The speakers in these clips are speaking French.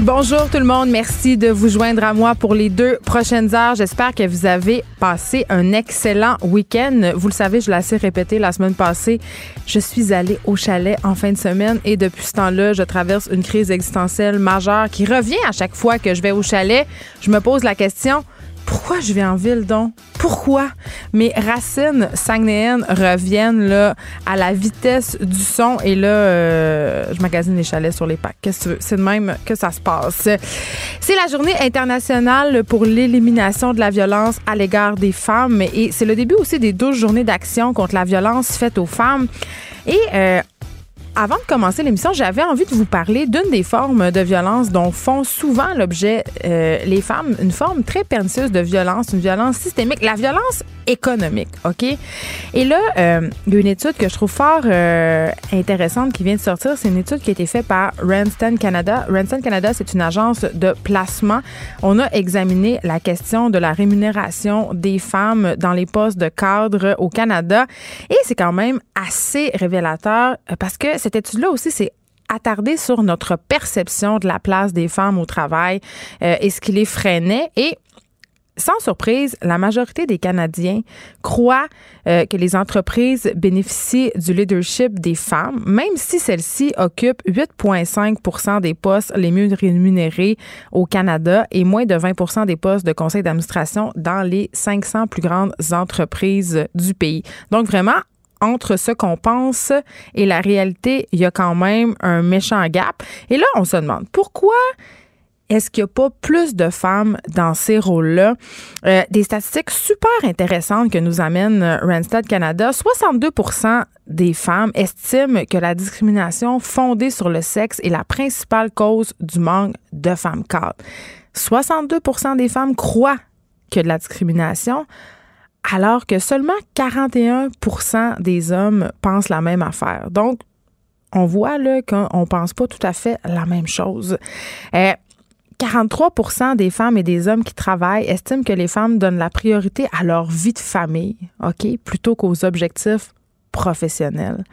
Bonjour tout le monde, merci de vous joindre à moi pour les deux prochaines heures. J'espère que vous avez passé un excellent week-end. Vous le savez, je l'ai assez répété la semaine passée. Je suis allée au chalet en fin de semaine et depuis ce temps-là, je traverse une crise existentielle majeure qui revient à chaque fois que je vais au chalet. Je me pose la question, pourquoi je vais en ville donc? Pourquoi? Mes racines saguenéennes reviennent là, à la vitesse du son et là, euh, je magasine les chalets sur les packs. Qu'est-ce que tu veux? C'est de même que ça se passe. C'est la journée internationale pour l'élimination de la violence à l'égard des femmes et c'est le début aussi des 12 journées d'action contre la violence faite aux femmes. Et euh, avant de commencer l'émission, j'avais envie de vous parler d'une des formes de violence dont font souvent l'objet euh, les femmes, une forme très pernicieuse de violence, une violence systémique, la violence économique, OK? Et là, euh, il y a une étude que je trouve fort euh, intéressante qui vient de sortir. C'est une étude qui a été faite par Randstad Canada. Randstad Canada, c'est une agence de placement. On a examiné la question de la rémunération des femmes dans les postes de cadre au Canada. Et c'est quand même assez révélateur parce que cette étude-là aussi, c'est attardé sur notre perception de la place des femmes au travail euh, et ce qui les freinait. Et sans surprise, la majorité des Canadiens croient euh, que les entreprises bénéficient du leadership des femmes, même si celles-ci occupent 8,5% des postes les mieux rémunérés au Canada et moins de 20% des postes de conseil d'administration dans les 500 plus grandes entreprises du pays. Donc vraiment, entre ce qu'on pense et la réalité, il y a quand même un méchant gap. Et là, on se demande pourquoi est-ce qu'il n'y a pas plus de femmes dans ces rôles-là? Euh, des statistiques super intéressantes que nous amène Randstad Canada. 62% des femmes estiment que la discrimination fondée sur le sexe est la principale cause du manque de femmes cadres. 62% des femmes croient a de la discrimination, alors que seulement 41% des hommes pensent la même affaire. Donc, on voit là qu'on pense pas tout à fait la même chose. 43% euh, des femmes et des hommes qui travaillent estiment que les femmes donnent la priorité à leur vie de famille, OK, plutôt qu'aux objectifs professionnels.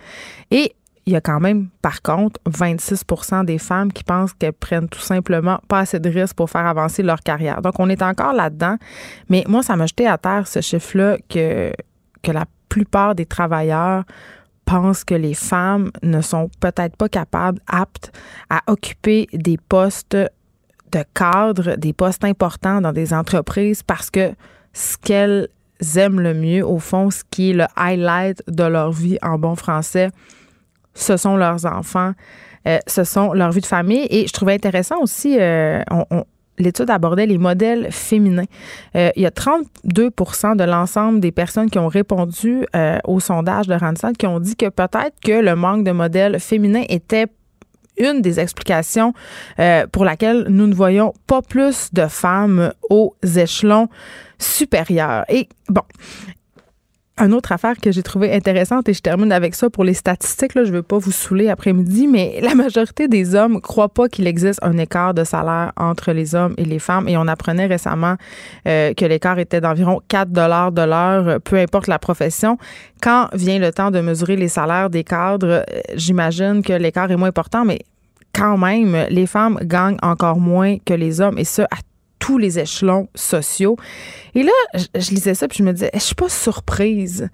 Et il y a quand même, par contre, 26% des femmes qui pensent qu'elles prennent tout simplement pas assez de risques pour faire avancer leur carrière. Donc, on est encore là-dedans. Mais moi, ça m'a jeté à terre ce chiffre-là que, que la plupart des travailleurs pensent que les femmes ne sont peut-être pas capables, aptes à occuper des postes de cadre, des postes importants dans des entreprises parce que ce qu'elles aiment le mieux, au fond, ce qui est le highlight de leur vie en bon français, ce sont leurs enfants, euh, ce sont leur vie de famille. Et je trouvais intéressant aussi, euh, l'étude abordait les modèles féminins. Euh, il y a 32% de l'ensemble des personnes qui ont répondu au sondage de Randstad qui ont dit que peut-être que le manque de modèles féminins était une des explications pour laquelle nous ne voyons pas plus de femmes aux échelons supérieurs. Et bon, une autre affaire que j'ai trouvé intéressante, et je termine avec ça pour les statistiques, là, je ne veux pas vous saouler après-midi, mais la majorité des hommes ne croient pas qu'il existe un écart de salaire entre les hommes et les femmes. Et on apprenait récemment euh, que l'écart était d'environ 4 dollars de l'heure, peu importe la profession. Quand vient le temps de mesurer les salaires des cadres, euh, j'imagine que l'écart est moins important, mais quand même, les femmes gagnent encore moins que les hommes, et ce, à tous les échelons sociaux. Et là, je, lisais ça, puis je me disais, je suis pas surprise.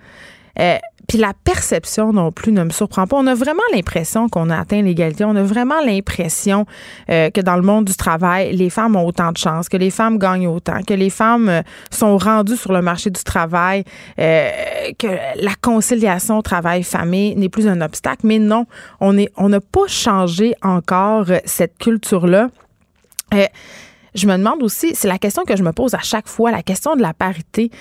Euh, puis la perception non plus ne me surprend pas. On a vraiment l'impression qu'on a atteint l'égalité. On a vraiment l'impression euh, que dans le monde du travail, les femmes ont autant de chance, que les femmes gagnent autant, que les femmes euh, sont rendues sur le marché du travail, que la conciliation travail-famille n'est plus un obstacle. Mais non, on est, on n'a pas changé encore cette culture-là je me demande aussi, c'est la question que je me pose à chaque fois, la question de la parité.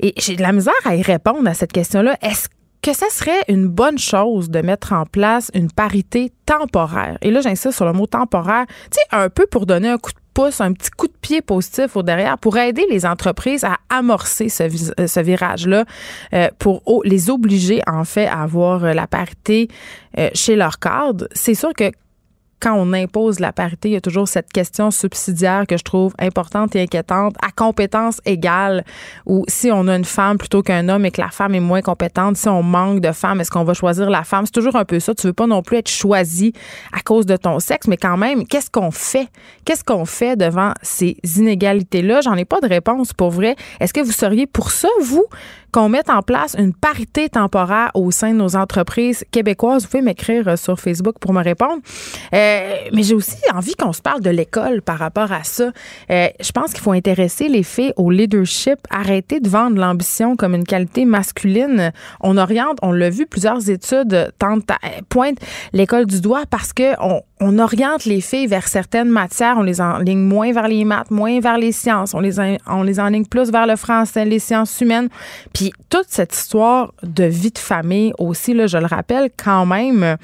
Et j'ai de la misère à y répondre à cette question-là. Est-ce que ça serait une bonne chose de mettre en place une parité temporaire? Et là, j'insiste sur le mot temporaire, tu sais, un peu pour donner un coup de pouce, un petit coup de pied positif au derrière pour aider les entreprises à amorcer ce, ce virage-là, pour les obliger en fait à avoir la parité chez leur cadre. C'est sûr que quand on impose la parité, il y a toujours cette question subsidiaire que je trouve importante et inquiétante à compétence égale ou si on a une femme plutôt qu'un homme et que la femme est moins compétente, si on manque de femmes, est-ce qu'on va choisir la femme? C'est toujours un peu ça. Tu veux pas non plus être choisi à cause de ton sexe, mais quand même, qu'est-ce qu'on fait? Qu'est-ce qu'on fait devant ces inégalités-là? J'en ai pas de réponse pour vrai. Est-ce que vous seriez pour ça, vous? Qu'on mette en place une parité temporaire au sein de nos entreprises québécoises. Vous pouvez m'écrire euh, sur Facebook pour me répondre. Euh, mais j'ai aussi envie qu'on se parle de l'école par rapport à ça. Euh, je pense qu'il faut intéresser les filles au leadership, arrêter de vendre l'ambition comme une qualité masculine. On oriente, on l'a vu, plusieurs études tentent pointent l'école du doigt parce que on, on oriente les filles vers certaines matières, on les enligne moins vers les maths, moins vers les sciences, on les, on enligne plus vers le français, les sciences humaines. Puis toute cette histoire de vie de famille aussi, là, je le rappelle quand même,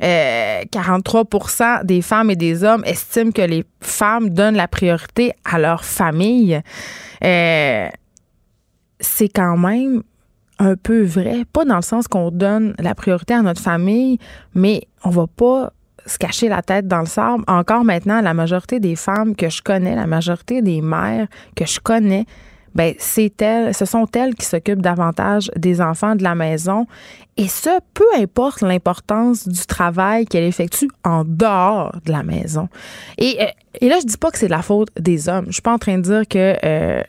43% euh, des femmes et des hommes estiment que les femmes donnent la priorité à leur famille. Euh, c'est quand même un peu vrai, pas dans le sens qu'on donne la priorité à notre famille, mais on va pas se cacher la tête dans le sable. Encore maintenant, la majorité des femmes que je connais, la majorité des mères que je connais, ben c'est elles, ce sont elles qui s'occupent davantage des enfants de la maison. Et ce, peu importe l'importance du travail qu'elle effectue en dehors de la maison. Et, euh, et là, je dis pas que c'est la faute des hommes. Je suis pas en train de dire que euh,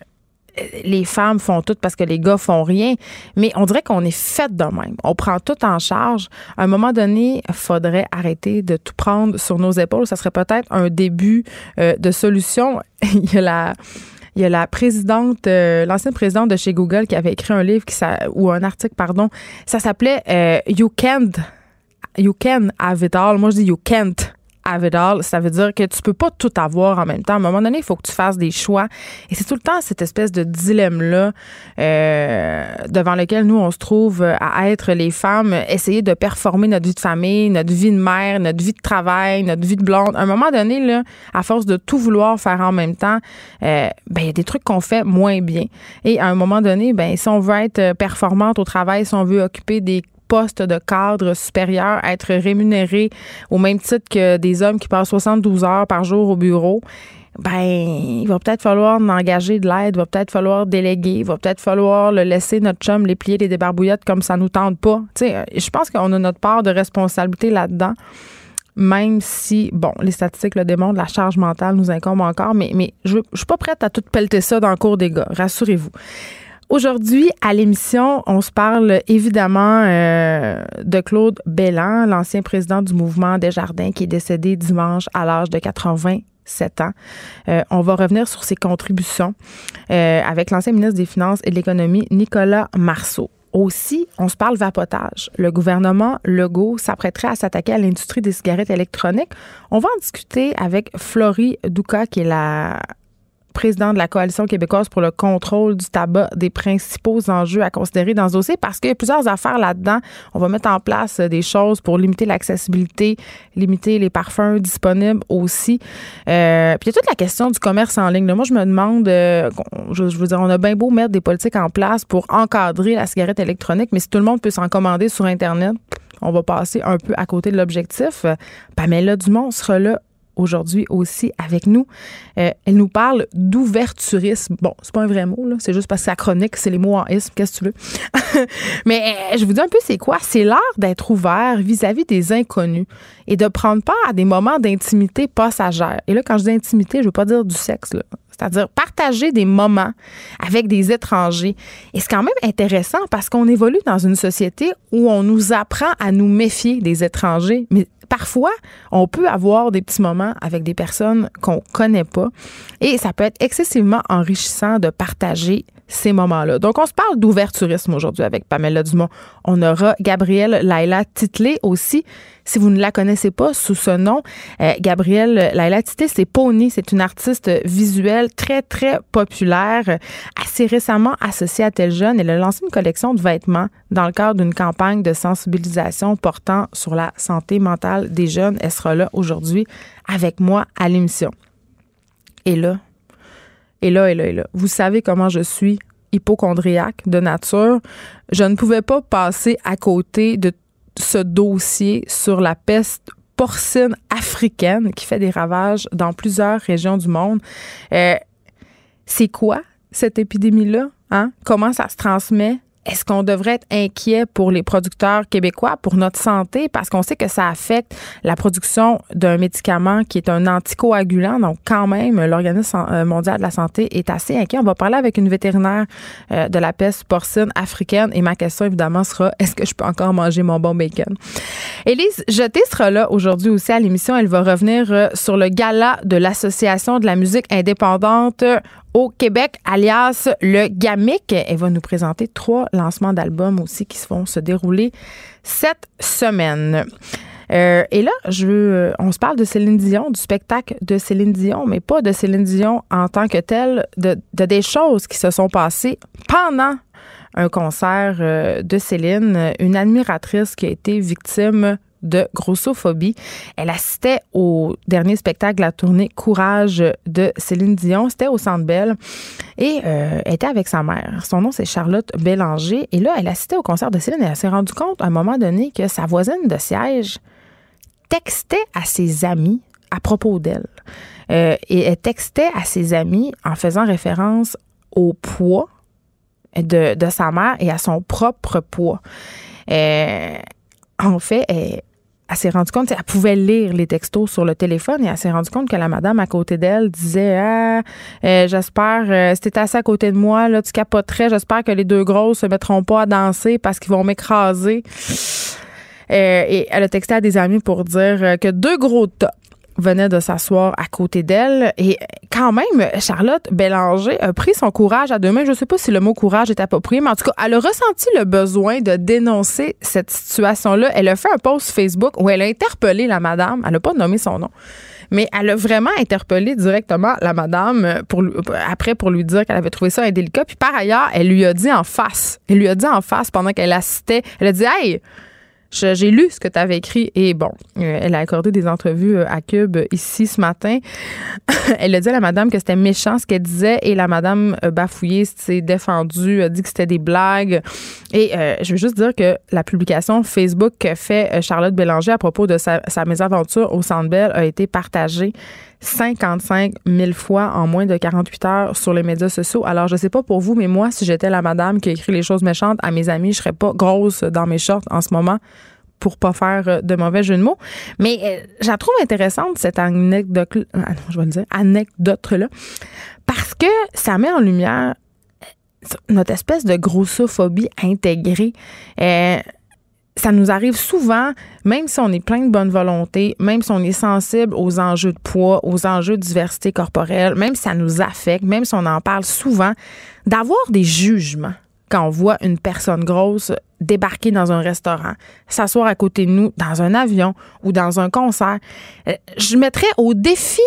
les femmes font tout parce que les gars font rien, mais on dirait qu'on est fait de même. On prend tout en charge. À un moment donné, faudrait arrêter de tout prendre sur nos épaules. Ça serait peut-être un début euh, de solution. il y a la il y a la présidente, euh, l'ancienne présidente de chez Google qui avait écrit un livre qui ou un article, pardon. Ça s'appelait euh, You Can't, You Can Have It All. Moi, je dis You Can't have Ça veut dire que tu peux pas tout avoir en même temps. À un moment donné, il faut que tu fasses des choix. Et c'est tout le temps cette espèce de dilemme-là euh, devant lequel nous, on se trouve à être les femmes, essayer de performer notre vie de famille, notre vie de mère, notre vie de travail, notre vie de blonde. À un moment donné, là, à force de tout vouloir faire en même temps, euh, ben, il y a des trucs qu'on fait moins bien. Et à un moment donné, ben, si on veut être performante au travail, si on veut occuper des poste de cadre supérieur, être rémunéré au même titre que des hommes qui passent 72 heures par jour au bureau, ben, il va peut-être falloir engager de l'aide, il va peut-être falloir déléguer, il va peut-être falloir le laisser notre chum les plier les débarbouillettes comme ça nous tente pas. Tu sais, je pense qu'on a notre part de responsabilité là-dedans. Même si, bon, les statistiques le démontrent, la charge mentale nous incombe encore, mais, mais je, je suis pas prête à tout pelleter ça dans le cours des gars, rassurez-vous. Aujourd'hui, à l'émission, on se parle évidemment euh, de Claude Bellan, l'ancien président du mouvement Desjardins qui est décédé dimanche à l'âge de 87 ans. Euh, on va revenir sur ses contributions euh, avec l'ancien ministre des Finances et de l'Économie, Nicolas Marceau. Aussi, on se parle vapotage. Le gouvernement Legault s'apprêterait à s'attaquer à l'industrie des cigarettes électroniques. On va en discuter avec Florie Douka, qui est la président de la Coalition québécoise pour le contrôle du tabac des principaux enjeux à considérer dans ce dossier parce qu'il y a plusieurs affaires là-dedans. On va mettre en place euh, des choses pour limiter l'accessibilité, limiter les parfums disponibles aussi. Euh, puis il y a toute la question du commerce en ligne. moi, je me demande, euh, je, veux dire, on a bien beau mettre des politiques en place pour encadrer la cigarette électronique, mais si tout le monde peut s'en commander sur Internet, on va passer un peu à côté de l'objectif. Pamela Dumont sera là aujourd'hui aussi avec nous. Euh, elle nous parle d'ouverturisme. Bon, c'est pas un vrai mot. C'est juste parce que sa chronique, c'est les mots en isme. Qu'est-ce que tu veux? Mais euh, je vous dis un peu c'est quoi? C'est l'art d'être ouvert vis-à-vis des inconnus et de prendre part à des moments d'intimité passagère. Et là, quand je dis intimité, je veux pas dire du sexe, c'est-à-dire partager des moments avec des étrangers. Et c'est quand même intéressant parce qu'on évolue dans une société où on nous apprend à nous méfier des étrangers, mais parfois, on peut avoir des petits moments avec des personnes qu'on connaît pas et ça peut être excessivement enrichissant de partager ces moments-là. Donc, on se parle d'ouverturisme aujourd'hui avec Pamela Dumont. On aura Gabrielle Laila Titley aussi. Si vous ne la connaissez pas sous ce nom, euh, Gabrielle Laila Titley, c'est Pony. C'est une artiste visuelle très, très populaire, assez récemment associée à Tel Jeune. Elle a lancé une collection de vêtements dans le cadre d'une campagne de sensibilisation portant sur la santé mentale des jeunes. Elle sera là aujourd'hui avec moi à l'émission. Et là, et là, et là, et là, vous savez comment je suis hypochondriaque de nature. Je ne pouvais pas passer à côté de ce dossier sur la peste porcine africaine qui fait des ravages dans plusieurs régions du monde. Euh, c'est quoi cette épidémie-là? Hein? Comment ça se transmet? Est-ce qu'on devrait être inquiet pour les producteurs québécois, pour notre santé, parce qu'on sait que ça affecte la production d'un médicament qui est un anticoagulant. Donc, quand même, l'Organisme euh, mondial de la santé est assez inquiet. On va parler avec une vétérinaire euh, de la peste porcine africaine et ma question, évidemment, sera est-ce que je peux encore manger mon bon bacon? Élise Jeté sera là aujourd'hui aussi à l'émission. Elle va revenir euh, sur le gala de l'Association de la musique indépendante au Québec, alias le GAMIC. Elle va nous présenter trois lancements d'albums aussi qui vont se dérouler cette semaine. Euh, et là, je veux, euh, on se parle de Céline Dion, du spectacle de Céline Dion, mais pas de Céline Dion en tant que telle, de, de des choses qui se sont passées pendant un concert euh, de Céline, une admiratrice qui a été victime de grossophobie. Elle assistait au dernier spectacle de la tournée Courage de Céline Dion. C'était au Centre Bell. Et euh, était avec sa mère. Son nom, c'est Charlotte Bélanger. Et là, elle assistait au concert de Céline et elle s'est rendue compte à un moment donné que sa voisine de siège textait à ses amis à propos d'elle. Euh, et elle textait à ses amis en faisant référence au poids de, sa mère et à son propre poids. Euh, en fait, elle s'est rendue compte, elle pouvait lire les textos sur le téléphone et elle s'est rendue compte que la madame à côté d'elle disait Ah, euh, j'espère, euh, si t'étais assis à côté de moi, là, tu capoterais, j'espère que les deux grosses se mettront pas à danser parce qu'ils vont m'écraser. Euh, et elle a texté à des amis pour dire que deux gros tops venait de s'asseoir à côté d'elle. Et quand même, Charlotte Bélanger a pris son courage à deux mains. Je ne sais pas si le mot courage est approprié, mais en tout cas, elle a ressenti le besoin de dénoncer cette situation-là. Elle a fait un post Facebook où elle a interpellé la madame. Elle n'a pas nommé son nom. Mais elle a vraiment interpellé directement la madame pour, après pour lui dire qu'elle avait trouvé ça indélicat. Puis par ailleurs, elle lui a dit en face. Elle lui a dit en face pendant qu'elle assistait. Elle a dit Hey, j'ai lu ce que tu avais écrit et bon, euh, elle a accordé des entrevues euh, à Cube ici ce matin. elle a dit à la madame que c'était méchant ce qu'elle disait et la madame euh, bafouillée s'est défendue, a dit que c'était des blagues. Et je veux juste dire que la publication Facebook que fait Charlotte Bélanger à propos de sa, sa mésaventure au Centre Bell a été partagée 55 000 fois en moins de 48 heures sur les médias sociaux. Alors, je sais pas pour vous, mais moi, si j'étais la madame qui écrit les choses méchantes à mes amis, je serais pas grosse dans mes shorts en ce moment pour pas faire euh, de mauvais jeu de mots. Mais euh, je trouve intéressante, cette anecdote, ah je vais le dire, anecdote-là, parce que ça met en lumière euh, notre espèce de grossophobie intégrée. Euh, ça nous arrive souvent, même si on est plein de bonne volonté, même si on est sensible aux enjeux de poids, aux enjeux de diversité corporelle, même si ça nous affecte, même si on en parle souvent, d'avoir des jugements quand on voit une personne grosse débarquer dans un restaurant, s'asseoir à côté de nous dans un avion ou dans un concert. Euh, je mettrais au défi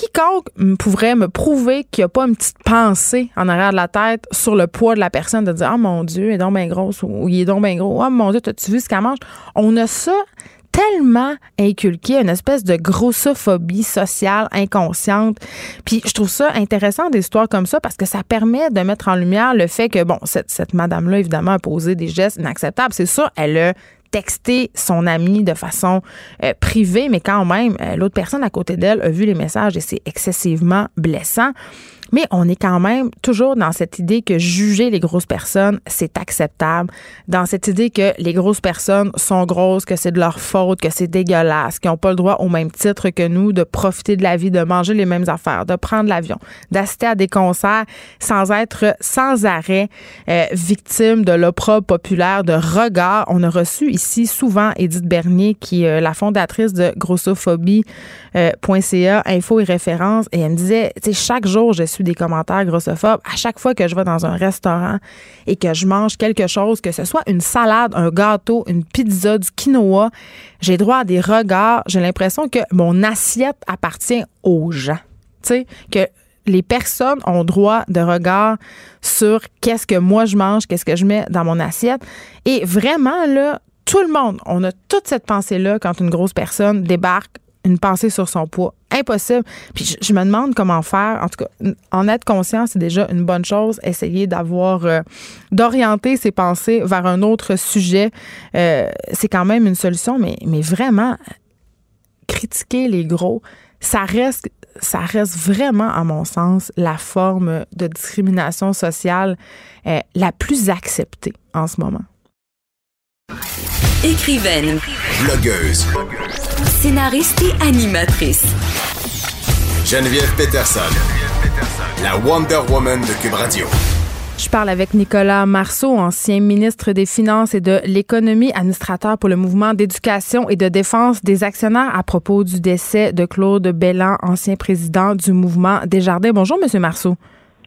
quiconque pourrait me prouver qu'il n'y a pas une petite pensée en arrière de la tête sur le poids de la personne, de dire, oh mon Dieu, il est donc bien grosse ou il est donc bien gros. Oh mon Dieu, as-tu vu ce qu'elle mange? On a ça tellement inculqué, une espèce de grossophobie sociale inconsciente. Puis je trouve ça intéressant des histoires comme ça parce que ça permet de mettre en lumière le fait que, bon, cette, cette madame-là, évidemment, a posé des gestes inacceptables. C'est ça, elle a texter son ami de façon euh, privée, mais quand même, euh, l'autre personne à côté d'elle a vu les messages et c'est excessivement blessant. Mais on est quand même toujours dans cette idée que juger les grosses personnes, c'est acceptable. Dans cette idée que les grosses personnes sont grosses, que c'est de leur faute, que c'est dégueulasse, qu'ils n'ont pas le droit au même titre que nous de profiter de la vie, de manger les mêmes affaires, de prendre l'avion, d'assister à des concerts sans être sans arrêt euh, victime de l'opprobre populaire, de regard. On a reçu ici souvent Edith Bernier, qui est euh, la fondatrice de grossophobie.ca, info et référence, et elle me disait, tu sais, chaque jour, je suis des commentaires grossophobes. À chaque fois que je vais dans un restaurant et que je mange quelque chose, que ce soit une salade, un gâteau, une pizza, du quinoa, j'ai droit à des regards. J'ai l'impression que mon assiette appartient aux gens. Tu sais, que les personnes ont droit de regard sur qu'est-ce que moi je mange, qu'est-ce que je mets dans mon assiette. Et vraiment, là, tout le monde, on a toute cette pensée-là quand une grosse personne débarque une pensée sur son poids. Impossible. Puis je, me demande comment faire. En tout cas, en être conscient, c'est déjà une bonne chose. Essayer d'avoir, euh, d'orienter ses pensées vers un autre sujet, euh, c'est quand même une solution. Mais, mais vraiment, critiquer les gros, ça reste, ça reste vraiment, à mon sens, la forme de discrimination sociale euh, la plus acceptée en ce moment. Écrivaine. Blogueuse. Scénariste et animatrice. Geneviève Peterson. La Wonder Woman de Cube Radio. Je parle avec Nicolas Marceau, ancien ministre des Finances et de l'Économie, administrateur pour le mouvement d'éducation et de défense des actionnaires à propos du décès de Claude Bellan, ancien président du mouvement Desjardins. Bonjour, Monsieur Marceau.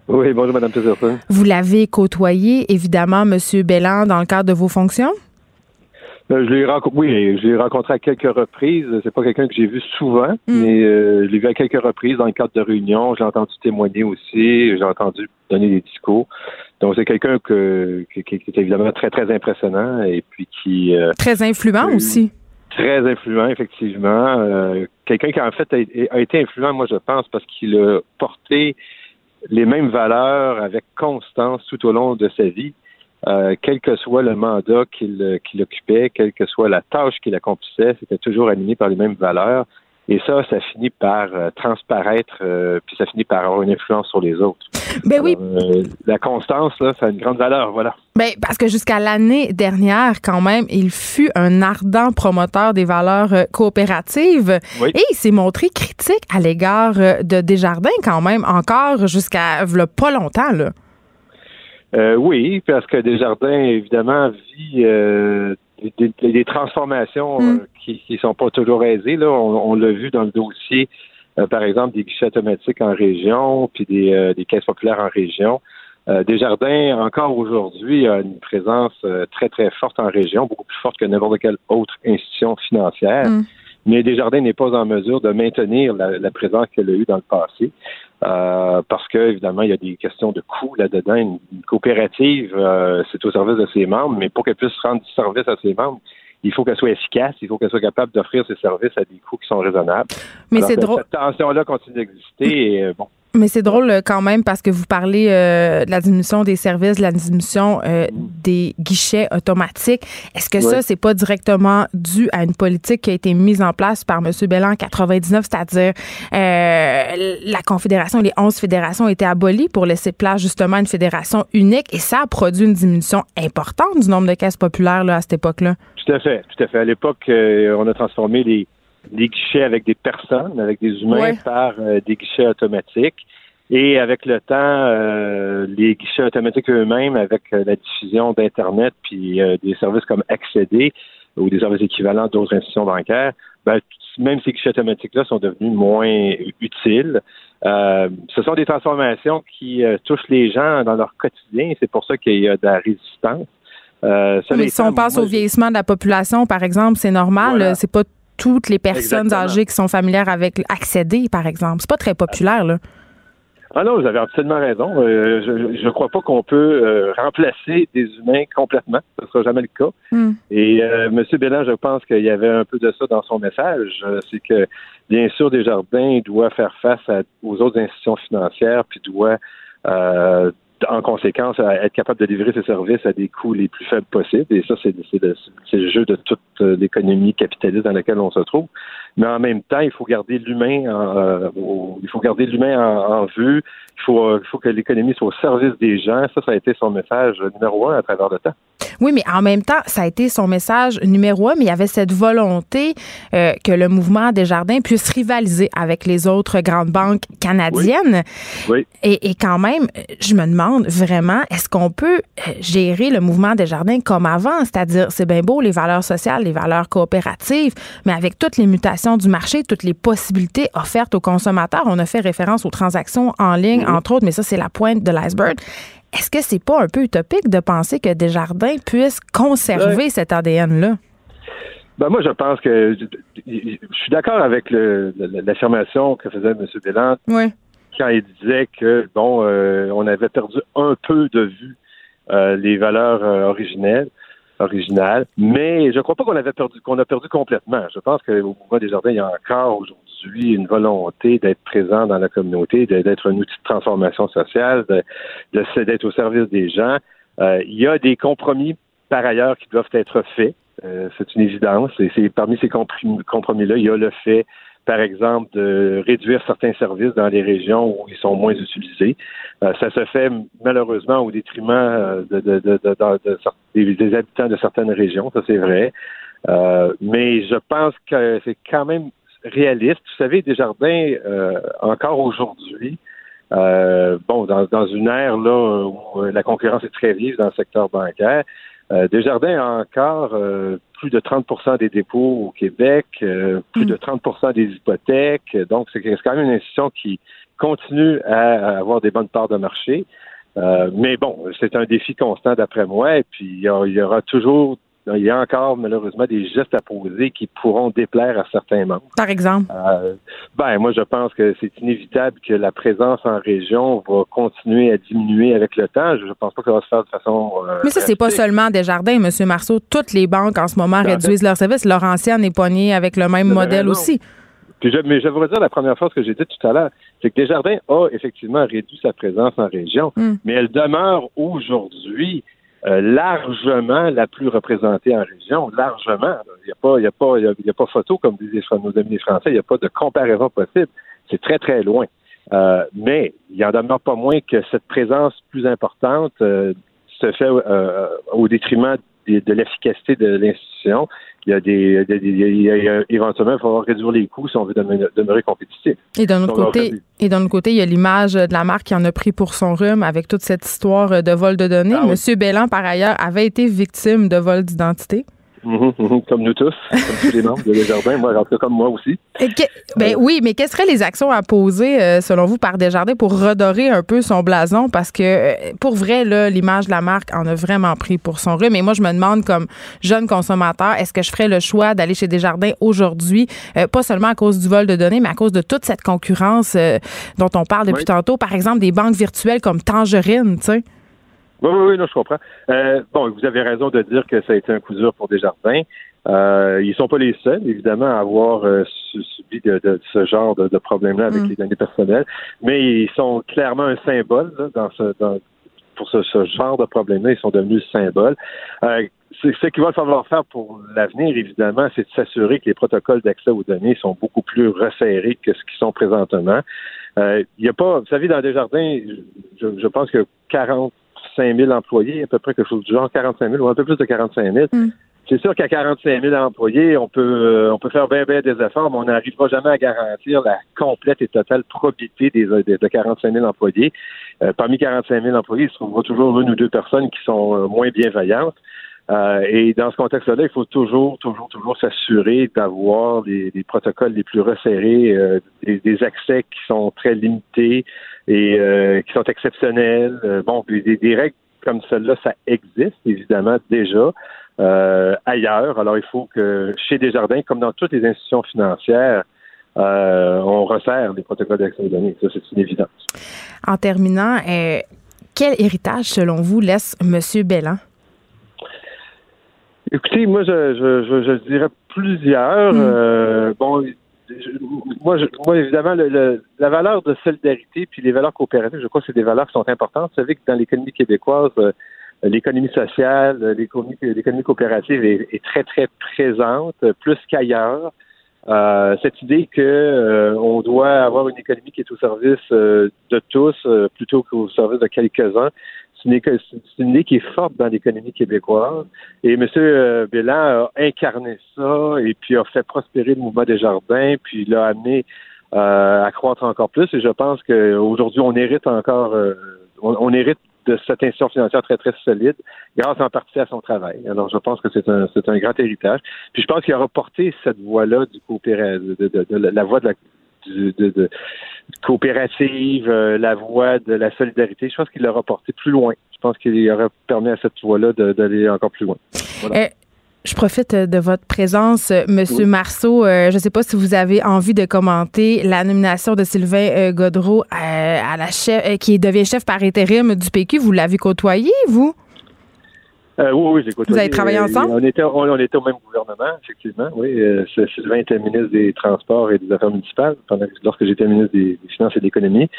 Oui, bonjour, Madame Peterson. Vous l'avez côtoyé, évidemment, Monsieur Bellan, dans le cadre de vos fonctions? Euh, je l'ai rencontré, oui, je l'ai rencontré à quelques reprises. C'est pas quelqu'un que j'ai vu souvent, Mm. mais euh, je l'ai vu à quelques reprises dans le cadre de réunions. J'ai entendu témoigner aussi. J'ai entendu donner des discours. Donc c'est quelqu'un que, qui, qui est évidemment très très impressionnant et puis qui euh, Très influent aussi. très influent effectivement. Quelqu'un qui en fait a, a été influent, moi je pense, parce qu'il a porté les mêmes valeurs avec constance tout au long de sa vie. Euh, quel que soit le mandat qu'il qu'il occupait, quelle que soit la tâche qu'il accomplissait, c'était toujours animé par les mêmes valeurs. Et ça, ça finit par euh, transparaître, euh, puis ça finit par avoir une influence sur les autres. Ben oui, euh, la constance, là, ça a une grande valeur, voilà. ben, parce que jusqu'à l'année dernière, quand même, il fut un ardent promoteur des valeurs euh, coopératives Oui. et il s'est montré critique à l'égard euh, de Desjardins quand même, encore jusqu'à pas longtemps. Là. Euh, oui, parce que Desjardins, évidemment, vit euh, des, des- des transformations Mm. euh, qui ne sont pas toujours aisées. Là. On, on l'a vu dans le dossier, euh, par exemple, des guichets automatiques en région, puis des, euh, des caisses populaires en région. Euh, Desjardins, encore aujourd'hui, a une présence euh, très, très forte en région, beaucoup plus forte que n'importe quelle autre institution financière. Mm. Mais Desjardins n'est pas en mesure de maintenir la, présence qu'elle a eue dans le passé. Euh, parce que évidemment il y a des questions de coûts là-dedans. Une, une coopérative, euh, c'est au service de ses membres, mais pour qu'elle puisse rendre du service à ses membres, il faut qu'elle soit efficace, il faut qu'elle soit capable d'offrir ses services à des coûts qui sont raisonnables. Mais c'est cette- drôle. Cette tension-là continue d'exister. Et, euh, bon, Mais c'est drôle euh, quand même parce que vous parlez euh, de la diminution des services, de la diminution euh, des guichets automatiques. Est-ce que ça, Ouais. c'est pas directement dû à une politique qui a été mise en place par M. Bellan en 99, c'est-à-dire euh, la Confédération, les 11 fédérations ont été abolies pour laisser place justement à une fédération unique et ça a produit une diminution importante du nombre de caisses populaires là, à cette époque-là? Tout à fait, tout à fait. À l'époque, euh, on a transformé les, les guichets avec des personnes, avec des humains, Ouais. par euh, des guichets automatiques. Et avec le temps, euh, les guichets automatiques eux-mêmes, avec la diffusion d'Internet, puis des services comme Accéder ou des services équivalents d'autres institutions bancaires, ben, même ces guichets automatiques-là sont devenus moins utiles. Ce sont des transformations qui touchent les gens dans leur quotidien. C'est pour ça qu'il y a de la résistance. Euh, Mais si étant, on passe moi, au vieillissement de la population, par exemple, c'est normal. Voilà. là, C'est pas toutes les personnes Exactement. âgées qui sont familières avec accéder, par exemple. C'est pas très populaire, là. Ah non, vous avez absolument raison. Euh, je ne crois pas qu'on peut euh, remplacer des humains complètement. Ce ne sera jamais le cas. Hmm. Et euh, M. Bélan, je pense qu'il y avait un peu de ça dans son message. Euh, C'est que, bien sûr, Desjardins doit faire face à- aux autres institutions financières, puis doit, euh, en conséquence, être capable de livrer ses services à des coûts les plus faibles possibles. Et ça, c'est le, jeu de toute l'économie capitaliste dans laquelle on se trouve. Mais en même temps, il faut garder l'humain en, euh, au- il faut garder l'humain en, en vue. Il faut, euh, il faut que l'économie soit au service des gens. Ça, ça a été son message numéro un à travers le temps. Oui, mais en même temps, ça a été son message numéro un, mais il y avait cette volonté euh, que le mouvement Desjardins puisse rivaliser avec les autres grandes banques canadiennes. Oui. Et, et quand même, euh, je me demande vraiment, est-ce qu'on peut euh, gérer le mouvement Desjardins comme avant? C'est-à-dire, c'est bien beau les valeurs sociales, les valeurs coopératives, mais avec toutes les mutations du marché, toutes les possibilités offertes aux consommateurs, on a fait référence aux transactions en ligne, entre autres, mais ça, c'est la pointe de l'iceberg. Est-ce que c'est pas un peu utopique de penser que Desjardins puisse conserver cet ADN-là? Ben moi, je pense que je, suis d'accord avec l'affirmation que faisait M. Bélan Oui. quand il disait que bon, euh, on avait perdu un peu de vue euh, les valeurs euh, originelles. Original. Mais je ne crois pas qu'on avait perdu, qu'on a perdu complètement. Je pense qu'au mouvement des jardins, il y a encore aujourd'hui une volonté d'être présent dans la communauté, d'être un outil de transformation sociale, d'être au service des gens. Euh, il y a des compromis par ailleurs qui doivent être faits. Euh, c'est une évidence. Et c'est parmi ces compromis-là, il y a le fait par exemple, de réduire certains services dans les régions où ils sont moins utilisés. Euh, ça se fait malheureusement au détriment euh, de, de, de, des, habitants de certaines régions, ça c'est vrai. Euh, mais je pense que c'est quand même réaliste. Vous savez, Desjardins, encore aujourd'hui, bon, dans, dans une ère là où la concurrence est très vive dans le secteur bancaire, euh, Desjardins a encore euh, plus de 30% des dépôts au Québec, euh, plus de 30% des hypothèques. Donc, c'est quand même une institution qui continue à, avoir des bonnes parts de marché. mais bon, c'est un défi constant d'après moi. Et puis, il y, aura toujours il y a encore malheureusement des gestes à poser qui pourront déplaire à certains membres. Par exemple? Euh, ben, moi, je pense que c'est inévitable que la présence en région va continuer à diminuer avec le temps. Je ne pense pas que ça va se faire de façon. Euh, mais ça, c'est pas seulement Desjardins, M. Marceau. Toutes les banques en ce moment réduisent leurs services. ancienne est poignée avec le même modèle aussi. Puis je, mais je voudrais dire la première chose que j'ai dit tout à l'heure, c'est que Desjardins a effectivement réduit sa présence en région, hmm. mais elle demeure aujourd'hui euh, largement la plus représentée en région, largement. Il n'y a pas, il y a pas, il y a, pas photo comme disent nos amis français. Il n'y a pas de comparaison possible. C'est très très loin. Euh, mais il en demeure pas moins que cette présence plus importante euh, se fait au détriment de l'efficacité de l'institution il y a des, il y a, éventuellement, il va falloir réduire les coûts si on veut demeurer, compétitif. Et d'un autre côté, et d'un côté, il y a l'image de la marque qui en a pris pour son rhume avec toute cette histoire de vol de données. Ah Monsieur Bellan, par ailleurs, avait été victime de vol d'identité. Mhm, mhm, comme nous tous, comme tous les membres de Desjardins, moi, en tout cas, comme moi aussi. ben oui, mais quelles seraient les actions à poser, euh, selon vous, par Desjardins pour redorer un peu son blason? Parce que, euh, pour vrai, l'image de la marque en a vraiment pris pour son rhume. Mais moi, je me demande, comme jeune consommateur, est-ce que je ferais le choix d'aller chez Desjardins aujourd'hui, euh, pas seulement à cause du vol de données, mais à cause de toute cette concurrence dont on parle depuis tantôt? Par exemple, des banques virtuelles comme Tangerine, tu sais? Oui, oui, oui, non, je comprends. Euh, bon, vous avez raison de dire que ça a été un coup dur pour Desjardins. Euh, ils sont pas les seuls, évidemment, à avoir euh, subi de, ce genre de, problème-là avec mm. les données personnelles, mais ils sont clairement un symbole dans ce, dans, pour ce, genre de problème-là. Ils sont devenus symbole. Euh, ce qu'il va falloir faire pour l'avenir, évidemment, c'est de s'assurer que les protocoles d'accès aux données sont beaucoup plus resserrés que ce qu'ils sont présentement. Euh, il y a pas, vous savez, dans Desjardins, je, je pense que 40 45 000 employés, à peu près quelque chose du genre 45 000 ou un peu plus de 45 000. Hmm. C'est sûr qu'à 45 000 employés, on peut euh, on peut faire bien bien des efforts, mais on n'arrivera jamais à garantir la complète et totale probité des, de 45 000 employés. Euh, parmi 45 000 employés, il se trouvera toujours une ou deux personnes qui sont euh, moins bienveillantes. Et dans ce contexte-là, il faut toujours, toujours, toujours s'assurer d'avoir des, protocoles les plus resserrés, des, accès qui sont très limités, et euh, qui sont exceptionnelles. Euh, bon, des, des, règles comme celle-là, ça existe évidemment déjà euh, ailleurs. Alors, il faut que chez Desjardins, comme dans toutes les institutions financières, on resserre les protocoles d'accès aux données. Ça, c'est une évidence. En terminant, quel héritage, selon vous, laisse M. Bellan? Écoutez, moi, je, je, je, dirais plusieurs. Hmm. bon, moi, moi, évidemment, la valeur de solidarité puis les valeurs coopératives, je crois que c'est des valeurs qui sont importantes. Vous savez que dans l'économie québécoise, euh, l'économie sociale, l'économie coopérative est, très, très présente, plus qu'ailleurs. Euh, cette idée que euh, on doit avoir une économie qui est au service de tous plutôt qu'au service de quelques-uns, c'est une, idée qui est forte dans l'économie québécoise. Et M. Bélan a incarné ça et puis a fait prospérer le mouvement des jardins, puis l'a amené euh, à croître encore plus. Et je pense qu'aujourd'hui, on hérite encore, euh, on, hérite de cette institution financière très, très solide, grâce en partie à son travail. Alors, je pense que c'est un, un grand héritage. Puis je pense qu'il a reporté cette voie-là du coopérative, de, la voie de la de, coopérative, euh, la voie de la solidarité. Je pense qu'il l'aura porté plus loin. Je pense qu'il aurait permis à cette voie-là d'aller encore plus loin. Euh, je profite de votre présence, Monsieur Marceau. Euh, je ne sais pas si vous avez envie de commenter la nomination de Sylvain Godreau à, la chef, qui devient chef par intérim du PQ. Vous l'avez côtoyé, vous? Euh, oui, oui, j'ai Vous avez travaillé ensemble? On était, on, était au même gouvernement, effectivement. Oui, euh, Sylvain était ministre des Transports et des Affaires municipales pendant, lorsque j'étais ministre des, Finances et de l'Économie.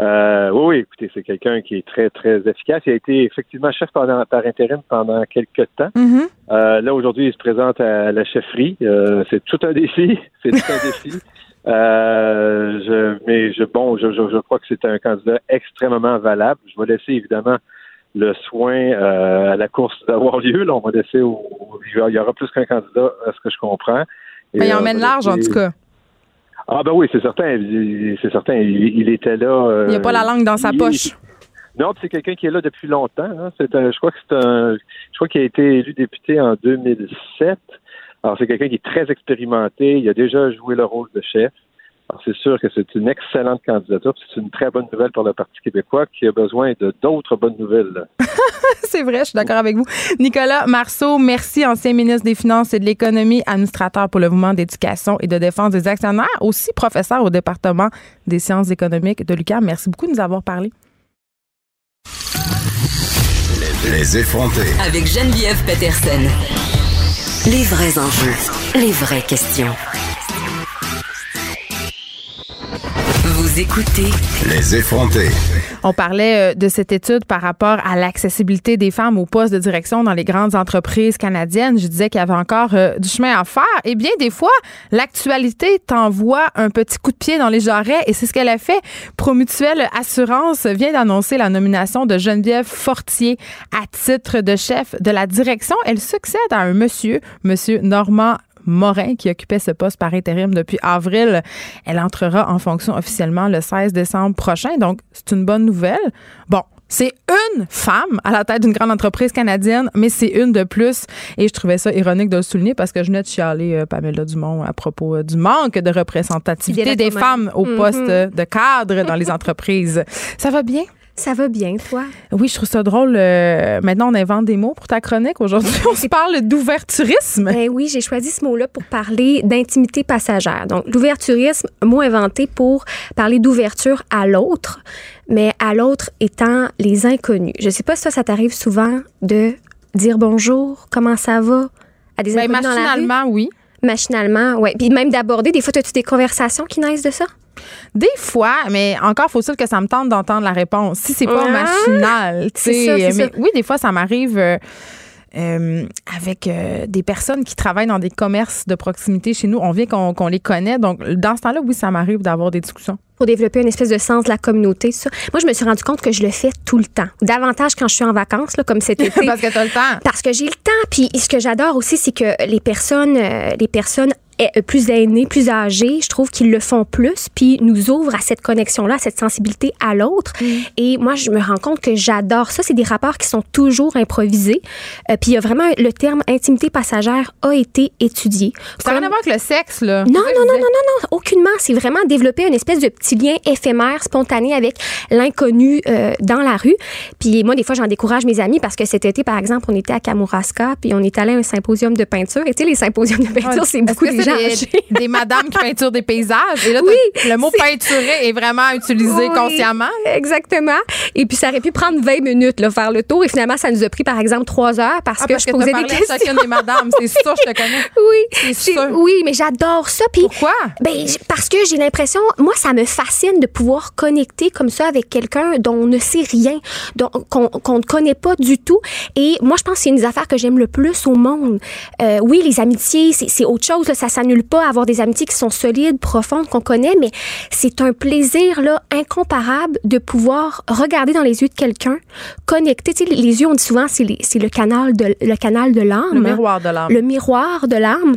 Euh, oui, oui, écoutez, c'est quelqu'un qui est très, très efficace. Il a été effectivement chef par intérim pendant quelques temps. Mm-hmm. Euh, là, aujourd'hui, il se présente à la chefferie. Euh, c'est tout un défi. C'est tout un défi. Euh, je, mais je, bon, je, je, je crois que c'est un candidat extrêmement valable. Je vais laisser évidemment le soin euh, à la course d'avoir lieu. Là, on va laisser au, il y aura plus qu'un candidat, à ce que je comprends. Mais il emmène large, en tout cas. Ah ben oui, c'est certain. C'est certain. Il, était là. Euh, il n'y a pas la langue dans sa poche. Non, c'est quelqu'un qui est là depuis longtemps. Hein. C'est je crois que c'est un. Je crois qu'il a été élu député en 2007. Alors c'est quelqu'un qui est très expérimenté. Il a déjà joué le rôle de chef c'est sûr que c'est une excellente candidature. C'est une très bonne nouvelle pour le Parti québécois qui a besoin de d'autres bonnes nouvelles. c'est vrai, je suis d'accord avec vous. Nicolas Marceau, merci, ancien ministre des Finances et de l'Économie, administrateur pour le mouvement d'éducation et de défense des actionnaires, aussi professeur au département des sciences économiques de l'UQAM. Merci beaucoup de nous avoir parlé. Les effrontés. Avec Geneviève Peterson. Les vrais enjeux, les vraies questions. Vous écoutez Les effrontés. On parlait euh, de cette étude par rapport à l'accessibilité des femmes aux postes de direction dans les grandes entreprises canadiennes. Je disais qu'il y avait encore euh, du chemin à faire. Et bien, des fois, l'actualité t'envoie un petit coup de pied dans les jarrets et c'est ce qu'elle a fait. Promutuelle Assurance vient d'annoncer la nomination de Geneviève Fortier à titre de chef de la direction. Elle succède à un monsieur, monsieur Normand Morin, qui occupait ce poste par intérim depuis avril. Elle entrera en fonction officiellement le 16 décembre prochain. Donc, c'est une bonne nouvelle. Bon, c'est une femme à la tête d'une grande entreprise canadienne, mais c'est une de plus. Et je trouvais ça ironique de le souligner parce que je venais de chialer euh, Pamela Dumont à propos euh, du manque de représentativité des femmes au mm-hmm. poste de cadre dans les entreprises. Ça va bien? Ça va bien, toi? Oui, je trouve ça drôle. Euh, maintenant, on invente des mots pour ta chronique. Aujourd'hui, on se parle d'ouverturisme. Ben oui, j'ai choisi ce mot-là pour parler d'intimité passagère. Donc, l'ouverturisme, mot inventé pour parler d'ouverture à l'autre, mais à l'autre étant les inconnus. Je sais pas si toi, ça t'arrive souvent de dire bonjour, comment ça va? À des ben, inconnus dans la rue? oui. Machinalement, oui. Puis même d'aborder, des fois, as-tu des conversations qui naissent de ça? Des fois, mais encore faut-il que ça me tente d'entendre la réponse. Si c'est pas machinal, tu sais. Oui, des fois, ça m'arrive. Euh, euh, avec euh, des personnes qui travaillent dans des commerces de proximité chez nous. On vient qu'on les connaît. Donc, dans ce temps-là, oui, ça m'arrive d'avoir des discussions. Pour développer une espèce de sens de la communauté, ça. Moi, je me suis rendu compte que je le fais tout le temps. Davantage quand je suis en vacances, là, comme cet été. parce que tu le temps. Parce que j'ai le temps. Puis, ce que j'adore aussi, c'est que les personnes, les personnes euh, plus aînés, plus âgés, je trouve qu'ils le font plus, puis nous ouvrent à cette connexion-là, à cette sensibilité à l'autre. Mm. Et moi, je me rends compte que j'adore ça. C'est des rapports qui sont toujours improvisés. Euh, puis il y a vraiment le terme intimité passagère a été étudié. Ça n'a rien à voir avec le sexe, là. Non, non, non, non, non, non, aucunement. C'est vraiment développer une espèce de petit lien éphémère, spontané avec l'inconnu euh, dans la rue. Puis moi, des fois, j'en décourage mes amis parce que cet été, par exemple, on était à Kamouraska, puis on est allé à un symposium de peinture. Et tu sais, les symposiums de peinture, c'est beaucoup des des, madames qui peinturent des paysages? Et là, le mot peinturer est vraiment utilisé consciemment. Exactement. Et puis, ça aurait pu prendre 20 minutes, là, faire le tour. Et finalement, ça nous a pris, par exemple, 3 heures parce ah, que je posais des questions. chacune des madames. C'est sûr, je te connais. Oui. C'est sûr. Oui, mais j'adore ça. Puis, Pourquoi? Ben, parce que j'ai l'impression, moi, ça me fascine de pouvoir connecter comme ça avec quelqu'un dont on ne sait rien, qu'on ne connaît pas du tout. Et moi, je pense que c'est une des affaires que j'aime le plus au monde. Euh, oui, les amitiés, c'est autre chose. Là, ça s'annule pas avoir des amitiés qui sont solides, profondes, qu'on connaît, mais c'est un plaisir là incomparable de pouvoir regarder dans les yeux de quelqu'un, connecter. Tu sais, les yeux, on dit souvent, c'est le canal de le canal de l'âme. Le miroir de l'âme. Le miroir de l'âme.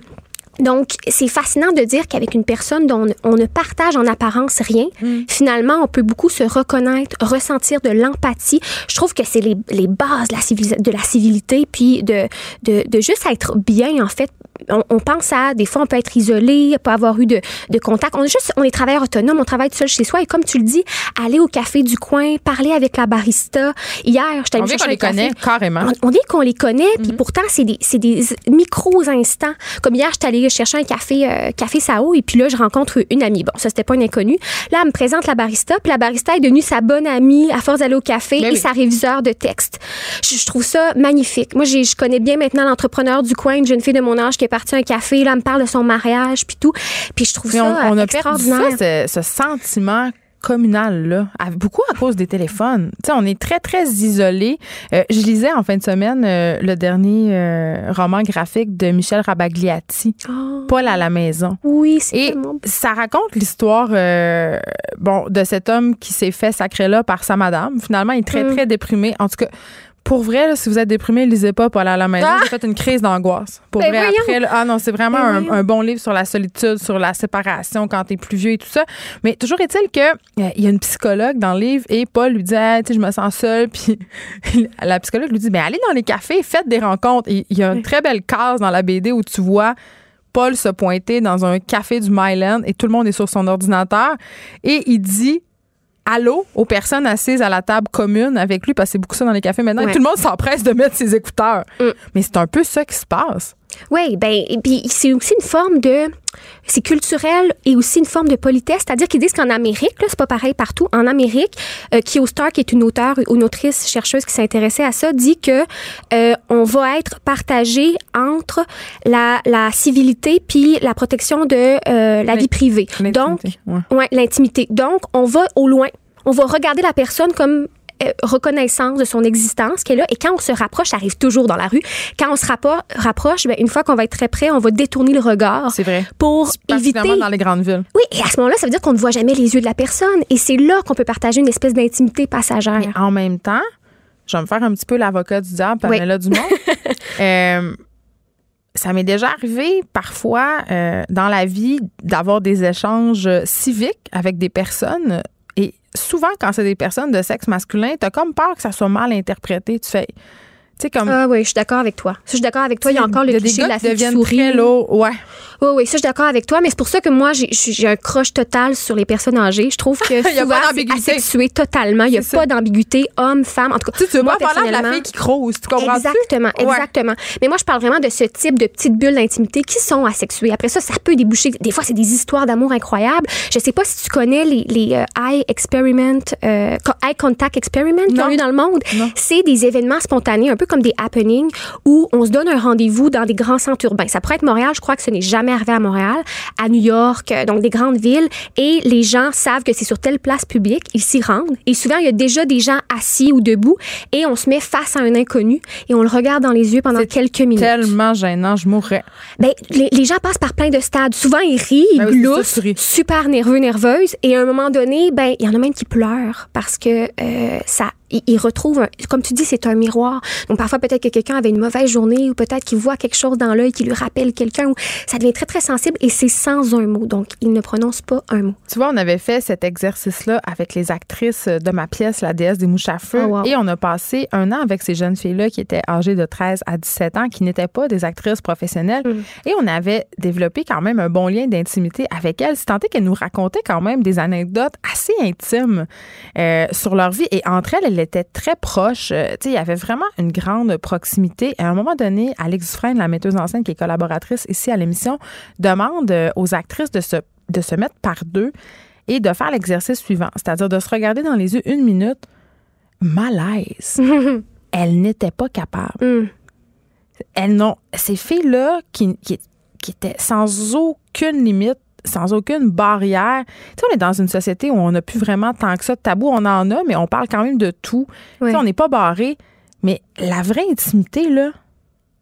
Donc, c'est fascinant de dire qu'avec une personne dont on ne partage en apparence rien, mm. finalement, on peut beaucoup se reconnaître, ressentir de l'empathie. Je trouve que c'est les, les, bases de la, de la civilité, puis de, de, de, juste être bien, en fait, on, pense à des fois on peut être isolé, pas avoir eu de, de contact. On est juste on est travailleur autonome, on travaille tout seul chez soi et comme tu le dis, aller au café du coin, parler avec la barista. Hier, je allée chercher qu'on les connaît carrément. On, dit qu'on les connaît, puis mhm. pourtant c'est des des micros instants. Comme hier, je allée aller chercher un café, euh, café Sao, et puis là, je rencontre une amie. Bon, ça, c'était pas une inconnue. Là, elle me présente la barista, puis la barista est devenue sa bonne amie à force d'aller au café Ben et oui. sa réviseur de texte. Je, je trouve ça magnifique. Moi, je connais bien maintenant l'entrepreneur du coin, une jeune fille de mon âge qui est partie à un café. Là, elle me parle de son mariage, puis tout. Puis je trouve Mais ça on, on euh, a perdu ça, extraordinaire. ce, ce sentiment communal-là, à- beaucoup à cause des téléphones. Tu sais, on est très, très isolés. Euh, je lisais en fin de semaine euh, le dernier euh, roman graphique de Michel Rabagliati, Oh, Paul à la maison. oui, c'est Et tellement ça raconte l'histoire euh, bon, de cet homme qui s'est fait sacrer là par sa madame. Finalement, il est très, Mm. très déprimé. En tout cas, pour vrai, là, si vous êtes déprimé, lisez pas Paul à la maison. Ah! J'ai fait une crise d'angoisse. Pour Ben vrai, voyons! après, là, ah non, c'est vraiment Ben un, bon livre sur la solitude, sur la séparation quand t'es plus vieux et tout ça. Mais toujours est-il que euh, il y a une psychologue dans le livre et Paul lui dit, Ah, tu sais, je me sens seul. Puis la psychologue lui dit, ben allez dans les cafés, faites des rencontres. Et il y a une très belle case dans la BD où tu vois Paul se pointer dans un café du Myland et tout le monde est sur son ordinateur et il dit allô aux personnes assises à la table commune avec lui parce que c'est beaucoup ça dans les cafés maintenant. Ouais. tout le monde s'empresse de mettre ses écouteurs. Mm. Mais c'est un peu ça qui se passe. Oui, ben et puis c'est aussi une forme de c'est culturel et aussi une forme de politesse, c'est-à-dire qu'ils disent qu'en Amérique, là, c'est pas pareil partout. En Amérique, euh, Kyo Star, qui est une auteure, une autrice chercheuse qui s'est intéressée à ça, dit que euh, on va être partagé entre la, la civilité puis la protection de euh, la vie privée. Donc, L'intimité, ouais. Ouais, l'intimité. Donc, on va au loin. On va regarder la personne comme reconnaissance de son existence qui est là. Et quand on se rapproche, ça arrive toujours dans la rue. Quand on se rappro- rapproche, ben, une fois qu'on va être très près, on va détourner le regard C'est vrai. pour éviter. Dans les grandes villes. Oui, et à ce moment-là, ça veut dire qu'on ne voit jamais les yeux de la personne. Et c'est là qu'on peut partager une espèce d'intimité passagère. Mais en même temps, je vais me faire un petit peu l'avocat du diable, Oui. Pamela Dumont. Euh, ça m'est déjà arrivé parfois euh, dans la vie d'avoir des échanges civiques avec des personnes. Et souvent, quand c'est des personnes de sexe masculin, t'as comme peur que ça soit mal interprété. Tu fais. Tu sais, comme. Ah oui, je suis d'accord avec toi. Ça, Je suis d'accord avec toi. Il y a encore le cliché de la qui fille qui sourit. très lourds. Ouais. Oui, oui, ça, je suis d'accord avec toi, mais c'est pour ça que moi, j'ai- un croche total sur les personnes âgées. Je trouve que Il y a souvent, c'est asexué totalement. Il n'y a pas d'ambiguïté, homme, femme. En tout cas, Tu tu veux moi, pas parler de la fille qui crouse, tu comprends Exactement, exactement. Mais moi, je parle vraiment de ce type de petites bulles d'intimité qui sont asexuées. Après ça, ça peut déboucher. Des fois, c'est des histoires d'amour incroyables. Je sais pas si tu connais les, les euh, eye experiment, euh, eye contact experiment qu'il y a Non. eu dans le monde. C'est des événements spontanés, un peu comme des happenings, où on se donne un rendez-vous dans des grands centres urbains. Ça pourrait être Montréal. Je crois que ce n'est jamais arrivé à Montréal, à New York, euh, donc des grandes villes. Et les gens savent que c'est sur telle place publique. Ils s'y rendent. Et souvent, il y a déjà des gens assis ou debout. Et on se met face à un inconnu et on le regarde dans les yeux pendant quelques minutes. Tellement gênant, je mourrais. Ben, les, les gens passent par plein de stades. Souvent, ils rient, ils Ben oui, ça, gloussent, super nerveux, nerveuses. Et à un moment donné, ben, il y en a même qui pleurent parce que euh, ça, retrouvent, un- comme tu dis, c'est un miroir. Donc, parfois, peut-être que quelqu'un avait une mauvaise journée ou peut-être qu'il voit quelque chose dans l'œil qui lui rappelle quelqu'un. Ça devient très, très sensible et c'est sans un mot. Donc, il ne prononce pas un mot. Tu vois, on avait fait cet exercice-là avec les actrices de ma pièce, La déesse des mouches à feu. Oh, wow. Et on a passé un an avec ces jeunes filles-là qui étaient âgées de 13 à 17 ans, qui n'étaient pas des actrices professionnelles. Mm. Et on avait développé quand même un bon lien d'intimité avec elles. C'est tant est qu'elles nous racontaient quand même des anecdotes assez intimes euh, sur leur vie. Et entre elles, elles étaient très proches. Euh, tu sais, il y avait vraiment une grande proximité. À un moment donné, Alex Dufresne, la metteuse en scène qui est collaboratrice ici à l'émission, demande euh, aux actrices de se, de se mettre par deux et de faire l'exercice suivant, c'est-à-dire de se regarder dans les yeux une minute. Malaise. Elles n'étaient pas capables. Hum. Elles n'ont. Ces filles-là qui, qui, qui étaient sans aucune limite, sans aucune barrière. Tu sais, on est dans une société où on n'a plus vraiment tant que ça de tabou. On en a, mais on parle quand même de tout. Tu sais, on n'est pas barré. Mais la vraie intimité, là,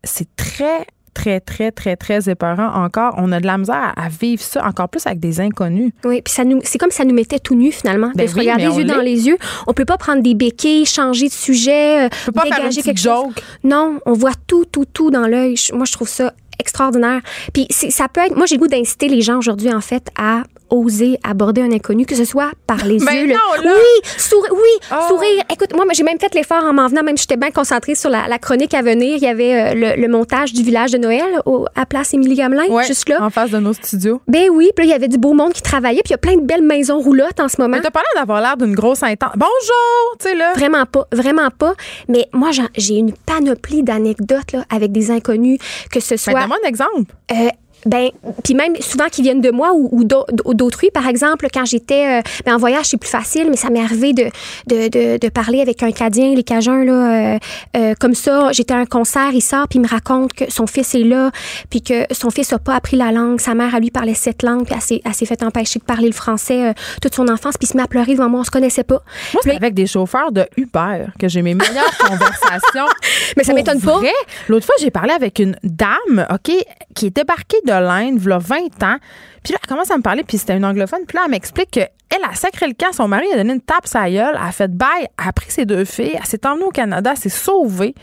c'est très, très, très, très, très épeurant encore. On a de la misère à vivre ça encore plus avec des inconnus. Oui, puis ça nous, c'est comme ça nous mettait tout nus finalement, Ben de se oui, regarder les on yeux dans les yeux. On peut pas prendre des béquilles, changer de sujet, euh, On peut pas faire une dégager petite quelque chose. joke. Non, on voit tout, tout, tout dans l'œil. Moi, je trouve ça extraordinaire. Puis ça peut être. Moi, j'ai le goût d'inciter les gens aujourd'hui, en fait, à oser aborder un inconnu, que ce soit par les Ben yeux. le- non, là! Oui, sourire. Oui, Ah. sourire. Écoute, moi, j'ai même fait l'effort en m'en venant, même j'étais bien concentrée sur la, la chronique à venir. Il y avait euh, le, le montage du village de Noël au- à Place Émilie Gamelin, Ouais, juste là. en face de nos studios. Ben oui, puis là, il y avait du beau monde qui travaillait, puis il y a plein de belles maisons roulottes en ce moment. Mais t'as pas l'air d'avoir l'air d'une grosse intense. Bonjour! Tu sais, là. Vraiment pas, vraiment pas. Mais moi, j'ai une panoplie d'anecdotes là, avec des inconnus, que ce Ben, soit Donne-moi un exemple. euh, Ben, puis même souvent qui viennent de moi ou, ou d'au- d'autrui, par exemple, quand j'étais euh, ben, en voyage, c'est plus facile, mais ça m'est arrivé de, de, de, de parler avec un Cadien, les Cajuns, là, euh, euh, comme ça. J'étais à un concert, il sort, puis il me raconte que son fils est là, puis que son fils a pas appris la langue. Sa mère, à lui, parlait sept langues, puis elle s'est, fait empêcher de parler le français euh, toute son enfance, puis il se met à pleurer devant moi, on se connaissait pas. Moi, c'est avec des chauffeurs de Uber que j'ai mes meilleures conversations. Mais ça m'étonne pas. L'autre fois, j'ai parlé avec une dame, OK, qui est débarquée de l'Inde, il y a 20 ans. Puis là, elle commence à me parler, puis c'était une anglophone. Puis là, elle m'explique qu'elle a sacré le camp. Son mari a donné une tape sa gueule. Elle a fait bail. Elle a pris ses deux filles. Elle s'est emmenée au Canada. Elle s'est sauvée.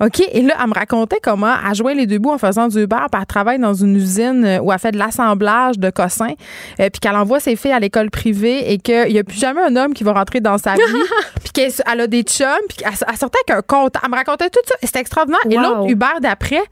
OK? Et là, elle me racontait comment elle joint les deux bouts en faisant du Uber. Puis elle travaille dans une usine euh, où elle fait de l'assemblage de cossins. euh, puis qu'elle envoie ses filles à l'école privée et qu'il n'y a plus jamais un homme qui va rentrer dans sa vie. puis qu'elle elle a des chums. Puis qu'elle elle sortait avec un compte. Elle me racontait tout ça. C'était extraordinaire. Et l'autre Uber d'après,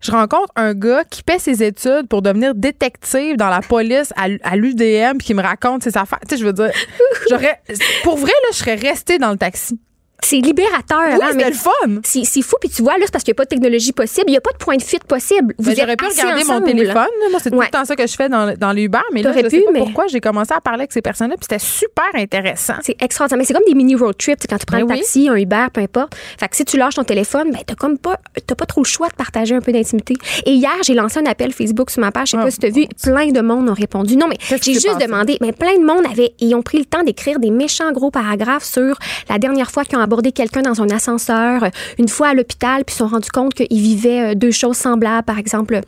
je rencontre un gars qui paie ses études pour devenir détective dans la police à, à l'UDM puis qui me raconte ses affaires. Tu sais, je veux dire, j'aurais, pour vrai, là, je serais restée dans le taxi. C'est libérateur. Oui, hein, mais le fun. c'est, fou, puis tu vois, là, c'est parce qu'il n'y a pas de technologie possible. Il n'y a pas de point de fuite possible. Vous Ben, J'aurais pu regarder mon ensemble. téléphone. là. Moi, c'est tout Ouais. le temps ça que je fais dans, dans les Uber. Mais là, je sais pu, pas mais- pourquoi j'ai commencé à parler avec ces personnes-là. Puis c'était super intéressant. C'est extraordinaire. Mais c'est comme des mini road trips, tu sais, quand tu prends Ben un oui. taxi, un Uber, peu importe. Fait que si tu lâches ton téléphone, ben t'as comme pas, pas trop le choix de partager un peu d'intimité. Et hier, j'ai lancé un appel Facebook sur ma page. Je sais Ah, pas si t'as vu, plein de monde ont répondu. Non, mais j'ai juste demandé. Mais plein de monde avait, ils ont pris le temps d'écrire des méchants gros paragraphes sur la dernière fois qu'ils ont abordé quelqu'un dans un ascenseur, euh, une fois à l'hôpital, puis ils se sont rendus compte qu'ils vivaient euh, deux choses semblables, par exemple.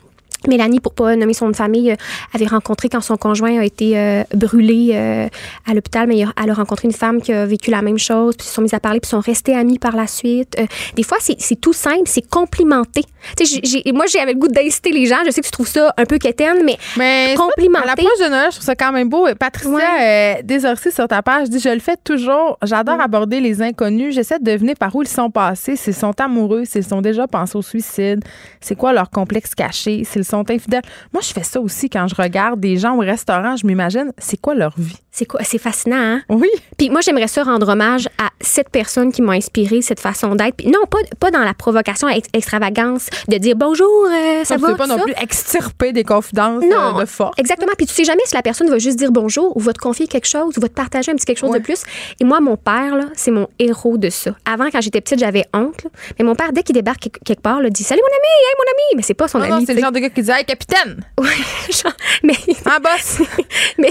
Mélanie, pour pas nommer son nom de famille, euh, avait rencontré quand son conjoint a été euh, brûlé euh, à l'hôpital, mais elle a rencontré une femme qui a vécu la même chose, puis ils se sont mis à parler, puis ils sont restés amis par la suite. Euh, des fois, c'est tout simple, c'est j'ai- j'ai- moi, j'avais le goût d'inciter les gens. Je sais que tu trouves ça un peu quétaine, mais Mais Complimenter. À l'approche de Noël, je trouve ça quand même beau. Patricia Desorcy sur ta page dit Je le fais toujours. J'adore Mm. aborder les inconnus. J'essaie de deviner par où ils sont passés, s'ils sont amoureux, s'ils sont déjà pensés au suicide, c'est quoi leur complexe caché, s'ils sont infidèles. Moi, je fais ça aussi quand je regarde des gens au restaurant. Je m'imagine, c'est quoi leur vie? c'est quoi? C'est fascinant, hein? Oui. Puis moi, j'aimerais ça rendre hommage à cette personne qui m'a inspiré cette façon d'être. Puis non, pas, pas dans la provocation ex- extravagance de dire bonjour, euh, ça Ça va. pas non ça. plus extirper des confidences Non, euh, de force. Exactement. Puis tu sais jamais si la personne va juste dire bonjour ou va te confier quelque chose ou va te partager un petit quelque chose Ouais. de plus. Et moi, mon père, là, c'est mon héros de ça. Avant, quand j'étais petite, j'avais honte. là. Mais mon père, dès qu'il débarque quelque- part, là, dit Salut mon ami, hey mon ami. Mais c'est pas son Non, ami. non, c'est le genre de gars qui dit Hey, capitaine, Ouais, genre, mais, un boss. mais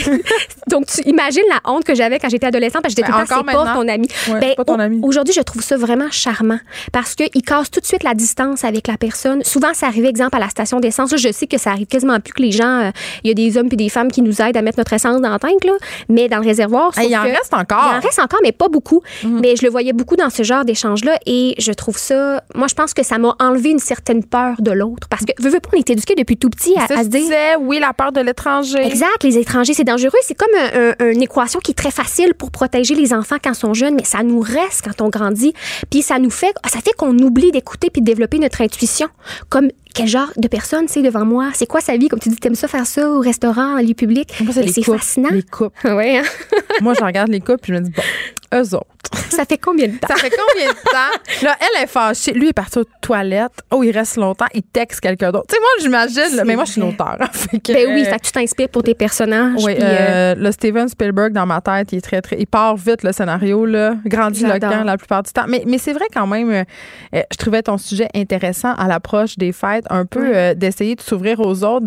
donc tu imagines la honte que j'avais quand j'étais adolescente parce que j'étais Ben, tout le temps encore c'est pas ton ami. Ouais, Ben, pas ton ami. Aujourd'hui, je trouve ça vraiment charmant parce qu'il casse tout de suite la distance avec la personne. Souvent, ça arrive, exemple, à la station d'essence. Je sais que ça arrive quasiment plus que les gens. euh, Il y a des hommes puis des femmes qui nous aident à mettre notre essence dans le tank, là. Mais dans le réservoir, Hey, il en que- reste encore. Mhm. Il en reste encore, mais pas beaucoup. Mais je le voyais beaucoup dans ce genre d'échange-là et je trouve ça. Moi, je pense que ça m'a enlevé une certaine peur de l'autre parce que, veux, veux pas, on est éduqué depuis tout petit à, Ça, à je se dire. disais, oui, la peur de l'étranger. Exact, les étrangers, c'est dangereux. C'est comme un- un- une équation qui est très facile pour protéger les enfants quand ils sont jeunes, mais ça nous reste quand on grandit. Puis ça nous fait, ça fait qu'on oublie d'écouter puis de développer notre intuition. Comme quel genre de personne c'est devant moi? C'est quoi sa vie? Comme tu dis, t'aimes ça faire ça au restaurant, en lieu public? C'est fascinant. Les couples. Ouais, hein? Moi, je regarde les couples puis je me dis, bon, eux autres. ça fait combien de temps? Ça fait combien de temps? Là, elle est fâchée. Lui est parti aux toilettes. Oh, il reste longtemps. Il texte quelqu'un d'autre. Tu sais, moi, j'imagine. Mais moi, je suis une auteure. hein, que, Ben oui, euh, fait que tu t'inspires pour tes personnages. oui, puis, euh, euh, le Steven Spielberg dans ma tête, il est très, très. Il part vite, le scénario, là. Grandiloquent la plupart du temps. Mais, mais c'est vrai quand même, euh, je trouvais ton sujet intéressant à l'approche des fêtes, un peu Oui. euh, d'essayer de s'ouvrir aux autres,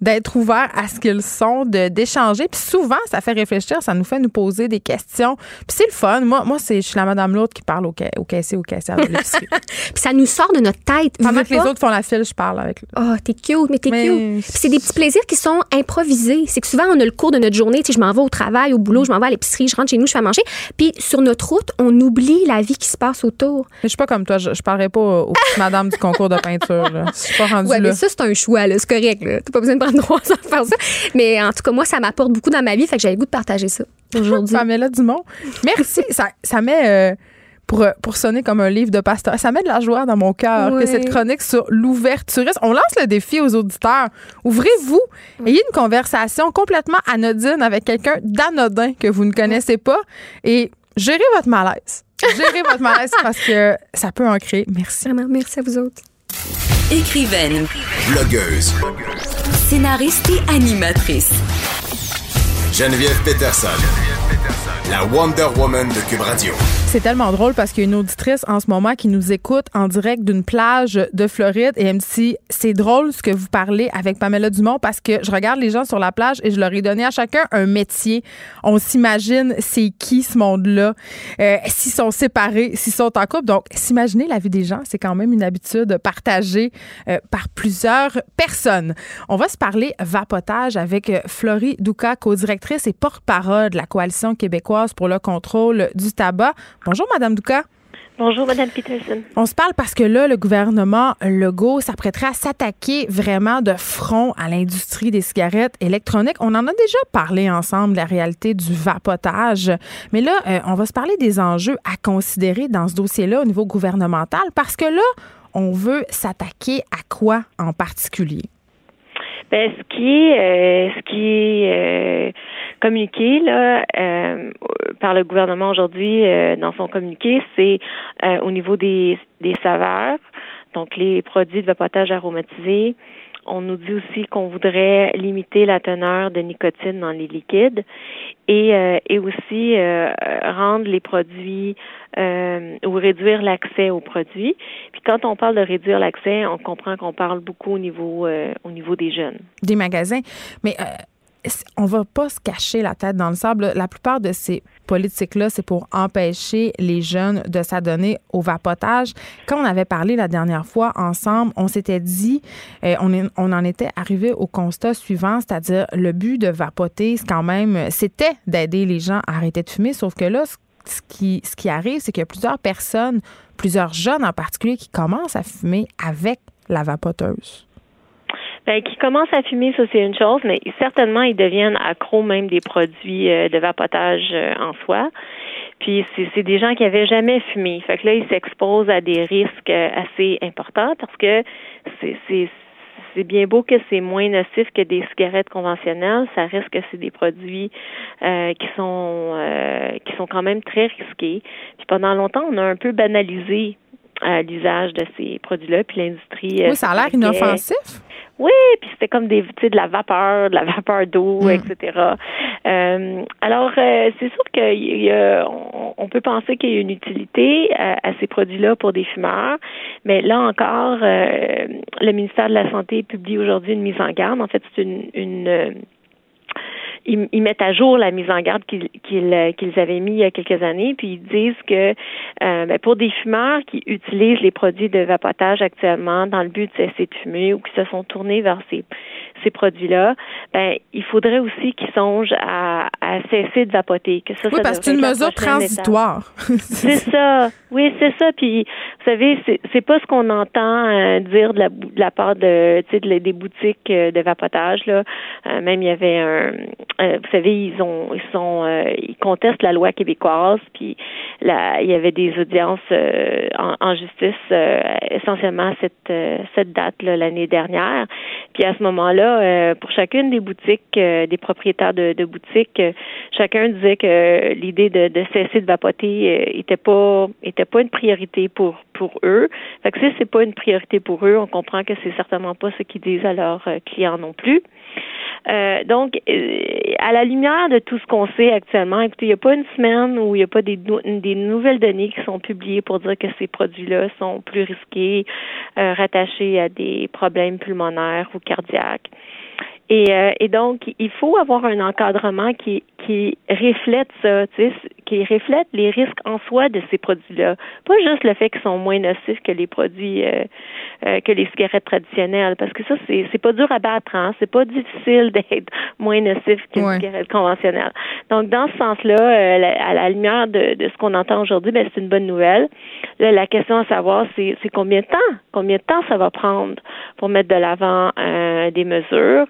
d'être ouvert à ce qu'ils sont, de- d'échanger. Puis souvent, ça fait réfléchir, ça nous fait nous poser des questions. Puis c'est le fun. Moi, moi c'est, je suis la madame l'autre qui parle au, ca- au caissier, au caissière de l'épicerie. puis ça nous sort de notre tête. Pendant que les autres font la file, je parle avec Oh, t'es cute, mais t'es cute. Puis c'est des petits plaisirs qui sont improvisés. C'est que souvent, on a le cours de notre journée. Tu sais, je m'en vais au travail, au boulot, je m'en vais à l'épicerie, je rentre chez nous, je fais à manger. Puis sur notre route, on oublie la vie qui se passe autour. Mais je suis pas comme toi, je, je parlerai pas aux aux madames du concours de peinture. Là. Je suis pas rendue Ouais, là. mais ça, c'est un choix, là. C'est correct, là. T'as pas besoin de prendre trois ans pour faire ça. Mais en tout cas, moi, ça m'apporte beaucoup dans ma vie. Fait que j'avais le goût de partager ça aujourd'hui. Pamela Dumont. Merci. ça, ça met, euh, pour, pour sonner comme un livre de pasteur, ça met de la joie dans mon cœur Oui. que cette chronique sur l'ouverturisme. On lance le défi aux auditeurs. Ouvrez-vous. Ayez une conversation complètement anodine avec quelqu'un d'anodin que vous ne connaissez pas et gérez votre malaise. Gérez votre malaise parce que ça peut en créer. Merci. Vraiment, merci à vous autres. Écrivaine, Blogueuse. scénariste et animatrice. Geneviève Peterson, la Wonder Woman de. C'est tellement drôle parce qu'il y a une auditrice en ce moment qui nous écoute en direct d'une plage de Floride et elle me dit c'est drôle ce que vous parlez avec Pamela Dumont parce que je regarde les gens sur la plage et je leur ai donné à chacun un métier. On s'imagine c'est qui ce monde-là, euh, s'ils sont séparés, s'ils sont en couple. Donc s'imaginer la vie des gens, c'est quand même une habitude partagée euh, par plusieurs personnes. On va se parler vapotage avec euh, Florie Douca, co-directrice et porte-parole de la coalition québécoise pour le contrôle du tabac. Bonjour, Madame Douka. Bonjour, Madame Peterson. On se parle parce que là, le gouvernement Legault s'apprêterait à s'attaquer vraiment de front à l'industrie des cigarettes électroniques. On en a déjà parlé ensemble, la réalité du vapotage. Mais là, euh, on va se parler des enjeux à considérer dans ce dossier-là au niveau gouvernemental parce que là, on veut s'attaquer à quoi en particulier? Ben, ce qui est, euh, ce qui est euh, communiqué là euh, par le gouvernement aujourd'hui dans son communiqué, c'est au niveau des, des saveurs, donc les produits de vapotage aromatisés. On nous dit aussi qu'on voudrait limiter la teneur de nicotine dans les liquides et, et aussi rendre les produits euh, ou réduire l'accès aux produits. Puis quand on parle de réduire l'accès, on comprend qu'on parle beaucoup au niveau euh, au niveau des jeunes. Des magasins, mais euh, on va pas se cacher la tête dans le sable. La plupart de ces politiques-là, c'est pour empêcher les jeunes de s'adonner au vapotage. Quand on avait parlé la dernière fois ensemble, on s'était dit, on, on en était arrivé au constat suivant, c'est-à-dire le but de vapoter, c'est quand même, c'était d'aider les gens à arrêter de fumer, sauf que là, ce qui, ce qui arrive, c'est qu'il y a plusieurs personnes, plusieurs jeunes en particulier, qui commencent à fumer avec la vapoteuse. Bien, qui commencent à fumer, ça c'est une chose, mais certainement ils deviennent accros même des produits euh, de vapotage euh, en soi. Puis c'est des gens qui avaient jamais fumé. Fait que là, ils s'exposent à des risques euh, assez importants parce que c'est bien beau que c'est moins nocif que des cigarettes conventionnelles, ça reste que c'est des produits euh, qui sont euh, qui sont quand même très risqués. Puis pendant longtemps, on a un peu banalisé euh, l'usage de ces produits-là, puis l'industrie. oui, ça a l'air inoffensif. Oui, puis c'était comme des, de la vapeur, de la vapeur d'eau, mm. etc. Euh, alors, euh, c'est sûr qu'on on peut penser qu'il y a une utilité à, ces produits-là pour des fumeurs, mais là encore, euh, le ministère de la Santé publie aujourd'hui une mise en garde. En fait, c'est une, une ils, mettent à jour la mise en garde qu'ils qu'ils avaient mis il y a quelques années, puis ils disent que euh, ben, pour des fumeurs qui utilisent les produits de vapotage actuellement dans le but de cesser de fumer ou qui se sont tournés vers ces ces produits-là, ben, il faudrait aussi qu'ils songent à, à, cesser de vapoter. Que ça, oui, parce que c'est une mesure transitoire. c'est ça. Oui, c'est ça. Puis, vous savez, c'est, pas ce qu'on entend euh, dire de la, de la part de, des boutiques euh, de vapotage. Là. Euh, même il y avait un, vous savez, ils ont, ils sont, ils contestent la loi québécoise. Puis, là, il y avait des audiences en, en, justice essentiellement à cette, cette date l'année dernière. Puis à ce moment-là, euh, pour chacune des boutiques, euh, des propriétaires de, boutiques, euh, chacun disait que l'idée de, cesser de vapoter était pas une priorité pour pour eux. Fait que si c'est pas une priorité pour eux, on comprend que c'est certainement pas ce qu'ils disent à leurs clients non plus. donc, à la lumière de tout ce qu'on sait actuellement, écoutez, il n'y a pas une semaine où il n'y a pas des nouvelles données qui sont publiées pour dire que ces produits-là sont plus risqués, rattachés à des problèmes pulmonaires ou cardiaques. Et, euh, et, donc, il faut avoir un encadrement qui, qui reflète ça, tu sais, qui reflète les risques en soi de ces produits-là. Pas juste le fait qu'ils sont moins nocifs que les produits, euh, euh, que les cigarettes traditionnelles, parce que ça, c'est, c'est pas dur à battre, hein. C'est pas difficile d'être moins nocif qu'une ouais. cigarette conventionnelle. Donc, dans ce sens-là, à la lumière de, de ce qu'on entend aujourd'hui, ben, c'est une bonne nouvelle. Là, la question à savoir, c'est, c'est combien de temps? Combien de temps ça va prendre pour mettre de l'avant des mesures?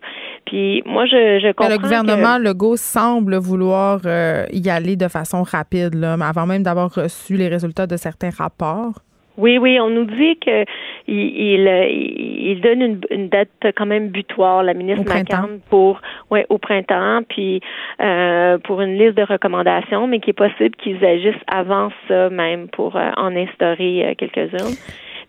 Puis moi, je, je comprends. le gouvernement Legault semble vouloir euh, y aller de façon rapide, là, avant même d'avoir reçu les résultats de certains rapports. Oui, oui, on nous dit que il, il, donne une, date quand même butoir, la ministre McCann, pour ouais au printemps, puis euh, pour une liste de recommandations, mais qui est possible qu'ils agissent avant ça même pour euh, en instaurer quelques-unes.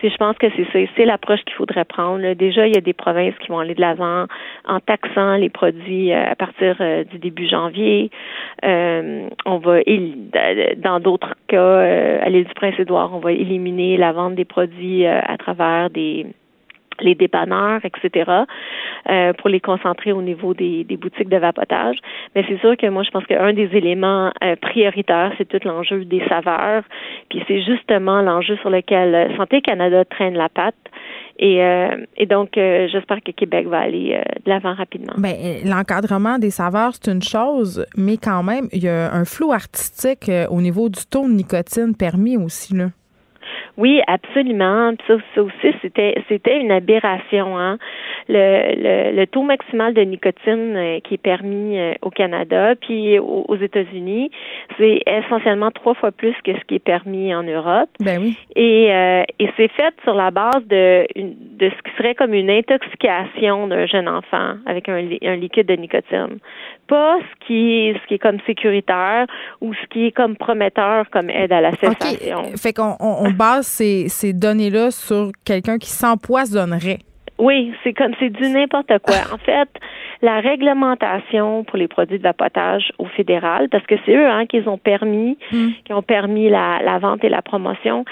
Puis je pense que c'est ça, c'est l'approche qu'il faudrait prendre. Déjà, il y a des provinces qui vont aller de l'avant en taxant les produits euh, à partir euh, du début janvier. Euh, on va dans d'autres cas, à l'île du Prince-Édouard, on va éliminer la vente des produits à travers des les dépanneurs, etc., euh, pour les concentrer au niveau des, des, boutiques de vapotage. Mais c'est sûr que moi, je pense qu'un des éléments euh, prioritaires, c'est tout l'enjeu des saveurs. Puis c'est justement l'enjeu sur lequel euh, Santé Canada traîne la patte. Et, euh, et donc, j'espère que Québec va aller de l'avant rapidement. Bien, l'encadrement des saveurs, c'est une chose, mais quand même, il y a un flou artistique au niveau du taux de nicotine permis aussi, là. Oui, absolument. Ça, aussi, c'était c'était une aberration. Hein? Le, le, taux maximal de nicotine euh, qui est permis euh, au Canada, puis aux, États-Unis, c'est essentiellement trois fois plus que ce qui est permis en Europe. Ben oui. Et, euh, et c'est fait sur la base de, de ce qui serait comme une intoxication d'un jeune enfant avec un, un liquide de nicotine. Pas ce qui, ce qui est comme sécuritaire ou ce qui est comme prometteur comme aide à la cessation. Okay. Fait qu'on on base ces, ces données-là sur quelqu'un qui s'empoisonnerait. Oui, c'est comme c'est du n'importe quoi. En fait, la réglementation pour les produits de vapotage au fédéral, parce que c'est eux hein, qui ont permis, mm. qui ont permis la, la, vente et la promotion,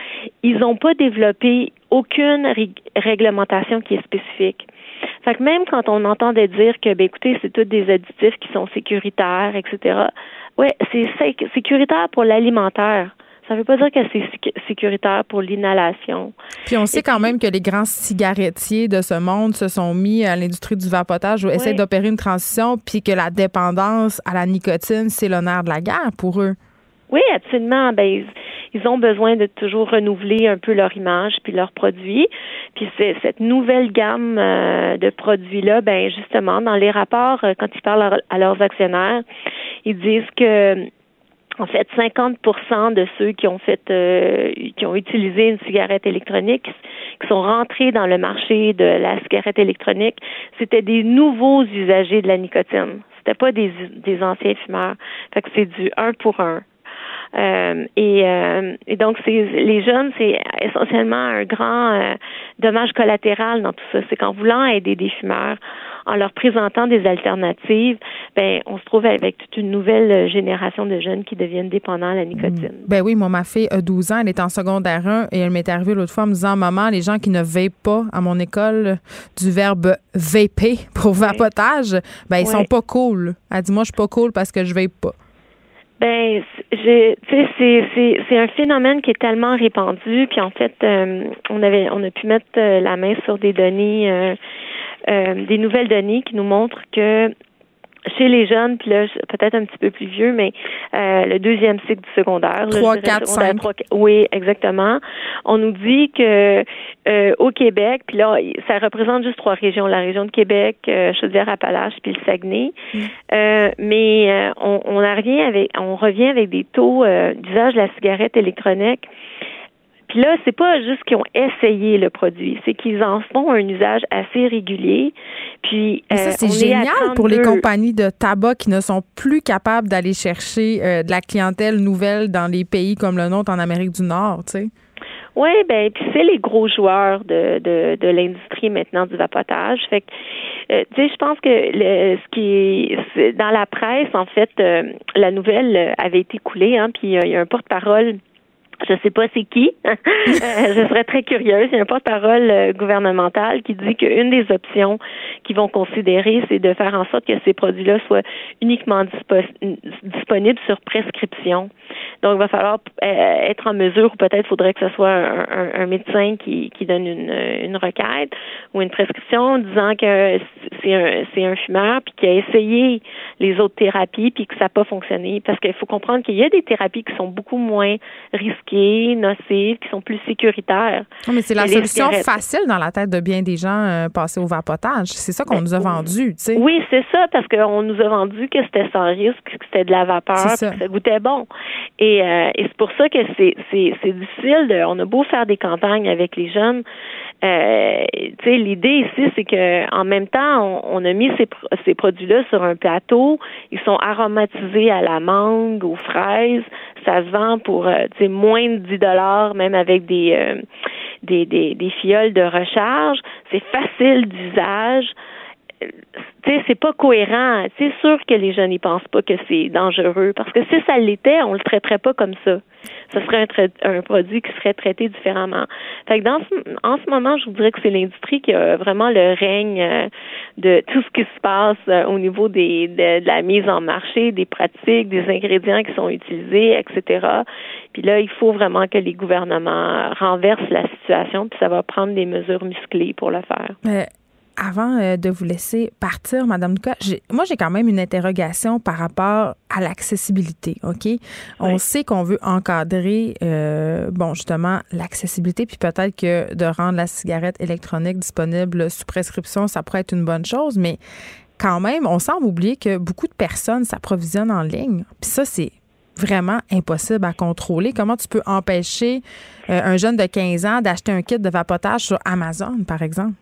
ils n'ont pas développé aucune réglementation qui est spécifique. Fait que même quand on entendait dire que, ben écoutez, c'est tous des additifs qui sont sécuritaires, etc. Ouais, c'est sécuritaire pour l'alimentaire. Ça ne veut pas dire que c'est sécuritaire pour l'inhalation. Puis on sait quand même que les grands cigarettiers de ce monde se sont mis à l'industrie du vapotage ou essaient d'opérer une transition, puis que la dépendance à la nicotine, c'est l'honneur de la guerre pour eux. Oui, absolument. Ben, ils, ont besoin de toujours renouveler un peu leur image puis leurs produits. Puis c'est cette nouvelle gamme euh, de produits-là, ben justement, dans les rapports, euh, quand ils parlent à leurs actionnaires, ils disent que en fait, 50% de ceux qui ont fait, euh, qui ont utilisé une cigarette électronique, qui sont rentrés dans le marché de la cigarette électronique, c'était des nouveaux usagers de la nicotine. C'était pas des, des anciens fumeurs. Fait que c'est du un pour un. Euh, et, euh, et, donc, les jeunes, c'est essentiellement un grand euh, dommage collatéral dans tout ça. C'est qu'en voulant aider des fumeurs, en leur présentant des alternatives, ben on se trouve avec toute une nouvelle génération de jeunes qui deviennent dépendants à la nicotine. Ben oui, moi ma fille a 12 ans, elle est en secondaire 1 et elle m'est arrivée l'autre fois en me disant maman, les gens qui ne veillent pas à mon école du verbe vaper pour vapotage, ben ils sont pas cool. Elle dit moi je suis pas cool parce que je veille pas. Ben, j'ai, c'est, c'est, c'est un phénomène qui est tellement répandu. Puis en fait, euh, on avait, on a pu mettre euh, la main sur des données, euh, des nouvelles données qui nous montrent que chez les jeunes, puis là, peut-être un petit peu plus vieux, mais euh, le deuxième cycle du secondaire. 3, 4, 5. oui, exactement. On nous dit que euh, au Québec, puis là, ça représente juste trois régions, la région de Québec, euh, Chaudière-Appalaches, puis le Saguenay. Mm. Euh, mais on, on revient avec, on revient avec des taux d'usage de la cigarette électronique puis là, c'est pas juste qu'ils ont essayé le produit, c'est qu'ils en font un usage assez régulier. Puis ça euh, c'est génial pour les compagnies de tabac qui ne sont plus capables d'aller chercher euh, de la clientèle nouvelle dans les pays comme le nôtre en Amérique du Nord, tu sais. Oui, ben puis c'est les gros joueurs de, de, de l'industrie maintenant du vapotage. Fait que euh, tu sais, je pense que le, ce qui est dans la presse, en fait, la nouvelle avait été coulée, hein, puis il y a un porte-parole je sais pas c'est qui. Euh, je serais très curieuse. Il y a un porte-parole euh, gouvernemental qui dit qu'une des options qu'ils vont considérer, c'est de faire en sorte que ces produits-là soient uniquement disponibles sur prescription. Donc, il va falloir euh, être en mesure, ou peut-être faudrait que ce soit un, médecin qui, donne une, requête ou une prescription disant que c'est un, fumeur puis qui a essayé les autres thérapies puis que ça n'a pas fonctionné. Parce qu'il faut comprendre qu'il y a des thérapies qui sont beaucoup moins risquées nocives, qui sont plus sécuritaires. mais c'est la solution facile dans la tête de bien des gens euh, passer au vapotage. C'est ça qu'on ben, nous a vendu, tu sais. Oui, c'est ça, parce qu'on nous a vendu que c'était sans risque, que c'était de la vapeur, que ça goûtait bon. Euh, et, c'est pour ça que c'est difficile. De, on a beau faire des campagnes avec les jeunes, euh, l'idée ici, c'est que en même temps, on, a mis ces, ces produits-là sur un plateau. Ils sont aromatisés à la mangue, aux fraises. Ça se vend pour euh, moins de 10 dollars, même avec des, euh, des, des, des fioles de recharge. C'est facile d'usage tu sais, c'est pas cohérent. C'est sûr que les jeunes n'y pensent pas que c'est dangereux parce que si ça l'était, on le traiterait pas comme ça. Ce serait un, un produit qui serait traité différemment. Fait que dans en ce moment, je vous dirais que c'est l'industrie qui a vraiment le règne euh, de tout ce qui se passe euh, au niveau des de, la mise en marché, des pratiques, des ingrédients qui sont utilisés, etc. Puis là, il faut vraiment que les gouvernements renversent la situation, puis ça va prendre des mesures musclées pour le faire. Avant euh, de vous laisser partir, Madame Duca, moi j'ai quand même une interrogation par rapport à l'accessibilité. Ok, on sait qu'on veut encadrer, euh, bon justement l'accessibilité, puis peut-être que de rendre la cigarette électronique disponible sous prescription, ça pourrait être une bonne chose, mais quand même, on semble oublier que beaucoup de personnes s'approvisionnent en ligne. Puis ça, c'est vraiment impossible à contrôler. Comment tu peux empêcher euh, un jeune de 15 ans d'acheter un kit de vapotage sur Amazon, par exemple?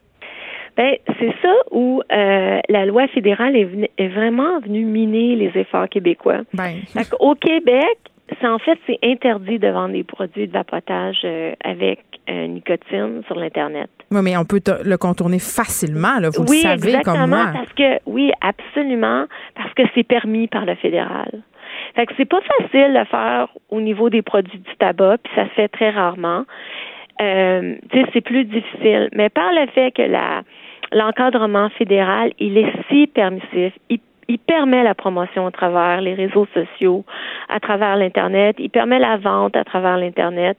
Ben, c'est ça où euh, la loi fédérale est, est, vraiment venue miner les efforts québécois. Ben. Au Québec, c'est en fait c'est interdit de vendre des produits de vapotage euh, avec euh, nicotine sur l'internet. Oui, mais on peut le contourner facilement, là, vous le savez exactement, comme moi. parce que oui, absolument, parce que c'est permis par le fédéral. Fait que c'est pas facile de faire au niveau des produits du tabac, puis ça se fait très rarement. Euh, c'est plus difficile. Mais par le fait que la l'encadrement fédéral, il est si permissif, il, permet la promotion à travers les réseaux sociaux, à travers l'Internet, il permet la vente à travers l'Internet.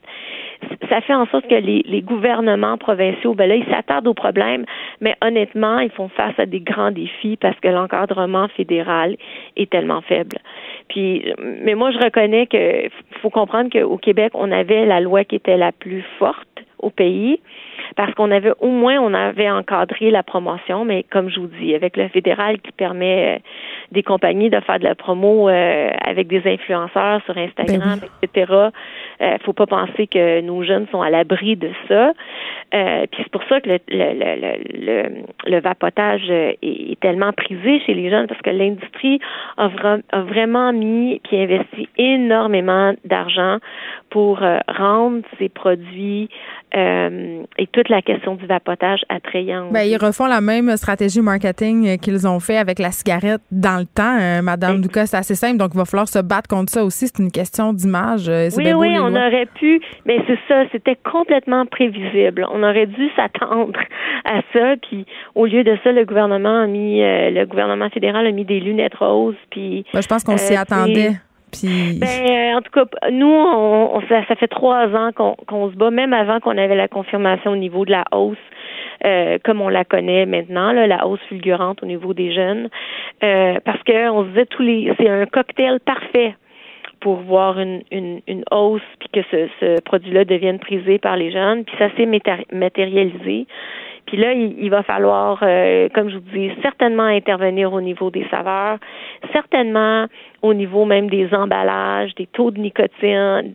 Ça fait en sorte que les, les gouvernements provinciaux, ben là, ils s'attardent aux problèmes, mais honnêtement, ils font face à des grands défis parce que l'encadrement fédéral est tellement faible. Puis, mais moi, je reconnais que faut comprendre qu'au Québec, on avait la loi qui était la plus forte au pays parce qu'on avait au moins on avait encadré la promotion, mais comme je vous dis, avec le fédéral qui permet euh, des compagnies de faire de la promo euh, avec des influenceurs sur Instagram, ben etc. Euh, faut pas penser que nos jeunes sont à l'abri de ça. Puis c'est pour ça que le, le, le, le, vapotage est, tellement prisé chez les jeunes parce que l'industrie a, a, vraiment mis puis investi énormément d'argent pour rendre ces produits euh, et toute la question du vapotage attrayante. Ben, ils refont la même stratégie marketing qu'ils ont fait avec la cigarette dans le temps, euh, Madame Ducas. C'est assez simple, donc il va falloir se battre contre ça aussi. C'est une question d'image. Euh, oui, oui, on aurait pu, mais c'est ça, c'était complètement prévisible. On aurait dû s'attendre à ça, puis au lieu de ça, le gouvernement a mis, le gouvernement fédéral a mis des lunettes roses, puis. Ben, je pense qu'on s'y attendait. Ben, euh, en tout cas, nous, on, ça, fait trois ans qu'on se bat, même avant qu'on avait la confirmation au niveau de la hausse, euh, comme on la connaît maintenant, la hausse fulgurante au niveau des jeunes, euh, parce que on se disait tous les, c'est un cocktail parfait pour voir une, une, une hausse puis que ce, ce produit-là devienne prisé par les jeunes, puis ça s'est matérialisé. Puis là, il, va falloir, euh, comme je vous dis, certainement intervenir au niveau des saveurs, certainement au niveau même des emballages, des taux de nicotine.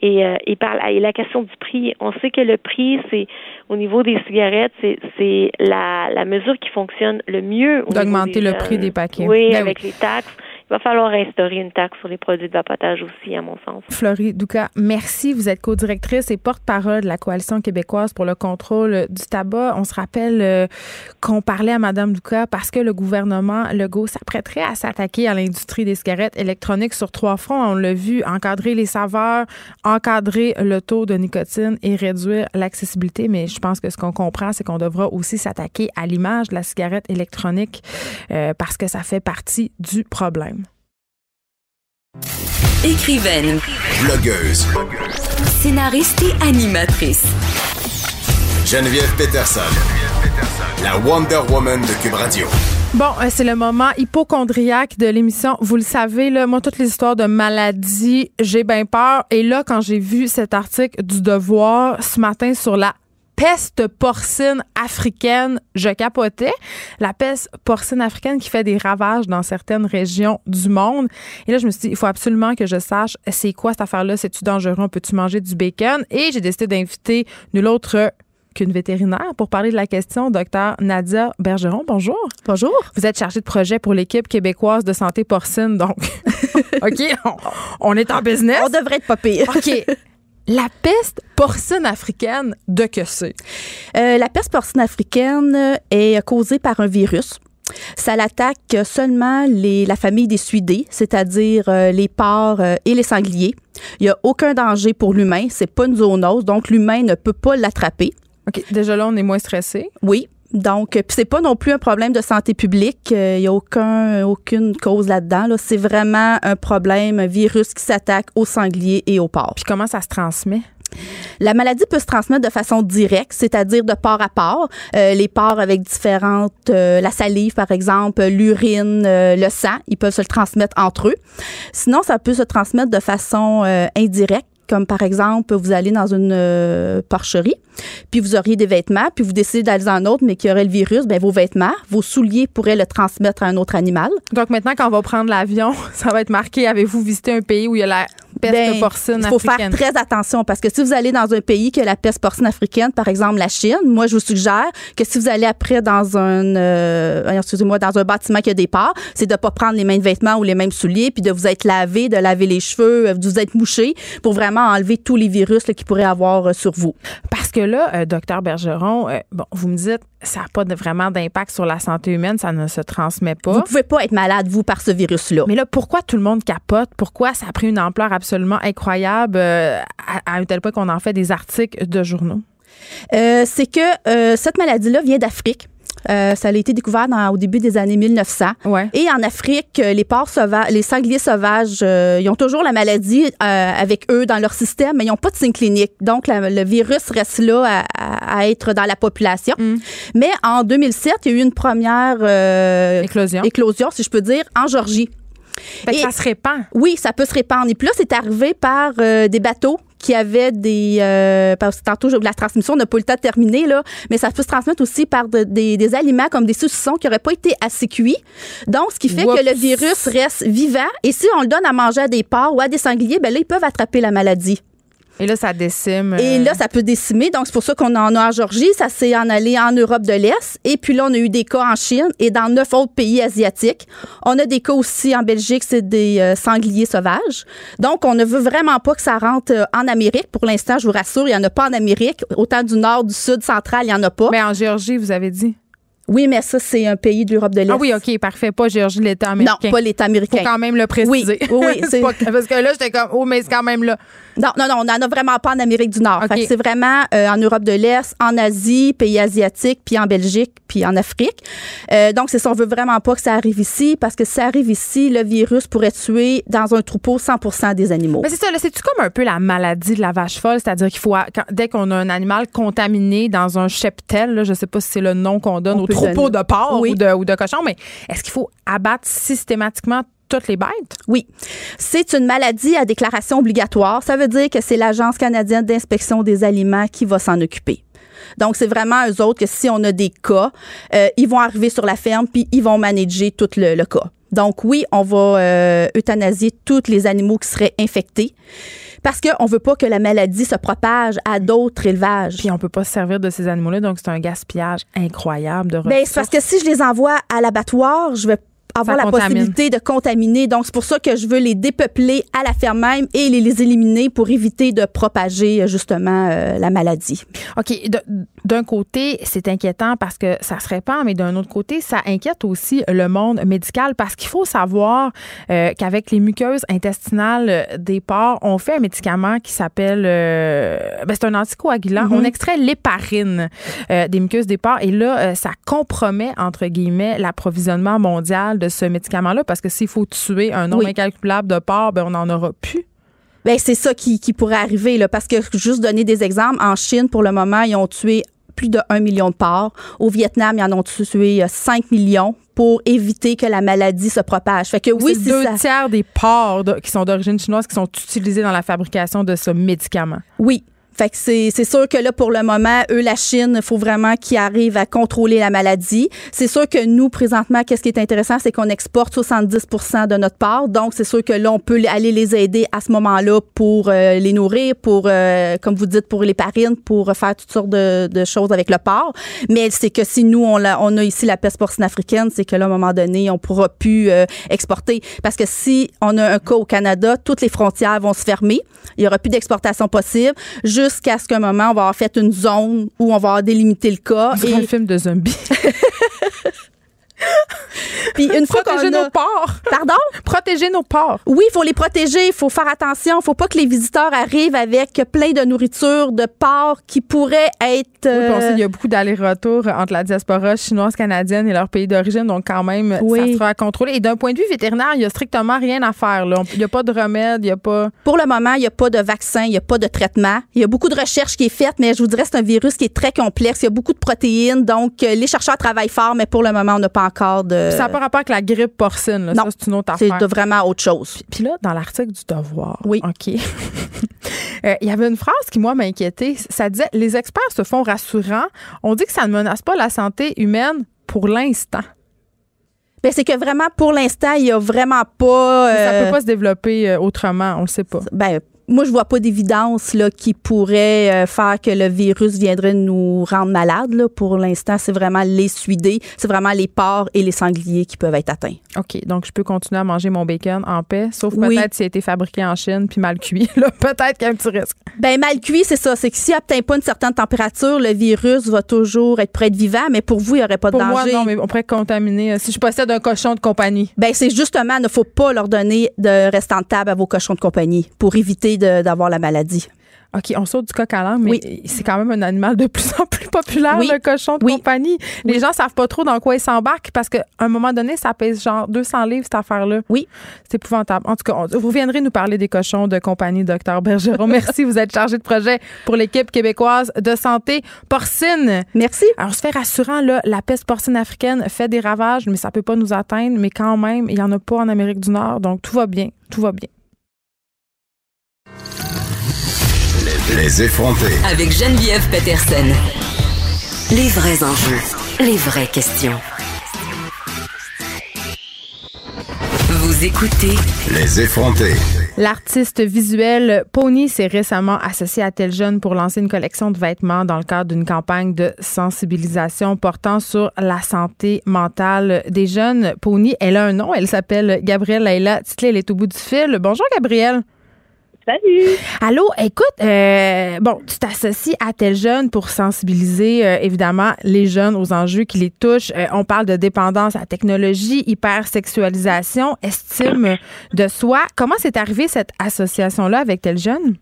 Et, euh, et, par, et la question du prix, on sait que le prix, c'est au niveau des cigarettes, c'est la, la mesure qui fonctionne le mieux. D'augmenter le prix des paquets. Oui, ben avec les taxes. Il va falloir instaurer une taxe sur les produits de vapotage aussi, à mon sens. Florie Douka, merci. Vous êtes co-directrice et porte-parole de la Coalition québécoise pour le contrôle du tabac. On se rappelle euh, qu'on parlait à Mme Douka parce que le gouvernement Legault s'apprêterait à s'attaquer à l'industrie des cigarettes électroniques sur trois fronts. On l'a vu, encadrer les saveurs, encadrer le taux de nicotine et réduire l'accessibilité. Mais je pense que ce qu'on comprend, c'est qu'on devra aussi s'attaquer à l'image de la cigarette électronique euh, parce que ça fait partie du problème. Écrivaine. Blogueuse. Scénariste et animatrice. Geneviève Peterson. La Wonder Woman de Cube Radio. Bon, euh, c'est le moment hypochondriaque de l'émission. Vous le savez, là, moi, toutes les histoires de maladies, j'ai bien peur. Et là, quand j'ai vu cet article du Devoir ce matin sur la peste porcine africaine, je capotais. La peste porcine africaine qui fait des ravages dans certaines régions du monde. Et là, je me suis dit, il faut absolument que je sache c'est quoi cette affaire-là? C'est-tu dangereux? Peux-tu manger du bacon? Et j'ai décidé d'inviter nul autre qu'une vétérinaire pour parler de la question. Docteur Nadia Bergeron, bonjour. Bonjour. Vous êtes chargée de projet pour l'équipe québécoise de santé porcine, donc OK, on, on est en business. On devrait être pas pire. OK. La peste porcine africaine, de que c'est? Euh, la peste porcine africaine est causée par un virus. Ça l'attaque seulement les, la famille des suidés, c'est-à-dire euh, les porcs euh, et les sangliers. Il n'y a aucun danger pour l'humain. C'est pas une zoonose, donc l'humain ne peut pas l'attraper. OK. Déjà là, on est moins stressé. Oui. Donc, puis c'est pas non plus un problème de santé publique. Euh, Il n'y a aucun, aucune cause là-dedans. Là. C'est vraiment un problème, un virus qui s'attaque aux sangliers et aux porcs. Puis comment ça se transmet? La maladie peut se transmettre de façon directe, c'est-à-dire de porc à porc. Euh, les porcs avec différentes, euh, la salive par exemple, l'urine, euh, le sang, ils peuvent se le transmettre entre eux. Sinon, ça peut se transmettre de façon euh, indirecte comme par exemple, vous allez dans une euh, porcherie, puis vous auriez des vêtements, puis vous décidez d'aller dans un autre, mais qui aurait le virus, ben vos vêtements, vos souliers pourraient le transmettre à un autre animal. Donc maintenant, quand on va prendre l'avion, ça va être marqué avez-vous visité un pays où il y a la peste Ben, porcine Il faut faire très attention parce que si vous allez dans un pays qui a la peste porcine africaine, par exemple la Chine, moi je vous suggère que si vous allez après dans un, euh, excusez-moi, dans un bâtiment qui a des porcs, c'est de pas prendre les mêmes vêtements ou les mêmes souliers, puis de vous être lavé, de laver les cheveux, euh, de vous être mouché pour vraiment enlever tous les virus là, qu'il pourrait avoir euh, sur vous. Parce que là, euh, docteur Bergeron, bon, vous me dites, ça n'a pas de- vraiment d'impact sur la santé humaine, ça ne se transmet pas. Vous pouvez pas être malade vous par ce virus-là. Mais là, pourquoi tout le monde capote? Pourquoi ça a pris une ampleur absolument incroyable euh, à, à un tel point qu'on en fait des articles de journaux? Euh, c'est que euh, cette maladie-là vient d'Afrique. Euh, ça a été découvert dans- au début des années 1900. Ouais. Et en Afrique, euh, les porcs sauvages, les sangliers sauvages, euh, ils ont toujours la maladie euh, avec eux dans leur système, mais ils n'ont pas de signe clinique. Donc, la- le virus reste là à, être dans la population. Mm. Mais en 2007, il y a eu une première Éclosion. éclosion, si je peux dire, en Georgie. Fait que Et- ça se répand. Oui, ça peut se répandre. Et puis là, c'est arrivé par euh, des bateaux qui avaient des... euh, parce que tantôt, la transmission n'a pas eu le temps de terminer, là, mais ça peut se transmettre aussi par de- des, des aliments comme des saucissons qui n'auraient pas été assez cuits. Donc, ce qui fait Oups. que le virus reste vivant. Et si on le donne à manger à des porcs ou à des sangliers, ben là, ils peuvent attraper la maladie. Et là, ça décime. Et euh, là, ça peut décimer. Donc, c'est pour ça qu'on en a en Georgie. Ça s'est en allé en Europe de l'Est. Et puis là, on a eu des cas en Chine et dans neuf autres pays asiatiques. On a des cas aussi en Belgique, c'est des euh, sangliers sauvages. Donc, on ne veut vraiment pas que ça rentre euh, en Amérique. Pour l'instant, je vous rassure, il n'y en a pas en Amérique. Autant du nord, du sud, central, il n'y en a pas. Mais en Géorgie, vous avez dit. Oui, mais ça, c'est un pays de l'Europe de l'Est. Ah oui, OK, parfait. Pas Géorgie, l'État américain. Non, pas l'État Faut américain. quand même le préciser. Oui, oui, C'est pas- parce que là, j'étais comme, oh, mais c'est quand même là. Non, non, non, on n'en a vraiment pas en Amérique du Nord. C'est vraiment euh, en Europe de l'Est, en Asie, pays asiatiques, puis en Belgique, puis en Afrique. Euh, donc, c'est ça, on veut vraiment pas que ça arrive ici, parce que si ça arrive ici, le virus pourrait tuer dans un troupeau 100% des animaux. Mais c'est ça, là, c'est-tu comme un peu la maladie de la vache folle? C'est-à-dire qu'il faut, quand- dès qu'on a un animal contaminé dans un cheptel, là, je sais pas si c'est le nom qu'on donne On au de porc Oui. ou, de, ou de mais est-ce qu'il faut abattre systématiquement toutes les bêtes? Oui. C'est une maladie à déclaration obligatoire. Ça veut dire que c'est l'Agence canadienne d'inspection des aliments qui va s'en occuper. Donc, c'est vraiment eux autres que si on a des cas, euh, ils vont arriver sur la ferme puis ils vont manager tout le, le cas. Donc, oui, on va euh, euthanasier tous les animaux qui seraient infectés parce qu'on veut pas que la maladie se propage à d'autres élevages. Puis on peut pas se servir de ces animaux-là, donc c'est un gaspillage incroyable de Ben, ressources. c'est parce que si je les envoie à l'abattoir, je vais avoir la contamine. possibilité de contaminer. Donc, c'est pour ça que je veux les dépeupler à la ferme même et les, les éliminer pour éviter de propager, euh, justement, euh, la maladie. OK. D'un côté, c'est inquiétant parce que ça se répand, mais d'un autre côté, ça inquiète aussi le monde médical parce qu'il faut savoir euh, qu'avec les muqueuses intestinales des porcs, on fait un médicament qui s'appelle. euh, ben, c'est un anticoagulant. On extrait l'héparine euh, des muqueuses des porcs et là, ça compromet, entre guillemets, l'approvisionnement mondial de ce médicament-là? Parce que s'il faut tuer un nombre Oui. incalculable de porcs, ben, on n'en aura plus. Ben, c'est ça qui, qui pourrait arriver, là, parce que juste donner des exemples, en Chine, pour le moment, ils ont tué plus de 1 million de porcs. Au Vietnam, ils en ont tué euh, 5 millions pour éviter que la maladie se propage. Fait que oui, c'est deux ça, tiers des porcs de- qui sont d'origine chinoise qui sont utilisés dans la fabrication de ce médicament. oui. Fait que c'est sûr que là, pour le moment, eux, la Chine, il faut vraiment qu'ils arrivent à contrôler la maladie. C'est sûr que nous, présentement, qu'est-ce qui est intéressant, c'est qu'on exporte 70 de notre part. Donc, c'est sûr que là, on peut aller les aider à ce moment-là pour euh, les nourrir, pour, euh, comme vous dites, pour les parines, pour faire toutes sortes de, de choses avec le porc. Mais c'est que si nous, on a, on a ici la peste porcine africaine, c'est que là, à un moment donné, on pourra plus euh, exporter. Parce que si on a un cas au Canada, toutes les frontières vont se fermer. Il y aura plus d'exportation possible jusqu'à ce qu'un moment, on va avoir fait une zone où on va avoir délimité le cas. C'est un film de zombies. Puis une fois qu'on Protéger a- nos porcs. Pardon? Protéger nos porcs. Oui, il faut les protéger, il faut faire attention, il faut pas que les visiteurs arrivent avec plein de nourriture, de porc qui pourrait être Oui, puis on sait euh, qu'il y a beaucoup d'allers-retours entre la diaspora chinoise, canadienne et leur pays d'origine, donc quand même, Oui. ça sera à contrôler. Et d'un point de vue vétérinaire, il y a strictement rien à faire. là. Il n'y a pas de remède, il n'y a pas... Pour le moment, il n'y a pas de vaccin, il n'y a pas de traitement. Il y a beaucoup de recherches qui est faite, mais je vous dirais c'est un virus qui est très complexe. Il y a beaucoup de protéines, donc euh, les chercheurs travaillent fort, mais pour le moment, on n'a pas encore de. Ça n'a pas rapport avec la grippe porcine. là. non. Ça, c'est une autre C'est affaire. de vraiment autre chose. Puis là, dans l'article du Devoir, Oui. OK, Euh, il y avait une phrase qui, moi, m'inquiétait. Ça disait « Les experts se font rassurants. On dit que ça ne menace pas la santé humaine pour l'instant. Ben, c'est que vraiment, pour l'instant, il n'y a vraiment pas. Ça euh, peut pas se développer euh, autrement, on le sait pas. ben, moi, je vois pas d'évidence là, qui pourrait euh, faire que le virus viendrait nous rendre malades. Là. Pour l'instant, c'est vraiment les suidés, c'est vraiment les porcs et les sangliers qui peuvent être atteints. OK, donc je peux continuer à manger mon bacon en paix, sauf Oui. peut-être s'il a été fabriqué en Chine puis mal cuit. Là, peut-être qu'il y a un petit risque. Ben mal cuit, c'est ça. C'est que s'il n'atteint pas une certaine température, le virus va toujours être prêt être vivant, mais pour vous, il n'y aurait pas Pour de moi, danger. non, mais on pourrait contaminer. euh, Si je possède un cochon de compagnie. Ben c'est justement, il ne faut pas leur donner de restant de table à vos cochons de compagnie pour éviter d'avoir la maladie. OK, on saute du coq à l'âne, mais Oui. c'est quand même un animal de plus en plus populaire, Oui. le cochon de Oui. compagnie. Les gens savent pas trop dans quoi ils s'embarquent parce qu'à un moment donné, ça pèse genre 200 livres, cette affaire-là. Oui. C'est épouvantable. En tout cas, on- vous viendrez nous parler des cochons de compagnie, docteur Bergeron. Merci, vous êtes chargé de projet pour l'équipe québécoise de santé porcine. Merci. Alors, se fait rassurant, là, la peste porcine africaine fait des ravages, mais ça peut pas nous atteindre. Mais quand même, il y en a pas en Amérique du Nord, donc tout va bien. Tout va bien. Les effrontés. Avec Geneviève Peterson. Les vrais enjeux, les vraies questions. Vous écoutez Les effrontés. L'artiste visuel Pony s'est récemment associé à Tel Jeune pour lancer une collection de vêtements dans le cadre d'une campagne de sensibilisation portant sur la santé mentale des jeunes. Pony, elle a un nom, elle s'appelle Gabrielle Leila Titley, elle est au bout du fil. Bonjour Gabrielle. Salut! Allô, écoute, euh, bon, tu t'associes à Tel Jeune pour sensibiliser euh, évidemment les jeunes aux enjeux qui les touchent. Euh, on parle de dépendance à la technologie, hypersexualisation, estime de soi. Comment c'est arrivé cette association-là avec Tel Jeune?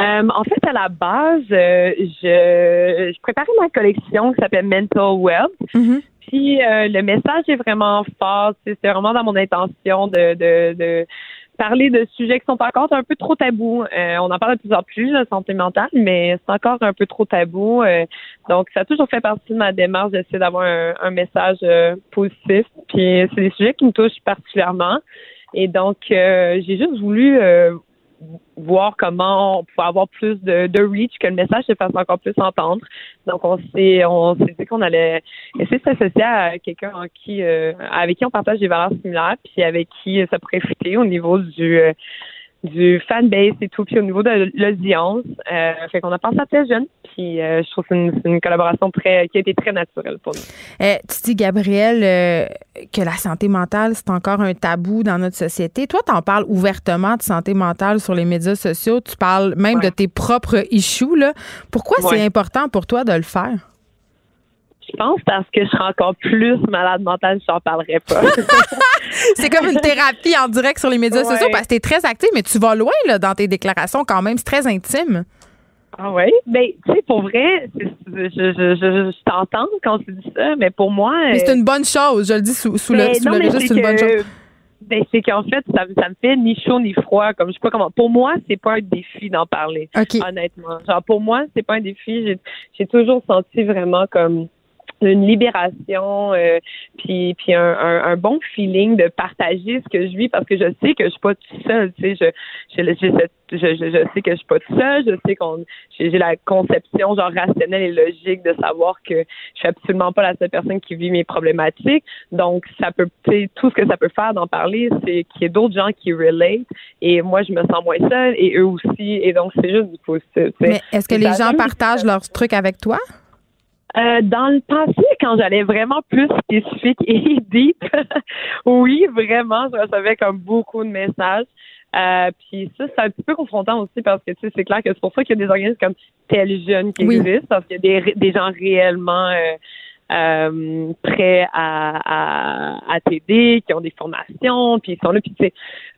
Euh, en fait, à la base, euh, je, je préparais ma collection qui s'appelle Mental Wealth. Mhm. Puis euh, le message est vraiment fort. C'est c'est vraiment dans mon intention de, de, de parler de sujets qui sont encore un peu trop tabous. Euh, on en parle de plus en plus, la santé mentale, mais c'est encore un peu trop tabou. Euh, donc, ça a toujours fait partie de ma démarche d'essayer d'avoir un, un message euh, positif. Puis c'est des sujets qui me touchent particulièrement. Et donc, j'ai juste voulu voir comment on pouvait avoir plus de, de reach, que le message se fasse encore plus entendre. Donc, on s'est on s'est dit qu'on allait essayer de s'associer à quelqu'un euh, avec qui on partage des valeurs similaires, puis avec qui euh, ça pourrait fitter au niveau du euh, du fanbase et tout, puis au niveau de l'audience. Euh, fait qu'on a pensé à très jeune, puis euh, je trouve que c'est une, collaboration très qui a été très naturelle pour nous. Euh, tu dis, Gabrielle, euh, que la santé mentale, c'est encore un tabou dans notre société. Toi, tu en parles ouvertement de santé mentale sur les médias sociaux. Tu parles même Ouais. de tes propres issues. Là. Pourquoi c'est important pour toi de le faire? Je pense parce que je serais encore plus malade mentale, je n'en parlerais pas. C'est comme une thérapie en direct sur les médias Ouais. sociaux parce que tu es très active, mais tu vas loin là, dans tes déclarations quand même. C'est très intime. Ah oui? Ben, tu sais, pour vrai, je, je, je, je t'entends quand tu dis ça, mais pour moi. Mais c'est euh, une bonne chose. Je le dis sous, sous ben, le, sous non, le mais c'est une bonne que- chose. Ben, c'est qu'en fait, ça, me- ça me fait ni chaud ni froid. Comme je sais pas comment. Pour moi, c'est pas un défi d'en parler. Honnêtement. Genre, pour moi, c'est pas un défi. J'ai toujours senti vraiment comme une libération euh, puis puis un, un, bon feeling de partager ce que je vis parce que je sais que je suis pas toute seule tu sais je je, je, je, je sais que je suis pas toute seule je sais qu'on j'ai la conception genre rationnelle et logique de savoir que je suis absolument pas la seule personne qui vit mes problématiques. Donc ça peut tout ce que ça peut faire d'en parler c'est qu'il y ait d'autres gens qui relate et moi je me sens moins seule et eux aussi et donc c'est juste du positif mais est-ce que les gens partagent leurs trucs avec toi? Euh, dans le passé, quand j'allais vraiment plus spécifique et deep, oui, vraiment, je recevais comme beaucoup de messages. Euh, puis ça, c'est un petit peu confrontant aussi parce que tu sais, c'est clair que c'est pour ça qu'il y a des organismes comme Tel Jeune qui existent, parce qu'il y a des, des gens réellement euh, euh, prêts à, à, à t'aider, qui ont des formations, puis ils sont là. Puis tu sais,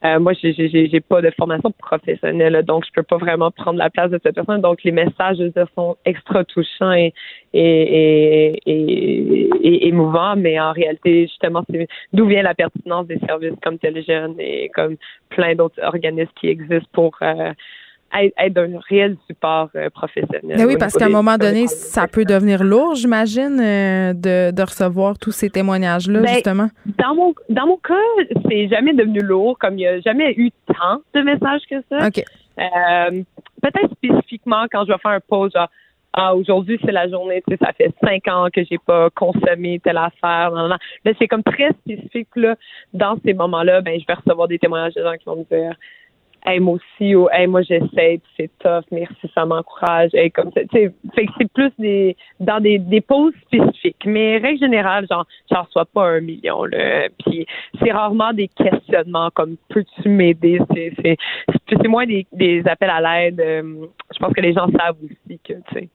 euh, moi, j'ai, j'ai, j'ai pas de formation professionnelle, donc je peux pas vraiment prendre la place de cette personne. Donc les messages, je veux dire, sont extra touchants et et, et, et, émouvants, mais en réalité, justement, c'est d'où vient la pertinence des services comme Téléjeune et comme plein d'autres organismes qui existent pour euh, être d'un réel support euh, professionnel. Ben oui, parce qu'à un moment donné, ça peut devenir lourd, j'imagine, euh, de, de, recevoir tous ces témoignages-là, ben, justement. Dans mon, dans mon cas, c'est jamais devenu lourd, comme il n'y a jamais eu tant de messages que ça. OK. Euh, peut-être spécifiquement quand je vais faire un pause, genre, ah, aujourd'hui, c'est la journée, tu sais, ça fait cinq ans que j'ai pas consommé telle affaire. Non, non, Là, c'est comme très spécifique, là. Dans ces moments-là, ben, je vais recevoir des témoignages de gens qui vont me dire, hey, moi aussi, ou hey, moi j'essaie, c'est tough, merci, ça m'encourage. Comme ça, fait que c'est plus des dans des, des pauses spécifiques. Mais règle générale, genre, j'en reçois pas un million, là. Puis c'est rarement des questionnements comme peux-tu m'aider? C'est, c'est, c'est moins des, des appels à l'aide. Euh, je pense que les gens savent aussi que, tu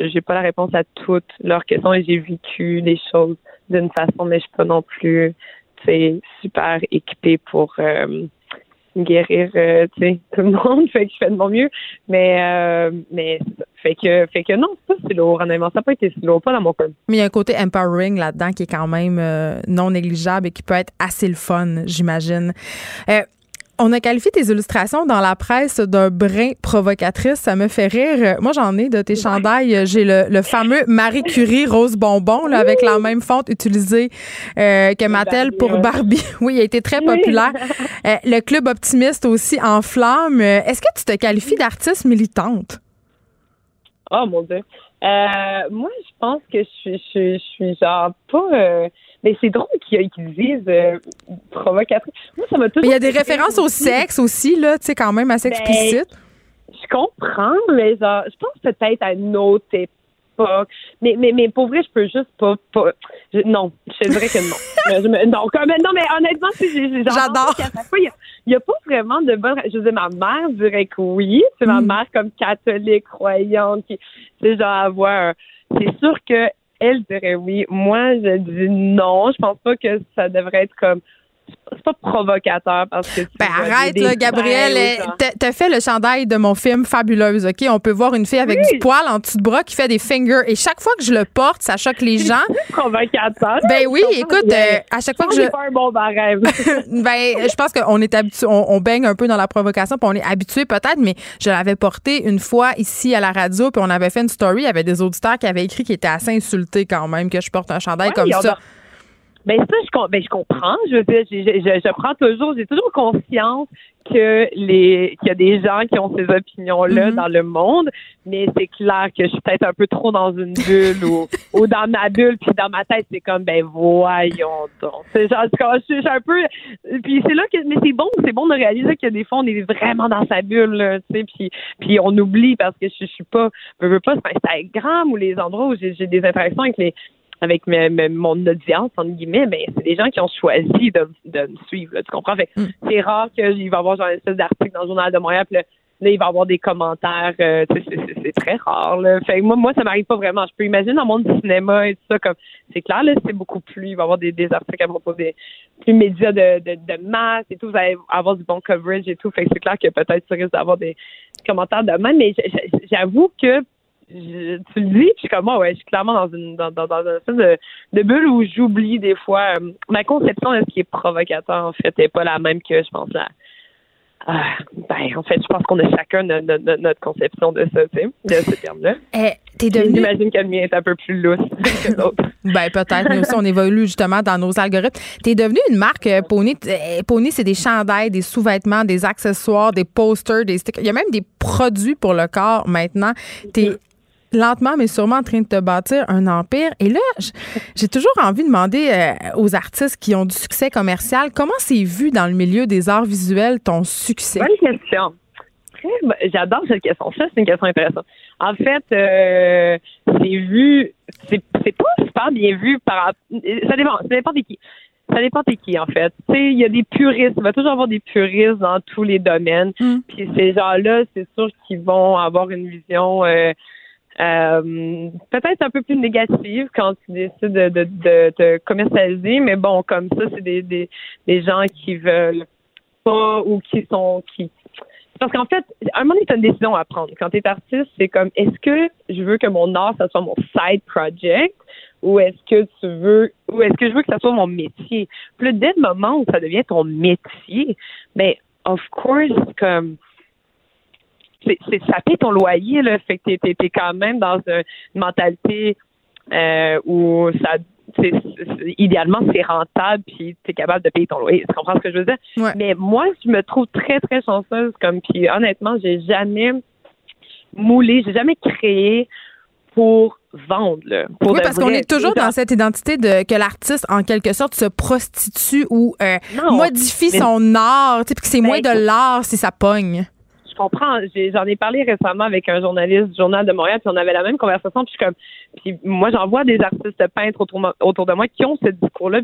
j'ai pas la réponse à toutes leurs questions et j'ai vécu des choses d'une façon, mais je suis pas non plus, tu sais, super équipée pour. Euh, guérir euh, tu sais tout le monde fait que je fais de mon mieux. Mais euh, mais fait que fait que non c'est pas si lourd honnêtement. Ça n'a pas été si lourd pas dans mon cas. Mais il y a un côté empowering là-dedans qui est quand même euh, non négligeable et qui peut être assez le fun j'imagine on a qualifié tes illustrations dans la presse d'un brin provocatrice. Ça me fait rire. Moi, j'en ai de tes chandails. J'ai le, fameux Marie Curie rose bonbon là, avec la même fonte utilisée euh, que Mattel pour Barbie. Oui, il a été très populaire. Euh, le Club Optimiste aussi en flamme. Est-ce que tu te qualifies d'artiste militante? Oh mon Dieu. Euh, moi, je pense que je suis, je, suis genre pas mais c'est drôle qu'ils disent euh, provocatrice. Moi, ça m'a toujours. Il y a des références au sexe aussi, là, tu sais, quand même assez ben, explicite. je comprends, mais genre, je pense peut-être à une autre époque. Mais, mais, mais pour vrai, je peux juste pas. pas non, je dirais que non. non, comme, non, mais honnêtement, j'adore. Il n'y a, pas vraiment de bonne. Je veux dire, ma mère dirait que oui. C'est ma mm. mère comme catholique, croyante, qui, tu sais, genre, avoir. C'est sûr que elle dirait oui. Moi, je dis non. Je pense pas que ça devrait être comme c'est pas provocateur parce que ben arrête là Gabriel t'as fait le chandail de mon film fabuleuse ok? On peut voir une fille avec du poil en dessous de bras qui fait des fingers. Et chaque fois que je le porte ça choque les gens. provocateur. Ben oui écoute euh, à chaque fois que je pas un bon barème. Ben je pense qu'on est habitué on, baigne un peu dans la provocation puis on est habitué peut-être mais je l'avais porté une fois ici à la radio puis on avait fait une story il y avait des auditeurs qui avaient écrit qui étaient assez insultés quand même que je porte un chandail comme ça ben ça, je, ben, je comprends. Je veux dire, je, je, je prends toujours, j'ai toujours conscience que les qu'il y a des gens qui ont ces opinions-là mm-hmm. dans le monde, mais c'est clair que je suis peut-être un peu trop dans une bulle ou, ou dans ma bulle, puis dans ma tête, c'est comme ben voyons donc. C'est genre je, suis un peu puis c'est là que mais c'est bon, c'est bon de réaliser a des fois on est vraiment dans sa bulle, tu sais, puis puis on oublie parce que je, je suis pas je veux pas sur Instagram ou les endroits où j'ai des interactions avec les avec mon audience, entre guillemets, ben, c'est des gens qui ont choisi de, de me suivre. tu comprends? Fait, mm. C'est rare qu'il va y avoir genre une espèce d'article dans le Journal de Montréal, puis là, il va y avoir des commentaires. Euh, c'est très rare. Là. Fait moi, moi, ça m'arrive pas vraiment. Je peux imaginer dans le monde du cinéma et tout ça, comme c'est clair, là, c'est beaucoup plus. Il va y avoir des, des articles à propos des plus médias de, de, de masse et tout. Vous allez avoir du bon coverage et tout. Fait que c'est clair que peut-être tu risques d'avoir des commentaires de même. Mais j'avoue que tu le dis, puis je suis comme moi, ouais, je suis clairement dans une dans, dans, dans une de, de bulle où j'oublie des fois euh, ma conception de ce qui est provocateur en fait n'est pas la même que je pense la Ah, ben, en fait, je pense qu'on a chacun no- no- no- notre conception de ça, tu sais, de ce terme-là. Eh, t'es devenu J'imagine que le mien est un peu plus lousse que l'autre. Ben peut-être, mais aussi on évolue justement dans nos algorithmes. T'es devenu une marque euh, Pony. Euh, Pony, c'est des chandails, des sous-vêtements, des accessoires, des posters, des stickers. Il y a même des produits pour le corps maintenant. T'es lentement mais sûrement en train de te bâtir un empire. Et là, j'ai toujours envie de demander euh, aux artistes qui ont du succès commercial, comment c'est vu dans le milieu des arts visuels ton succès? Bonne question. J'adore cette question. Ça, c'est une question intéressante. En fait, euh, c'est vu, c'est pas super bien vu par. Ça dépend, ça dépend de qui. Ça dépend de qui, en fait. Tu sais, il y a des puristes. Il va toujours avoir des puristes dans tous les domaines. Mm. Puis ces gens-là, c'est sûr qu'ils vont avoir une vision euh, euh, peut-être un peu plus négative quand tu décides de, de, de, de commercialiser. Mais bon, comme ça, c'est des, des, des gens qui veulent pas ou qui sont qui parce qu'en fait, à un moment donné, tu as une décision à prendre. Quand tu es artiste, c'est comme est-ce que je veux que mon art, ça soit mon side project ou est-ce que tu veux ou est-ce que je veux que ça soit mon métier? Puis dès le moment où ça devient ton métier, ben of course, comme c'est, ça paie ton loyer, là. Fait que t'es, quand même dans une mentalité euh, où ça c'est, idéalement c'est rentable puis tu es capable de payer ton loyer. Tu comprends ce que je veux dire? Ouais. Mais moi, je me trouve très, très chanceuse comme puis honnêtement, j'ai jamais moulé, j'ai jamais créé pour vendre. Là, pour Oui, parce qu'on est toujours dans cette identité de que l'artiste, en quelque sorte, se prostitue ou euh, Non, modifie mais- son art, tu sais, puis que c'est Ben, moins de l'art si ça pogne. Comprends. J'en ai, parlé récemment avec un journaliste du Journal de Montréal, puis on avait la même conversation. Puis, je comme, puis moi, j'en vois des artistes peintres autour, autour de moi qui ont ce discours-là.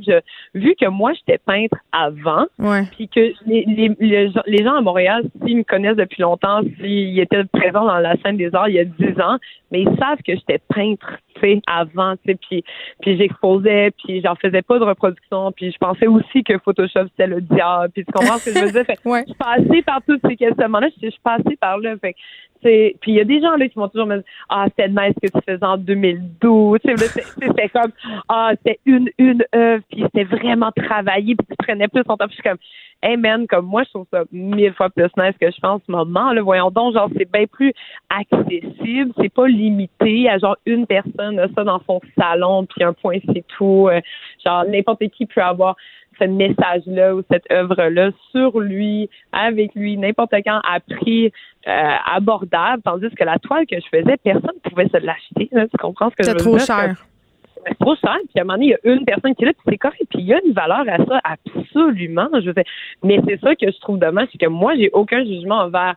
Vu que moi, j'étais peintre avant, Ouais. puis que les, les, les, gens- les gens à Montréal, s'ils me connaissent depuis longtemps, s'ils étaient présents dans la scène des arts il y a 10 ans, mais ils savent que j'étais peintre, tu sais, avant, tu sais, puis, puis j'exposais, puis j'en faisais pas de reproduction, puis je pensais aussi que Photoshop, c'était le diable, puis tu comprends ce que je veux dire? Fait Ouais. je suis passée par tous ces questionnements-là, je, je suis passée par là, fait puis il y a des gens là qui vont toujours me dire ah c'était nice ce que tu faisais en 2012 tu sais là, c'est- c'est- c'était comme ah c'était une une œuvre puis c'était vraiment travaillé puis tu prenais plus ton temps puis je suis comme hey man comme moi je trouve ça mille fois plus nice que je pense en ce moment là voyons donc genre c'est bien plus accessible c'est pas limité à genre une personne a ça dans son salon puis un point c'est tout Euh, genre n'importe qui peut avoir ce message-là ou cette œuvre-là sur lui, avec lui, n'importe quand, à prix euh, abordable, tandis que la toile que je faisais, personne ne pouvait se l'acheter. là. Tu comprends ce que je veux trop dire? cher. C'est trop cher. Puis à un moment donné, il y a une personne qui est là, puis c'est correct. Puis il y a une valeur à ça, absolument. Je veux dire. Mais c'est ça que je trouve dommage, c'est que moi, j'ai aucun jugement envers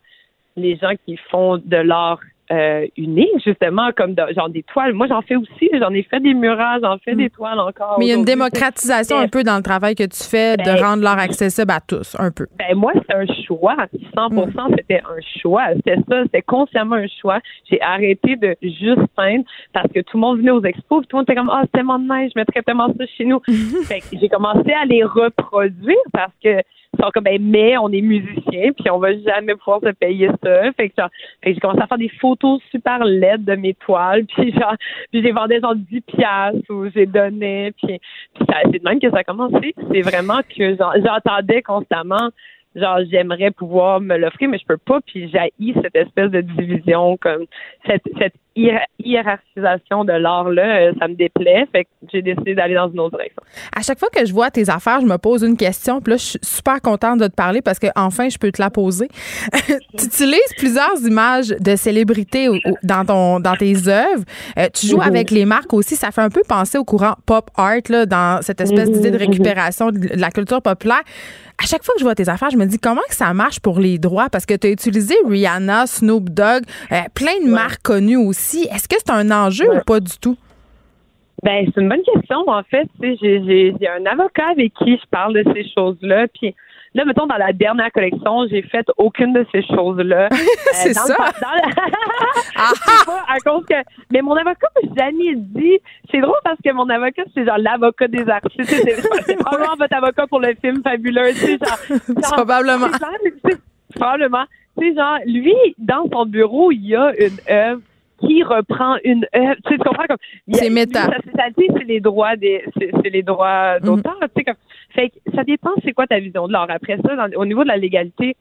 les gens qui font de l'art euh, unique, justement, comme genre des toiles. Moi, j'en fais aussi. J'en ai fait des murages, j'en fais des toiles encore. Mais il y a une démocratisation un peu dans le travail que tu fais de Ben- rendre l'art accessible à tous, un peu. Ben moi, c'est un choix. 100 c'était un choix. C'était ça, c'était consciemment un choix. J'ai arrêté de juste peindre parce que tout le monde venait aux expos, puis tout le monde était comme ah c'est tellement nice, je mettrais tellement ça chez nous. fait que j'ai commencé à les reproduire parce que sont comme ben mais on est musicien puis on va jamais pouvoir se payer ça. Fait que, genre, j'ai commencé à faire des photos super laides de mes toiles puis genre puis j'ai vendais genre 10 piastres ou j'ai donné puis, puis ça- c'est de même que ça a commencé. C'est vraiment que genre, j'entendais constamment genre j'aimerais pouvoir me l'offrir mais je peux pas puis j'haïs cette espèce de division comme cette cette hiérarchisation de l'art là ça me déplaît fait que j'ai décidé d'aller dans une autre direction À chaque fois que je vois tes affaires, je me pose une question. Puis là, je suis super contente de te parler parce que enfin, je peux te la poser. tu utilises plusieurs images de célébrités dans ton dans tes œuvres. Euh, tu joues avec les marques aussi. Ça fait un peu penser au courant pop art là, dans cette espèce d'idée de récupération de la culture populaire. À chaque fois que je vois tes affaires, je me dis comment que ça marche pour les droits? Parce que tu as utilisé Rihanna, Snoop Dogg, euh, plein de marques connues aussi. Est-ce que c'est un enjeu ou pas du tout? Ben, c'est une bonne question. En fait, j'ai, un avocat avec qui je parle de ces choses-là. Puis là, mettons, dans la dernière collection, j'ai fait aucune de ces choses-là. C'est ça. Le, dans le- C'est pas à cause que. Mais mon avocat m'a jamais dit. C'est drôle parce que mon avocat, c'est genre l'avocat des artistes. C'est, probablement votre avocat pour le film fabuleux. Genre, genre- Probablement. c'est genre, Probablement. Tu sais, genre, lui, dans son bureau, il y a une œuvre qui reprend une œuvre. Tu sais, tu comprends comme. C'est méta. spécialité, c'est les droits des, c'est, les droits d'auteur. Tu sais, comme. Fait que ça dépend c'est quoi ta vision de l'art. Après ça, dans- au niveau de la légalité,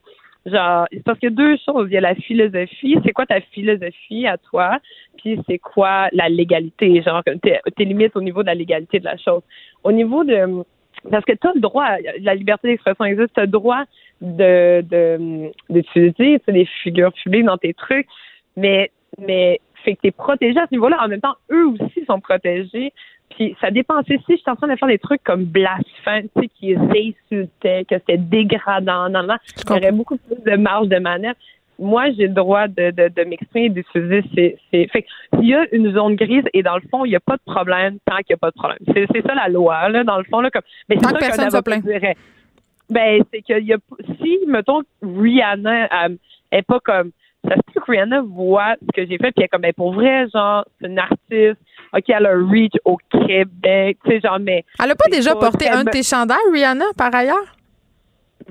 Genre, c'est parce qu'il y a deux choses. Il y a la philosophie. C'est quoi ta philosophie à toi? Puis c'est quoi la légalité? Genre, tes, tes limites au niveau de la légalité de la chose. Au niveau de parce que tu as le droit, la liberté d'expression existe, tu as le droit de d'utiliser des figures publiques dans tes trucs, mais mais fait que tu es protégé à ce niveau-là. En même temps, eux aussi sont protégés. Puis ça dépend. Si je suis en train de faire des trucs comme blasphème, tu sais, qui insultaient, que c'était dégradant, non, non, j'aurais beaucoup plus de marge de manœuvre. Moi, j'ai le droit de, de, de m'exprimer et d'utiliser ces, ces. Fait s'il y a une zone grise et dans le fond, il n'y a pas de problème tant qu'il n'y a pas de problème. C'est, ça la loi, là, dans le fond, là, comme. Mais c'est Tant que personne se plaint. Ben, c'est qu'il y a. Si, mettons, Rihanna euh, est pas comme. Ça se peut que Rihanna voit ce que j'ai fait, puis elle est comme, ben, pour vrai, genre, c'est une artiste. OK, elle a un reach au Québec, tu sais, genre, mais. Elle a pas déjà porté un de tes chandails, Rihanna, par ailleurs?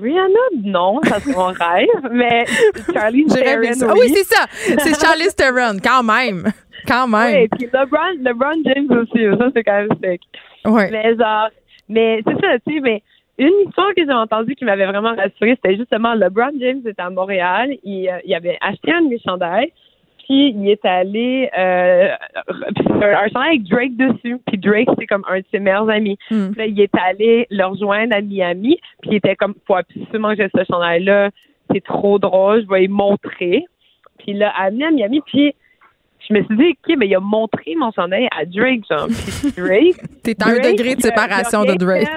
Rihanna, non, ça c'est mon rêve, mais Charlie Theron, ça. Ah oui, c'est ça. C'est Charlize Theron, quand même. Quand même. Oui, puis LeBron, LeBron James aussi, ça c'est quand même sick. Ouais. Mais genre, mais c'est ça, tu sais, mais une histoire que j'ai entendue qui m'avait vraiment rassurée, c'était justement LeBron James était à Montréal, il, euh, il avait acheté un de mes chandails, puis il est allé euh, un, chandail avec Drake dessus, puis Drake c'est comme un de ses meilleurs amis. Hmm. Puis là, il est allé le rejoindre à Miami, puis il était comme, faut absolument que j'ai ce chandail-là, c'est trop drôle, je vais y montrer. Puis il l'a amené à Miami, puis je me suis dit, OK, mais il a montré mon chandail à Drake, genre. Drake. T'es à un degré de séparation de Drake.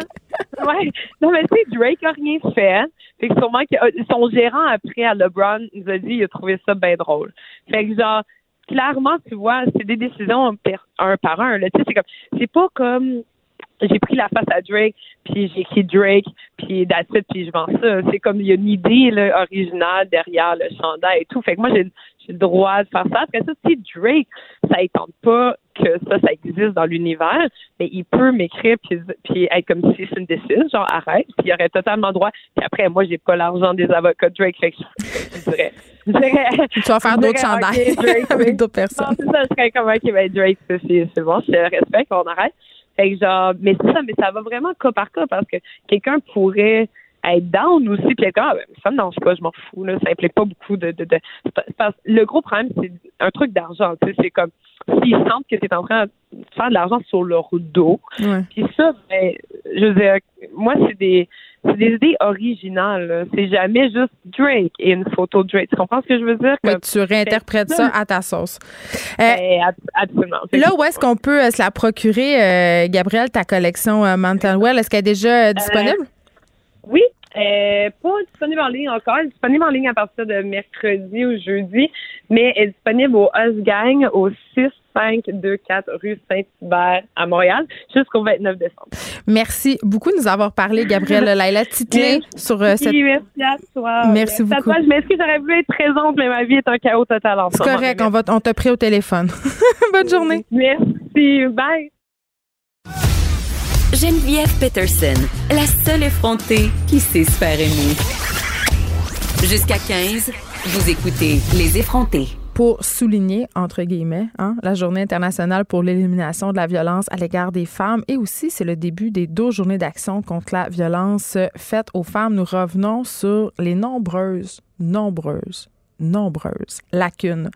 Ouais. Non, mais tu sais, Drake a rien fait. Fait que sûrement que euh, son gérant après à LeBron nous a dit il a trouvé ça bien drôle. Fait que genre, clairement, tu vois, c'est des décisions un par un. Là. Tu sais, c'est comme c'est pas comme j'ai pris la face à Drake, puis j'ai écrit Drake, puis it, puis je vends ça. C'est comme il y a une idée là, originale derrière le chandail et tout. Fait que moi, j'ai le droit de faire ça. Parce que ça, si Drake, ça tente pas que ça, ça existe dans l'univers, mais il peut m'écrire puis, puis être comme si c'est une décision, genre arrête, puis il aurait totalement droit. Puis après, moi, j'ai pas l'argent des avocats de Drake, fait que je, je dirais, je dirais- Tu vas faire d'autres chandails ok, Drake, avec d'autres non, personnes. c'est ça, je serais comme, OK, ben Drake, c'est c'est bon, je te respecte, on arrête. Que genre, mais c'est ça, mais ça va vraiment cas par cas parce que quelqu'un pourrait être down aussi, puis être comme, ah, ben, ça me dérange pas, je m'en fous, là, ça implique pas beaucoup de... de, de le gros problème, c'est un truc d'argent, tu sais, c'est comme, s'ils sentent que tu en train de faire de l'argent sur leur dos, Ouais. puis ça, ben, je veux dire, moi, c'est des, c'est des idées originales. C'est jamais juste Drake et une photo de Drake. Tu comprends ce que je veux dire? Oui, Comme- tu réinterprètes ça à ta sauce. Euh, Ben, ab- absolument. Là, où est-ce qu'on peut euh, se la procurer, euh, Gabrielle, ta collection euh, Mountain Well? Est-ce qu'elle est déjà euh, disponible? Oui, euh, pas disponible en ligne encore. Elle est disponible en ligne à partir de mercredi ou jeudi, mais elle est disponible au Us Gang au 6524 rue Saint-Hubert à Montréal jusqu'au 29 décembre. Merci beaucoup de nous avoir parlé, Gabrielle Laila Titlin, sur euh, cette. Merci à toi. Merci beaucoup. toi. Je m'excuse, j'aurais voulu être présente, mais ma vie est un chaos total en ce C'est correct, on, va, on t'a pris au téléphone. Bonne journée. Merci. Bye. Geneviève Peterson, la seule effrontée qui sait se faire aimer. Jusqu'à 15, vous écoutez Les effrontés. Pour souligner, entre guillemets, hein, la journée internationale pour l'élimination de la violence à l'égard des femmes et aussi c'est le début des 12 journées d'action contre la violence faite aux femmes, nous revenons sur les nombreuses, nombreuses nombreuses lacunes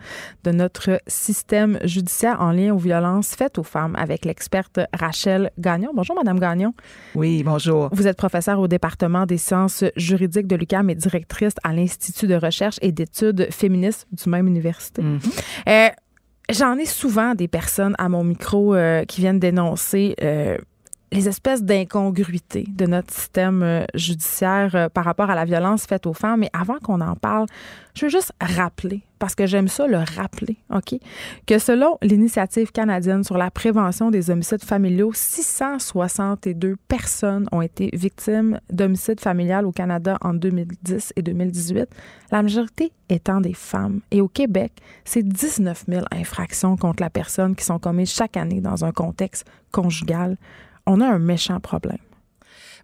de notre système judiciaire en lien aux violences faites aux femmes avec l'experte Rachel Gagnon. Bonjour, Madame Gagnon. Oui, bonjour. Vous êtes professeure au département des sciences juridiques de l'UQAM et directrice à l'Institut de recherche et d'études féministes du même université. Mhm. Euh, J'en ai souvent des personnes à mon micro euh, qui viennent dénoncer euh, les espèces d'incongruités de notre système euh, judiciaire euh, par rapport à la violence faite aux femmes. Mais avant qu'on en parle, je veux juste rappeler, parce que j'aime ça le rappeler, OK, que selon l'initiative canadienne sur la prévention des homicides familiaux, 662 personnes ont été victimes d'homicides familial au Canada en 2010 et 2018, la majorité étant des femmes. Et au Québec, c'est 19 000 infractions contre la personne qui sont commises chaque année dans un contexte conjugal. On a un méchant problème.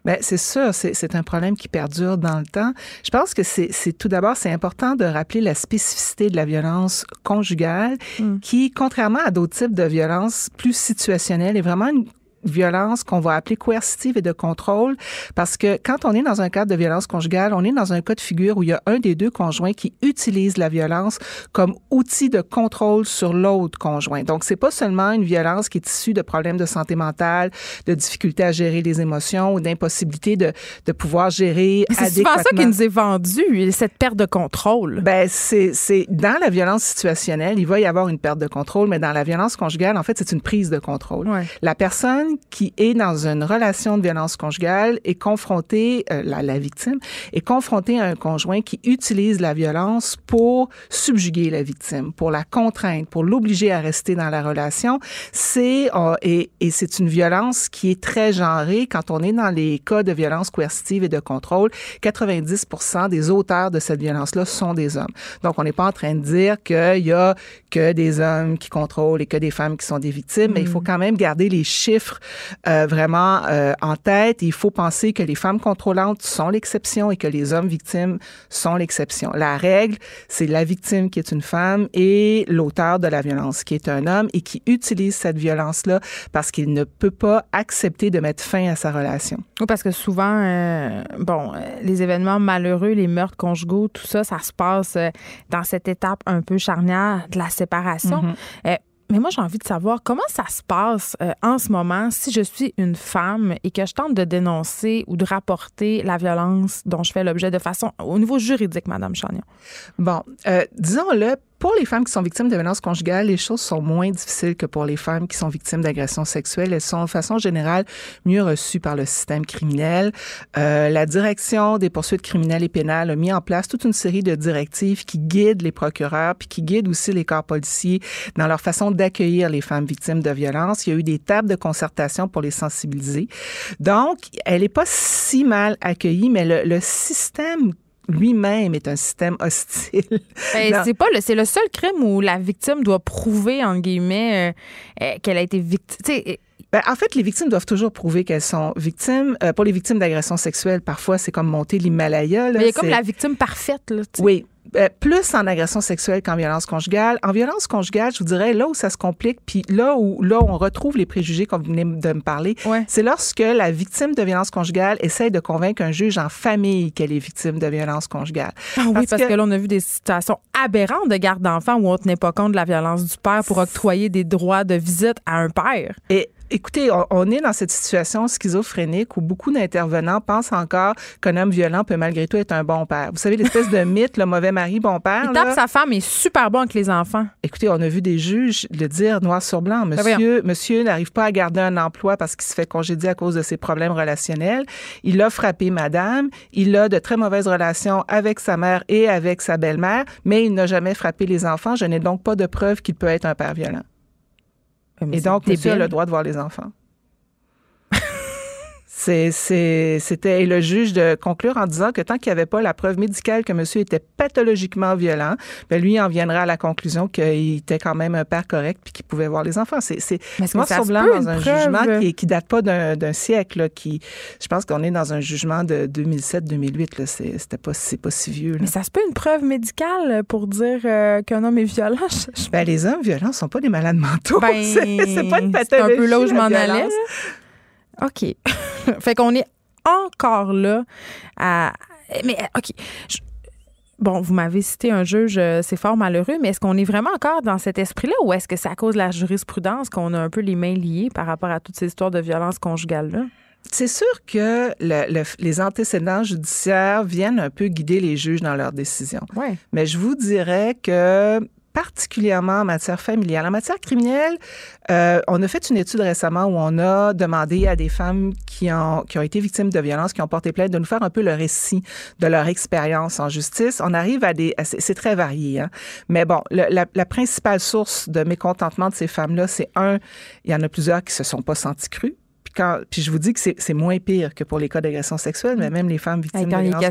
Ben, c'est sûr, c'est un problème qui perdure dans le temps. Je pense que c'est c'est- tout d'abord, c'est important de rappeler la spécificité de la violence conjugale Mm. qui, contrairement à d'autres types de violences plus situationnelles, est vraiment une violence qu'on va appeler coercitive et de contrôle, parce que quand on est dans un cadre de violence conjugale, on est dans un cas de figure où il y a un des deux conjoints qui utilise la violence comme outil de contrôle sur l'autre conjoint. Donc, c'est pas seulement une violence qui est issue de problèmes de santé mentale, de difficultés à gérer les émotions ou d'impossibilité de, de pouvoir gérer C'est souvent ça qui nous est vendu, cette perte de contrôle. Ben, c'est, c'est dans la violence situationnelle, il va y avoir une perte de contrôle, mais dans la violence conjugale, en fait, c'est une prise de contrôle. Ouais. La personne qui est dans une relation de violence conjugale est confrontée, euh, la, la victime est confrontée à un conjoint qui utilise la violence pour subjuguer la victime, pour la contraindre, pour l'obliger à rester dans la relation. C'est euh, et, et c'est une violence qui est très genrée. Quand on est dans les cas de violence coercitive et de contrôle, 90% des auteurs de cette violence-là sont des hommes. Donc, on n'est pas en train de dire qu'il y a que des hommes qui contrôlent et que des femmes qui sont des victimes, mais il faut quand même garder les chiffres euh, vraiment euh, en tête. Il faut penser que les femmes contrôlantes sont l'exception et que les hommes victimes sont l'exception. La règle, c'est la victime qui est une femme et l'auteur de la violence qui est un homme et qui utilise cette violence-là parce qu'il ne peut pas accepter de mettre fin à sa relation. Oui, parce que souvent, euh, bon, euh, les événements malheureux, les meurtres conjugaux, tout ça, ça se passe dans cette étape un peu charnière de la séparation. Euh, mais moi, j'ai envie de savoir comment ça se passe euh, en ce moment si je suis une femme et que je tente de dénoncer ou de rapporter la violence dont je fais l'objet de façon au niveau juridique, Madame Chagnon. Bon, euh, disons-le, pour les femmes qui sont victimes de violences conjugales, les choses sont moins difficiles que pour les femmes qui sont victimes d'agressions sexuelles. Elles sont de façon générale mieux reçues par le système criminel. Euh, la direction des poursuites criminelles et pénales a mis en place toute une série de directives qui guident les procureurs puis qui guident aussi les corps policiers dans leur façon d'accueillir les femmes victimes de violences. Il y a eu des tables de concertation pour les sensibiliser. Donc, elle n'est pas si mal accueillie, mais le, le système lui-même est un système hostile. Ben, c'est pas le, c'est le seul crime où la victime doit prouver en guillemets euh, euh, qu'elle a été victime. Ben, en fait, les victimes doivent toujours prouver qu'elles sont victimes. Euh, pour les victimes d'agressions sexuelles, parfois, c'est comme monter l'Himalaya. là. mais il y a comme la victime parfaite là. tu sais. Oui. Euh, plus en agression sexuelle qu'en violence conjugale. En violence conjugale, je vous dirais, là où ça se complique, puis là où là où on retrouve les préjugés qu'on venait de me parler, Ouais. c'est lorsque la victime de violence conjugale essaie de convaincre un juge en famille qu'elle est victime de violence conjugale. Ah oui, Parce parce, que- que, là, on a vu des situations aberrantes de garde d'enfants où on tenait pas compte de la violence du père pour octroyer des droits de visite à un père. Et écoutez, on, on est dans cette situation schizophrénique où beaucoup d'intervenants pensent encore qu'un homme violent peut malgré tout être un bon père. Vous savez, l'espèce de mythe, le mauvais mari, bon père. Il tape sa femme et est super bon avec les enfants. Écoutez, on a vu des juges le dire noir sur blanc. Ben. Monsieur, monsieur n'arrive pas à garder un emploi parce qu'il se fait congédier à cause de ses problèmes relationnels. Il a frappé madame. Il a de très mauvaises relations avec sa mère et avec sa belle-mère, mais il n'a jamais frappé les enfants. Je n'ai donc pas de preuve qu'il peut être un père violent. Mais Et donc, monsieur a le droit de voir les enfants. C'est, c'est, c'était et le juge de conclure en disant que tant qu'il n'y avait pas la preuve médicale que monsieur était pathologiquement violent, ben lui en viendra à la conclusion qu'il était quand même un père correct puis qu'il pouvait voir les enfants. C'est, c'est noir sur blanc dans un preuve? jugement qui, qui date pas d'un, siècle. là, qui, je pense qu'on est dans un jugement de 2007-2008. Là, c'est, c'était pas, c'est pas si vieux. là. Mais ça se peut une preuve médicale pour dire euh, qu'un homme est violent? Je- Ben, les hommes violents sont pas des malades mentaux. Ben, c'est, c'est pas une c'est pathologie. un peu là où je m'en allais. OK. fait qu'on est encore là à. Mais, OK. Je- Bon, vous m'avez cité un juge, euh, c'est fort malheureux, mais est-ce qu'on est vraiment encore dans cet esprit-là ou est-ce que c'est à cause de la jurisprudence qu'on a un peu les mains liées par rapport à toutes ces histoires de violence conjugale-là? C'est sûr que le- le- les antécédents judiciaires viennent un peu guider les juges dans leurs décisions. Oui. Mais je vous dirais que particulièrement en matière familiale. En matière criminelle, euh, on a fait une étude récemment où on a demandé à des femmes qui ont, qui ont été victimes de violences, qui ont porté plainte, de nous faire un peu le récit de leur expérience en justice. On arrive à des... C'est très varié, hein? Mais bon, la, la principale source de mécontentement de ces femmes-là, c'est un, il y en a plusieurs qui se sont pas puis Puis, quand, puis je vous dis que c'est moins pire que pour les cas d'agression sexuelle, mais même les femmes victimes de violences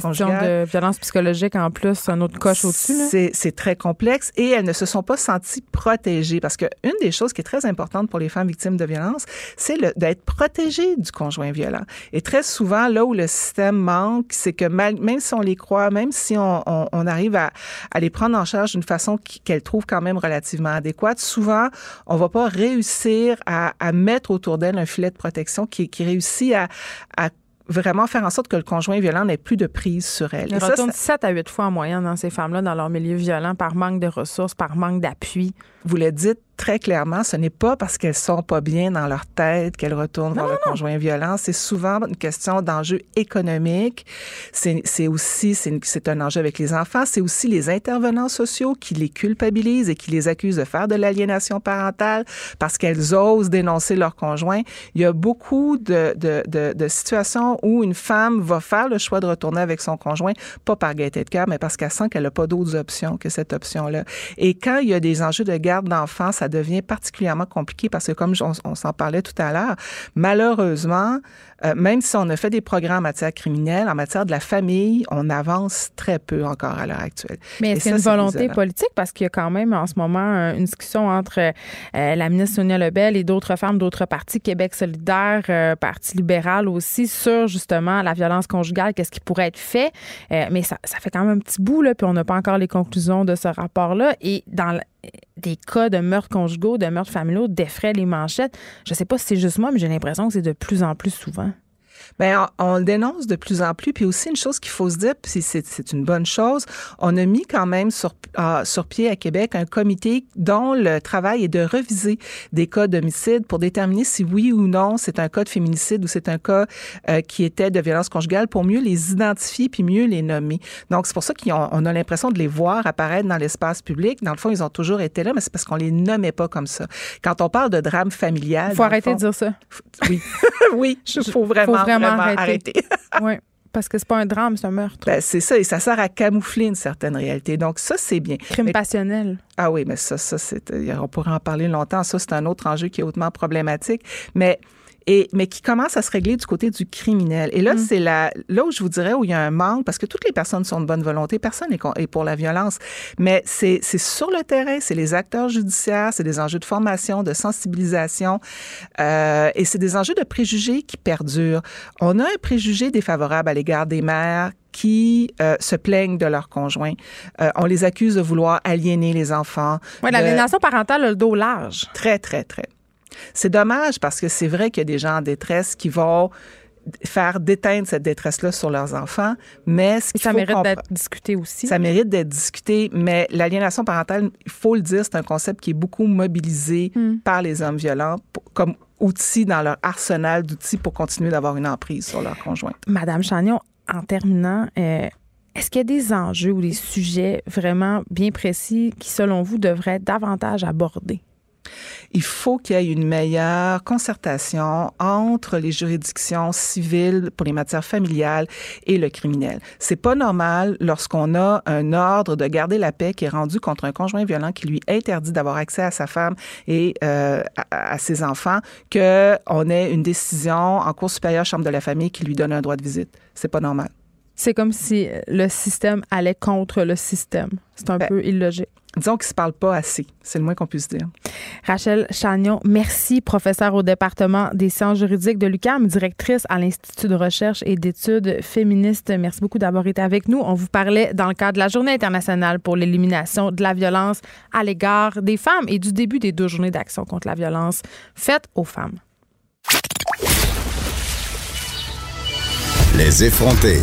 de violence psychologique en plus, un autre coche au-dessus. c'est très complexe et elles ne se sont pas senties protégées parce que une des choses qui est très importante pour les femmes victimes de violence, c'est d'être protégées du conjoint violent. Et très souvent, là où le système manque, c'est que mal- même si on les croit, même si on, on- on arrive à, à les prendre en charge d'une façon qu'elles trouvent quand même relativement adéquate, souvent, on va pas réussir à, à mettre autour d'elles un filet de protection qui, qui réussit à, à vraiment faire en sorte que le conjoint violent n'ait plus de prise sur elle. Retournent ça- 7 à 8 fois en moyenne dans ces femmes-là dans leur milieu violent par manque de ressources, par manque d'appui. vous le dites très clairement, ce n'est pas parce qu'elles sont pas bien dans leur tête qu'elles retournent vers le conjoint violent. C'est souvent une question d'enjeu économique. C'est aussi, c'est un enjeu avec les enfants. C'est aussi les intervenants sociaux qui les culpabilisent et qui les accusent de faire de l'aliénation parentale parce qu'elles osent dénoncer leur conjoint. Il y a beaucoup de, de, de, de situations où une femme va faire le choix de retourner avec son conjoint, pas par gaieté de cœur, mais parce qu'elle sent qu'elle n'a pas d'autres options que cette option-là. Et quand il y a des enjeux de garde d'enfants, ça devient particulièrement compliqué parce que, comme on, on s'en parlait tout à l'heure, malheureusement, euh, même si on a fait des programmes en matière criminelle, en matière de la famille, on avance très peu encore à l'heure actuelle. Mais ça, une volonté politique parce qu'il y a quand même en ce moment une discussion entre euh, la ministre Sonia Lebel et d'autres femmes d'autres partis, Québec solidaire, euh, Parti libéral aussi, sur justement la violence conjugale, qu'est-ce qui pourrait être fait. Mais ça, ça fait quand même un petit bout, là, puis on n'a pas encore les conclusions de ce rapport-là. Et dans des cas de meurtres conjugaux, de meurtres familiaux, d'effraient les manchettes, je sais pas si c'est juste moi, mais j'ai l'impression que c'est de plus en plus souvent. Ben, on, on le dénonce de plus en plus. Puis aussi, une chose qu'il faut se dire, puis c'est, c'est une bonne chose, on a mis quand même sur, ah, sur pied à Québec un comité dont le travail est de reviser des cas d'homicide pour déterminer si oui ou non c'est un cas de féminicide ou c'est un cas euh, qui était de violence conjugale pour mieux les identifier puis mieux les nommer. Donc, c'est pour ça qu'on on a l'impression de les voir apparaître dans l'espace public. Dans le fond, ils ont toujours été là, mais c'est parce qu'on les nommait pas comme ça. Quand on parle de drame familial... Il faut arrêter fond- de dire ça. Oui, oui, il faut vraiment, Faut vraiment vraiment oui, parce que c'est pas un drame, c'est un meurtre. Ben, c'est ça, et ça sert à camoufler une certaine réalité. Donc, ça, c'est bien. Crime Mais- passionnel. ah oui, mais ça, ça, c'est, euh, on pourrait en parler longtemps. Ça, c'est un autre enjeu qui est hautement problématique. Mais, et, mais qui commence à se régler du côté du criminel. Et là, c'est la, là où je vous dirais où il y a un manque, parce que toutes les personnes sont de bonne volonté, personne n'est pour la violence. Mais c'est, c'est sur le terrain, c'est les acteurs judiciaires, c'est des enjeux de formation, de sensibilisation, euh, et c'est des enjeux de préjugés qui perdurent. On a un préjugé défavorable à l'égard des mères qui euh, se plaignent de leurs conjoints. Euh, on les accuse de vouloir aliéner les enfants. Oui, de- l'aliénation parentale a le dos large. Très, très, très. C'est dommage parce que c'est vrai qu'il y a des gens en détresse qui vont faire déteindre cette détresse-là sur leurs enfants, mais ce ça faut mérite d'être discuté aussi. ça mérite d'être discuté, mais l'aliénation parentale, il faut le dire, c'est un concept qui est beaucoup mobilisé Hmm. par les hommes violents pour- comme outil dans leur arsenal d'outils pour continuer d'avoir une emprise sur leur conjoint. Madame Chagnon, en terminant, euh, est-ce qu'il y a des enjeux ou des sujets vraiment bien précis qui, selon vous, devraient être davantage abordés? Il faut qu'il y ait une meilleure concertation entre les juridictions civiles pour les matières familiales et le criminel. C'est pas normal lorsqu'on a un ordre de garder la paix qui est rendu contre un conjoint violent qui lui interdit d'avoir accès à sa femme et euh, à, ses enfants que on ait une décision en cour supérieure chambre de la famille qui lui donne un droit de visite. C'est pas normal. C'est comme si le système allait contre le système. C'est un Ben, peu illogique. Disons qu'ils se parlent pas assez. C'est le moins qu'on puisse dire. Rachel Chagnon, merci, professeure au département des sciences juridiques de l'UQAM, directrice à l'Institut de recherche et d'études féministes. Merci beaucoup d'avoir été avec nous. On vous parlait dans le cadre de la Journée internationale pour l'élimination de la violence à l'égard des femmes et du début des deux journées d'action contre la violence faite aux femmes. Les effrontés.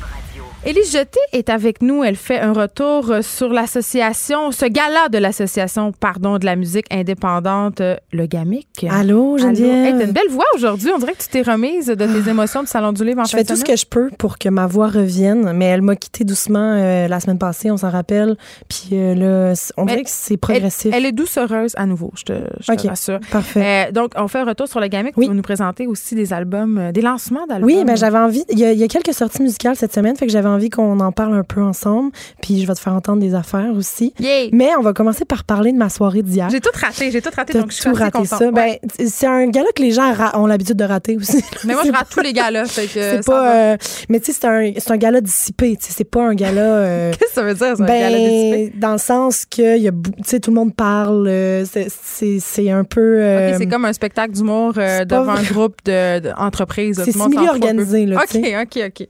Élise Jeté est avec nous. Elle fait un retour euh, sur l'association, ce gala de l'association, pardon, de la musique indépendante, euh, le GAMIC. Allô, Geneviève? Hey, t'as une belle voix aujourd'hui. On dirait que tu t'es remise de tes émotions du Salon du Livre en Je fais tout ce que je peux pour que ma voix revienne, mais elle m'a quitté doucement euh, la semaine passée, on s'en rappelle. Puis euh, là, on dirait que c'est progressif. elle est doucereuse à nouveau, je te, je te OK. rassure. Parfait. Euh, donc, on fait un retour sur le GAMIC. Oui. Tu vas nous présenter aussi des albums, des lancements d'albums. Oui, ben j'avais envie. Il y, a, il y a quelques sorties musicales cette semaine, fait que j'avais envie qu'on en parle un peu ensemble. Puis je vais te faire entendre des affaires aussi. Mais on va commencer par parler de ma soirée d'hier. J'ai tout raté, j'ai tout raté, donc je suis tout raté contente. ça. Ouais. Ben, c'est un gala que les gens ont l'habitude de rater aussi. mais moi, je rate tous les là. Que C'est pas. euh, mais tu sais, c'est un, un gala dissipé. tu sais, C'est pas un gala. euh, Qu'est-ce que ça veut dire, un gala dissipé? ben, dans le sens que y a, tout le monde parle. euh, c'est- un peu. euh, OK, c'est comme un spectacle d'humour devant un groupe d'entreprises. C'est semi-organisé, là, tu OK, sais. OK, OK.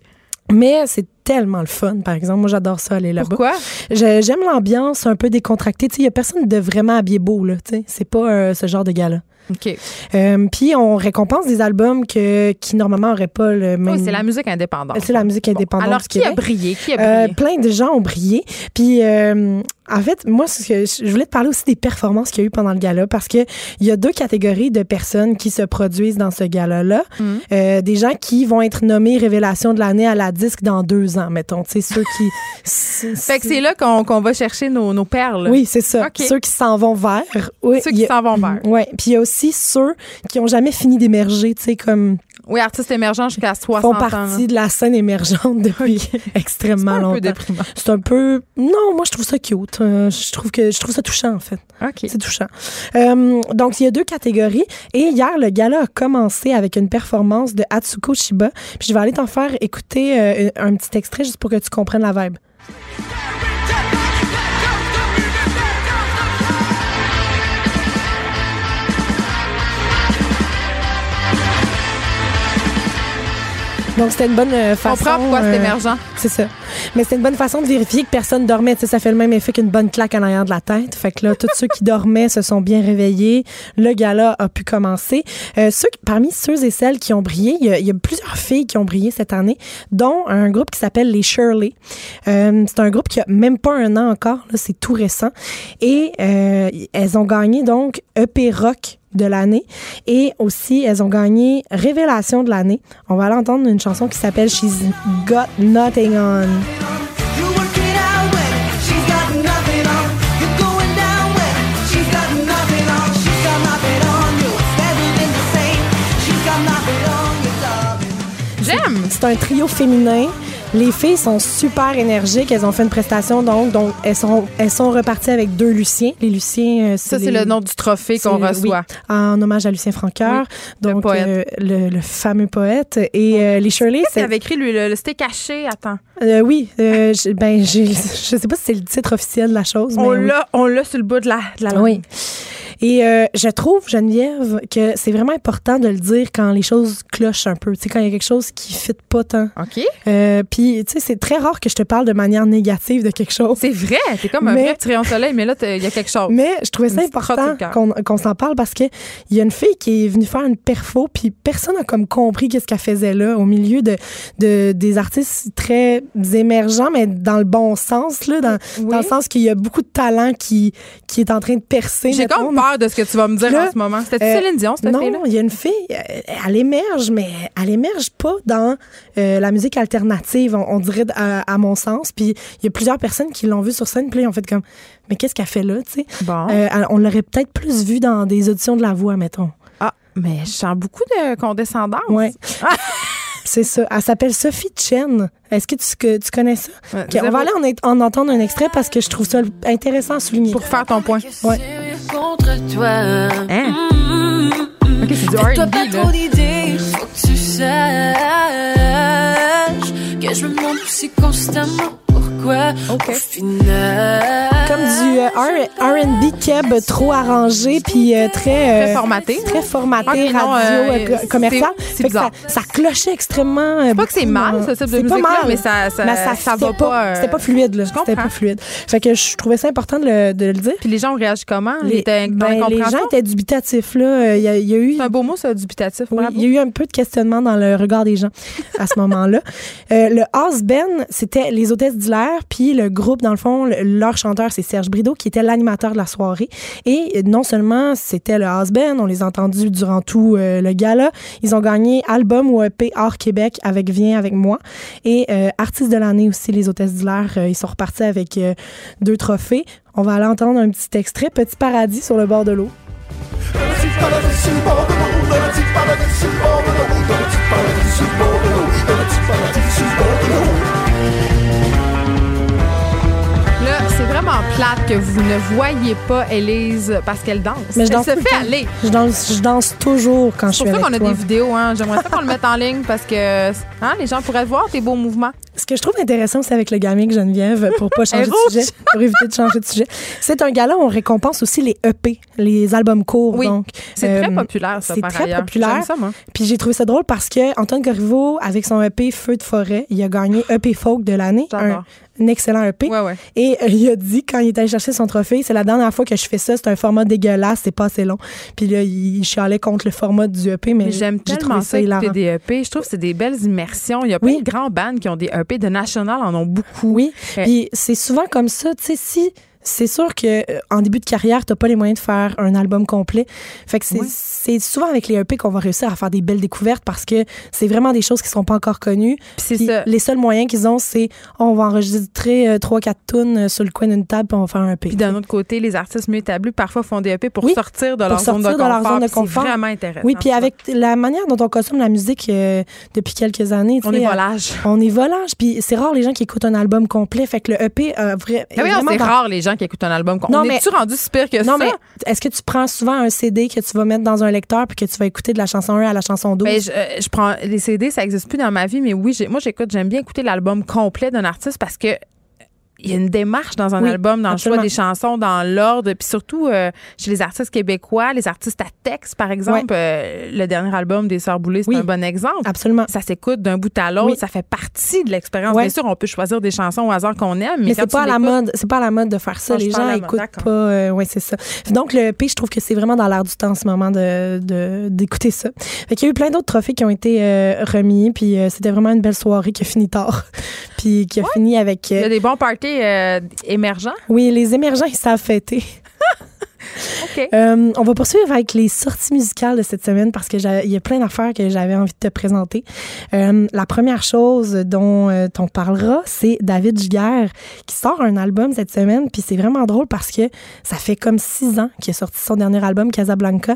Mais c'est tellement le fun, par exemple. Moi, j'adore ça, aller là-bas. Pourquoi? J'aime l'ambiance un peu décontractée. Tu sais, il y a personne de vraiment habillé beau, là. Tu sais, c'est pas euh, ce genre de gala. OK. Euh, Puis on récompense des albums que, qui normalement n'auraient pas le même. Oui, c'est la musique indépendante. C'est la musique indépendante. Alors, qui a brillé? Qui a Euh, brillé? plein de gens ont brillé. Puis, euh, en fait, moi, ce que je voulais te parler aussi des performances qu'il y a eu pendant le gala parce que il y a deux catégories de personnes qui se produisent dans ce gala-là. Euh, des gens qui vont être nommés Révélation de l'année à la disque dans deux ans, mettons. Tu sais, ceux qui. Fait que c'est là qu'on va chercher nos, nos perles. Oui, c'est ça. OK. Ceux qui s'en vont vers. Oui, Ceux qui s'en vont vers. Ouais. Puis il y a aussi ceux qui ont jamais fini d'émerger, tu sais, comme Oui, artistes émergents jusqu'à 60 font ans. partie de la scène émergente depuis extrêmement C'est un longtemps. peu déprimant. C'est un peu. Non, moi, je trouve ça cute. Euh, je trouve que je trouve ça touchant, en fait. OK. C'est touchant. Euh, donc, il y a deux catégories. Et hier, le gala a commencé avec une performance de Atsuko Shiba. Puis je vais aller t'en faire écouter euh, un petit extrait juste pour que tu comprennes la vibe. Donc, c'était une bonne euh, On façon. comprend pourquoi c'est euh, émergent. c'est ça. Mais c'était une bonne façon de vérifier que personne dormait. Ça fait le même effet qu'une bonne claque en arrière de la tête. Fait que là, tous ceux qui dormaient se sont bien réveillés. Le gala a pu commencer. Euh, ceux, parmi ceux et celles qui ont brillé, il y, y a plusieurs filles qui ont brillé cette année, dont un groupe qui s'appelle les Shirley. Euh, c'est un groupe qui a même pas un an encore. C'est tout récent. Et euh, elles ont gagné donc EP Rock de l'année. Et aussi elles ont gagné Révélation de l'année. On va aller entendre une chanson qui s'appelle She's Got Nothing On. C'est un trio féminin. Les filles sont super énergiques. Elles ont fait une prestation, donc, donc elles sont, elles sont reparties avec deux Luciens. Les Luciens, euh, Ça, c'est le nom du trophée qu'on reçoit. oui, en hommage à Lucien Francoeur, donc euh, le, le fameux poète. Et euh, les Shirley, Qu'est-ce qu'il c'est avait écrit, lui? Le, le c'était caché. Attends. euh, oui, euh, je- ben je sais pas si c'est le titre officiel de la chose, mais On oui. l'a, on l'a sur le bout de la, de la langue. Oui. Et euh, je trouve, Geneviève, que c'est vraiment important de le dire quand les choses clochent un peu. Tu sais, quand il y a quelque chose qui ne fit pas tant. OK. Euh, Puis, tu sais, c'est très rare que je te parle de manière négative de quelque chose. C'est vrai. T'es comme un Mais- vrai petit rayon soleil, mais là, il y a quelque chose. Mais je trouvais ça important qu'on qu'on s'en parle parce que il y a une fille qui est venue faire une perfo puis personne n'a comme compris qu'est-ce qu'elle faisait là au milieu de, de des artistes très émergents mais dans le bon sens là dans, Oui. dans le sens qu'il y a beaucoup de talent qui qui est en train de percer J'ai comme peur de ce que tu vas me dire Là, en ce moment. C'était Euh, Céline Dion, cette non, fille-là? il y a une fille, euh, elle émerge, mais elle émerge pas dans euh, la musique alternative, on, on dirait à, à mon sens. Puis il y a plusieurs personnes qui l'ont vue sur scène, puis là, ils ont fait comme, mais qu'est-ce qu'elle fait là, tu sais? Bon. Euh, on l'aurait peut-être plus vue dans des auditions de la voix, mettons. Ah, mais je sens beaucoup de condescendance. Ouais. C'est ça. Elle s'appelle Sophie Chen. Est-ce que tu, que tu connais ça? Ouais, on va aller en, en entendre un extrait parce que je trouve ça intéressant à souligner. Pour faire ton point. Ouais. Contre toi. Hein? Mm, mm, OK, c'est du Fais-toi R&B, pas trop d'idées, faut que tu saches que je me demande aussi constamment au final. Comme du euh, R- R&B keb trop arrangé puis euh, très... Très euh, formaté. très formaté, Ok, non, radio, euh, euh, co- commercial. c'est- c'est. Ça, ça clochait extrêmement. euh, Pas que c'est mal, ce type de C'est pas musique-là, mal. mais ça, ça, Mais ça, ça va pas. euh, C'était pas fluide, là. je C'était pas fluide. Fait que je trouvais ça important de le, de le dire. Puis les gens ont réagi comment? Les, étaient ben, les gens étaient dubitatifs, là. Il y a, il y a eu. C'est un beau mot, ça, dubitatif. Oui, il y a eu un peu de questionnement dans le regard des gens à ce moment-là. Euh, le house c'était les hôtesses d'Hilaire, puis le groupe, dans le fond, le- leur chanteur, c'est Serge Brideau, qui était l'animateur de la soirée. Et non seulement c'était le band, on les a entendus durant tout euh, le gala, ils ont gagné album ou EP hors Québec avec Viens avec moi. Et euh, artiste de l'année aussi, les hôtesses d'Hilaire, euh, ils sont repartis avec euh, deux trophées. On va aller entendre un petit extrait, Petit paradis sur le bord de l'eau. Plate que vous ne voyez pas Élise parce qu'elle danse. Mais je Elle danse se tout le fait aller. Je danse, je danse toujours quand je C'est suis pour ça avec qu'on a toi. des vidéos. Hein. J'aimerais ça qu'on le mette en ligne parce que hein, les gens pourraient voir tes beaux mouvements. Ce que je trouve intéressant aussi avec le gamique Geneviève, pour pas changer Elle de rouge. sujet, pour éviter de changer de sujet, c'est un gala où on récompense aussi les EP, les albums courts. Oui, donc, C'est très Euh, populaire, ça, c'est par très ailleurs. populaire. Ça, moi. Puis j'ai trouvé ça drôle parce que Antoine Corriveau, avec son EP Feu de forêt, il a gagné EP folk de l'année, un. Un excellent EP. Ouais, ouais. Et euh, il a dit quand il est allé chercher son trophée, c'est la dernière fois que je fais ça, c'est un format dégueulasse, c'est pas assez long. Puis là, il chialait contre le format du EP, mais, Mais j'aime j'ai tellement ça hilarant. des EP. Je trouve que c'est des belles immersions. Il y a plein Oui. de grands bands qui ont des EP. De National en ont beaucoup. Oui, Euh, puis c'est souvent comme ça, tu sais, si c'est sûr que euh, en début de carrière, t'as pas les moyens de faire un album complet. Fait que c'est Oui. souvent avec les EP qu'on va réussir à faire des belles découvertes parce que c'est vraiment des choses qui sont pas encore connues. Puis ça. les seuls moyens qu'ils ont, c'est on va enregistrer euh, trois quatre tunes euh, sur le coin d'une table puis on va faire un EP. Puis d'un autre côté, les artistes mieux établis parfois font des EP pour Oui, sortir de pour leur zone de sortir de confort. leur zone de puis c'est confort. vraiment intéressant. oui, puis avec la manière dont on consomme la musique euh, depuis quelques années, On est volage. On est volage, puis c'est rare les gens qui écoutent un album complet. Fait que le EP, euh, vrai, Ah oui, c'est rare les gens qui écoutent un album. Non, on mais- est-tu rendu si pire que Non, ça? mais est-ce que tu prends souvent un CD que tu vas mettre dans un lecteur puis que tu vas écouter de la chanson 1 à la chanson 12? Ben, je, euh, je prends les CD, ça existe plus dans ma vie, mais oui, moi j'écoute, j'aime bien écouter l'album complet d'un artiste parce que il y a une démarche dans un Oui, album, dans absolument. le choix des chansons, dans l'ordre, puis surtout euh, chez les artistes québécois, les artistes à texte, par exemple, euh, le dernier album des Sœurs Boulay, c'est Oui. un bon exemple. Absolument. Ça s'écoute d'un bout à l'autre, ça fait partie de l'expérience. Bien sûr, on peut choisir des chansons au hasard qu'on aime, mais, mais c'est pas à la mode, c'est pas à la mode de faire ça. Non, je les gens écoutent pas. euh, ouais, c'est ça. Donc le EP, je trouve que c'est vraiment dans l'air du temps en ce moment de de- d'écouter ça. Fait qu'il y a eu plein d'autres trophées qui ont été euh, remis, puis c'était vraiment une belle soirée qui a fini tard, puis qui a fini avec. Il y a des bons parties euh, émergents? oui, les émergents, ils savent fêter. Euh, on va poursuivre avec les sorties musicales de cette semaine parce que j'ai- il y a plein d'affaires que j'avais envie de te présenter. Euh, la première chose dont euh, on parlera, c'est David Giguère qui sort un album cette semaine. Puis c'est vraiment drôle parce que ça fait comme six ans qu'il a sorti son dernier album, Casablanca.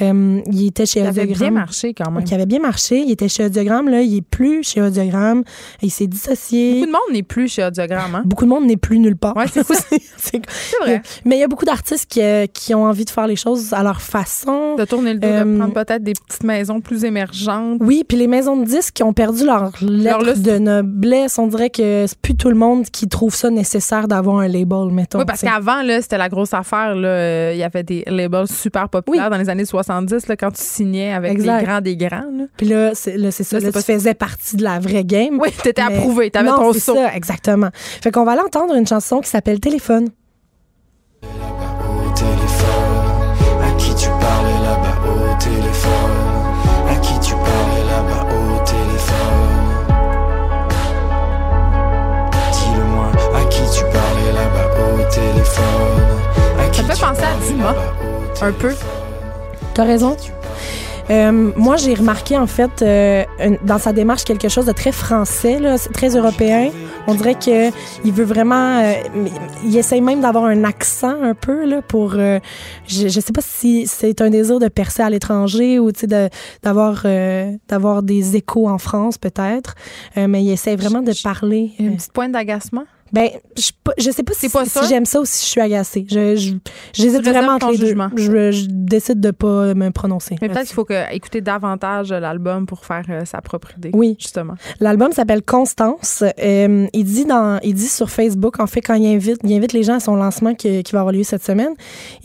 Il était chez Ça avait bien marché quand même. Qui avait bien marché. Il était chez Audiogramme. Là, il est plus chez Audiogramme. Il s'est dissocié. Beaucoup de monde n'est plus chez Audiogramme, hein? Beaucoup de monde n'est plus nulle part. Ouais, C'est vrai. mais il y a beaucoup d'artistes qui, euh, qui ont envie de faire les choses à leur façon. De tourner le dos, Euh, de prendre peut-être des petites maisons plus émergentes. Oui, puis les maisons de disques qui ont perdu leur lettre de noblesse, on dirait que c'est plus tout le monde qui trouve ça nécessaire d'avoir un label, mettons. Oui, parce qu'avant, là, c'était la grosse affaire. là. Euh, Il y avait des labels super populaires dans les années 70, là, quand tu signais avec Exact. les grands des grands. là. Puis là, c'est ça. Là, tu faisais partie de la vraie game. Oui, t'étais Mais- approuvé, t'avais non, ton c'est saut. ça, exactement. Fait qu'on va aller entendre une chanson qui s'appelle Téléphone. Téléphone. À qui tu parlais là-bas au téléphone? À qui tu parlais là-bas au téléphone? Dis-le-moi À qui tu parlais là-bas au téléphone? À qui Ça tu penser à parlais Dima, là-bas au un peu. T'as raison. Euh, moi, j'ai remarqué, en fait, euh, une- dans sa démarche, quelque chose de très français, là, très européen. On dirait que il veut vraiment... euh, il essaye même d'avoir un accent un peu, là, pour... euh, je, je sais pas si c'est un désir de percer à l'étranger ou, tu sais, de- d'avoir euh, d'avoir des échos en France, peut-être. Euh, mais il essaie vraiment de parler... Une petite pointe d'agacement? Ben, je, je sais pas si, si j'aime ça ou si je suis agacée. Je, je, j'hésite Tu vraiment entre les deux. Je, je décide de pas me prononcer. Mais peut-être qu'il faut que, écouter davantage l'album pour faire euh, sa propre idée. Oui. Justement. L'album s'appelle Constance. Euh, il dit dans, il dit sur Facebook, en fait, quand il invite, il invite les gens à son lancement qui, qui va avoir lieu cette semaine.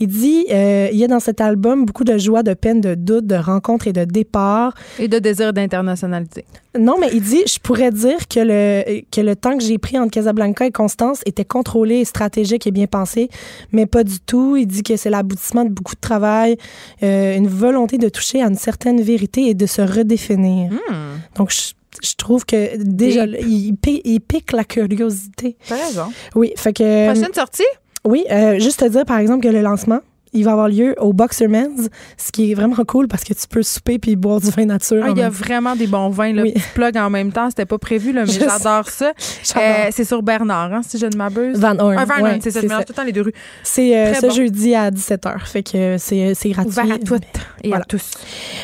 Il dit, euh, il y a dans cet album beaucoup de joie, de peine, de doute, de rencontres et de départ. Et de désir d'internationalité. Non, mais il dit, je pourrais dire que le, que le temps que j'ai pris entre Casablanca et Constance était contrôlé et stratégique et bien pensé, mais pas du tout. Il dit que c'est l'aboutissement de beaucoup de travail, euh, une volonté de toucher à une certaine vérité et de se redéfinir. Hmm. Donc, je, je trouve que déjà, il pique la curiosité. T'as raison. Oui, fait que. Prochaine sortie? Oui, euh, juste te dire, par exemple, que le lancement, il va avoir lieu au Boxerman's, ce qui est vraiment cool parce que tu peux souper puis boire du vin nature. Ah, il y a vraiment des bons vins. Là. Oui. Petit plug en même temps, c'était pas prévu, là, mais j'adore ça. Euh, c'est sur Bernard, hein, si je ne m'abuse. Van Horn, Ah, Van Horn, ouais, c'est ça. Je mélange tout le temps les deux rues. C'est euh, ce bon. jeudi à 17h. Fait que c'est c'est gratuit. Ouvert à toutes et Voilà. à tous.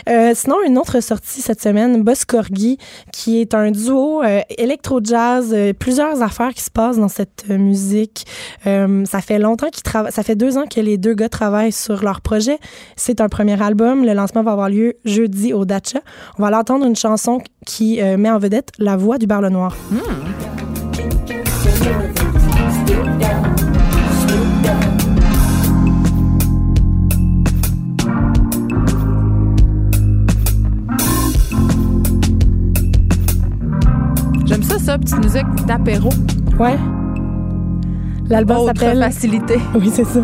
Euh, sinon, une autre sortie cette semaine, Boss Corgi, qui est un duo euh, électro-jazz, euh, plusieurs affaires qui se passent dans cette euh, musique. Euh, ça fait longtemps qu'ils travaillent, ça fait deux ans que les deux gars travaillent sur leur projet. C'est un premier album. Le lancement va avoir lieu jeudi au Dacha. On va aller entendre une chanson qui euh, met en vedette la voix du Bar Le Noir. J'aime ça, ça, petite musique d'apéro. Ouais. L'album s'appelle facilité. Oui, c'est ça.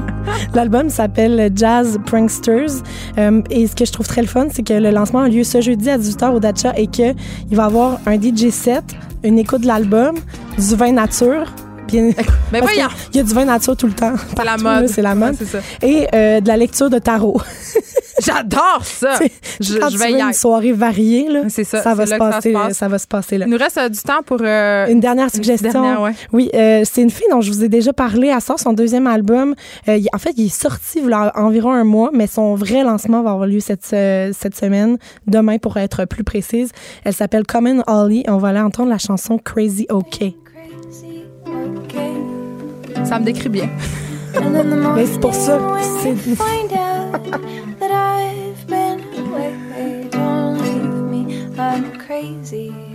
L'album s'appelle Jazz Pranksters. Euh, et ce que je trouve très le fun, c'est que le lancement a lieu ce jeudi à 18h au Dacha et qu'il va y avoir un DJ set, une écoute de l'album, du vin nature. Bien, voyons. qu'il y a du vin nature tout le temps. C'est la mode. C'est la mode. Ouais, c'est ça. Et euh, de la lecture de tarot. J'adore ça. Je, Quand je tu vais veux y une soirée variée, là, C'est ça, ça, va là que ça passer, se passe. ça va se passer là. Il nous reste euh, du temps pour. euh, Une dernière suggestion. dernière, ouais. Oui, euh, c'est une fille dont je vous ai déjà parlé. Elle sort son deuxième album. Euh, il- en fait, il est sorti il y a environ un mois, mais son vrai lancement va avoir lieu cette, euh, cette semaine, demain pour être plus précise. Elle s'appelle Common Ollie. On va aller entendre la chanson Crazy OK. Ça me décrit bien. Mais c'est pour ça. C'est find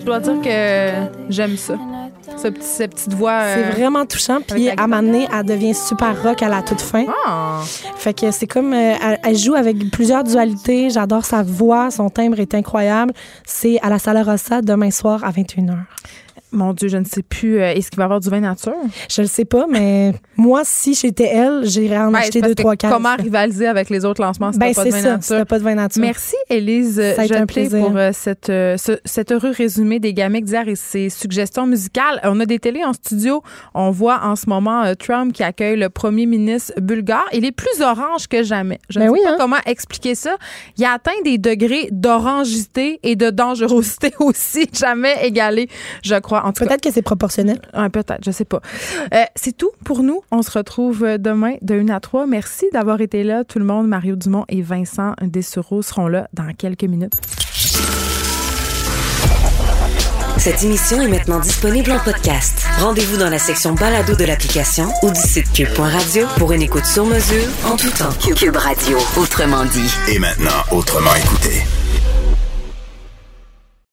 Je dois dire que j'aime ça. Ce petit, cette petite voix. euh, C'est vraiment touchant. Puis à un moment donné, elle devient super rock à la toute fin. Ah! Fait que c'est comme euh, elle, elle joue avec plusieurs dualités. J'adore sa voix, son timbre est incroyable. C'est à la Sala Rossa demain soir à 21h. Mon Dieu, je ne sais plus. euh, Est-ce qu'il va y avoir du vin nature? Je le sais pas, mais moi, si j'étais elle, j'irais en Ouais, acheter c'est parce deux, trois cases. Comment rivaliser avec les autres lancements si Ben, pas de vin ça, nature? si pas de vin nature. Merci, Élise Ça a été un Jeté, plaisir. pour euh, cette, euh, ce- cet heureux résumé des gamiques d'hier et ses suggestions musicales. On a des télés en studio. On voit en ce moment euh, Trump qui accueille le premier ministre bulgare. Il est plus orange que jamais. Je ne Ben sais oui, pas hein. comment expliquer ça. Il a atteint des degrés d'orangité et de dangerosité aussi jamais égalés, je crois. En tout cas, Peut-être que c'est proportionnel. Ouais, peut-être, je sais pas. Euh, c'est tout pour nous. On se retrouve euh, demain de 1 à 3. Merci d'avoir été là, tout le monde. Mario Dumont et Vincent Dessureau seront là dans quelques minutes. Cette émission est maintenant disponible en podcast. Rendez-vous dans la section balado de l'application ou du site cube.radio pour une écoute sur mesure en tout temps. Cube Radio, autrement dit. Et maintenant, autrement écouté.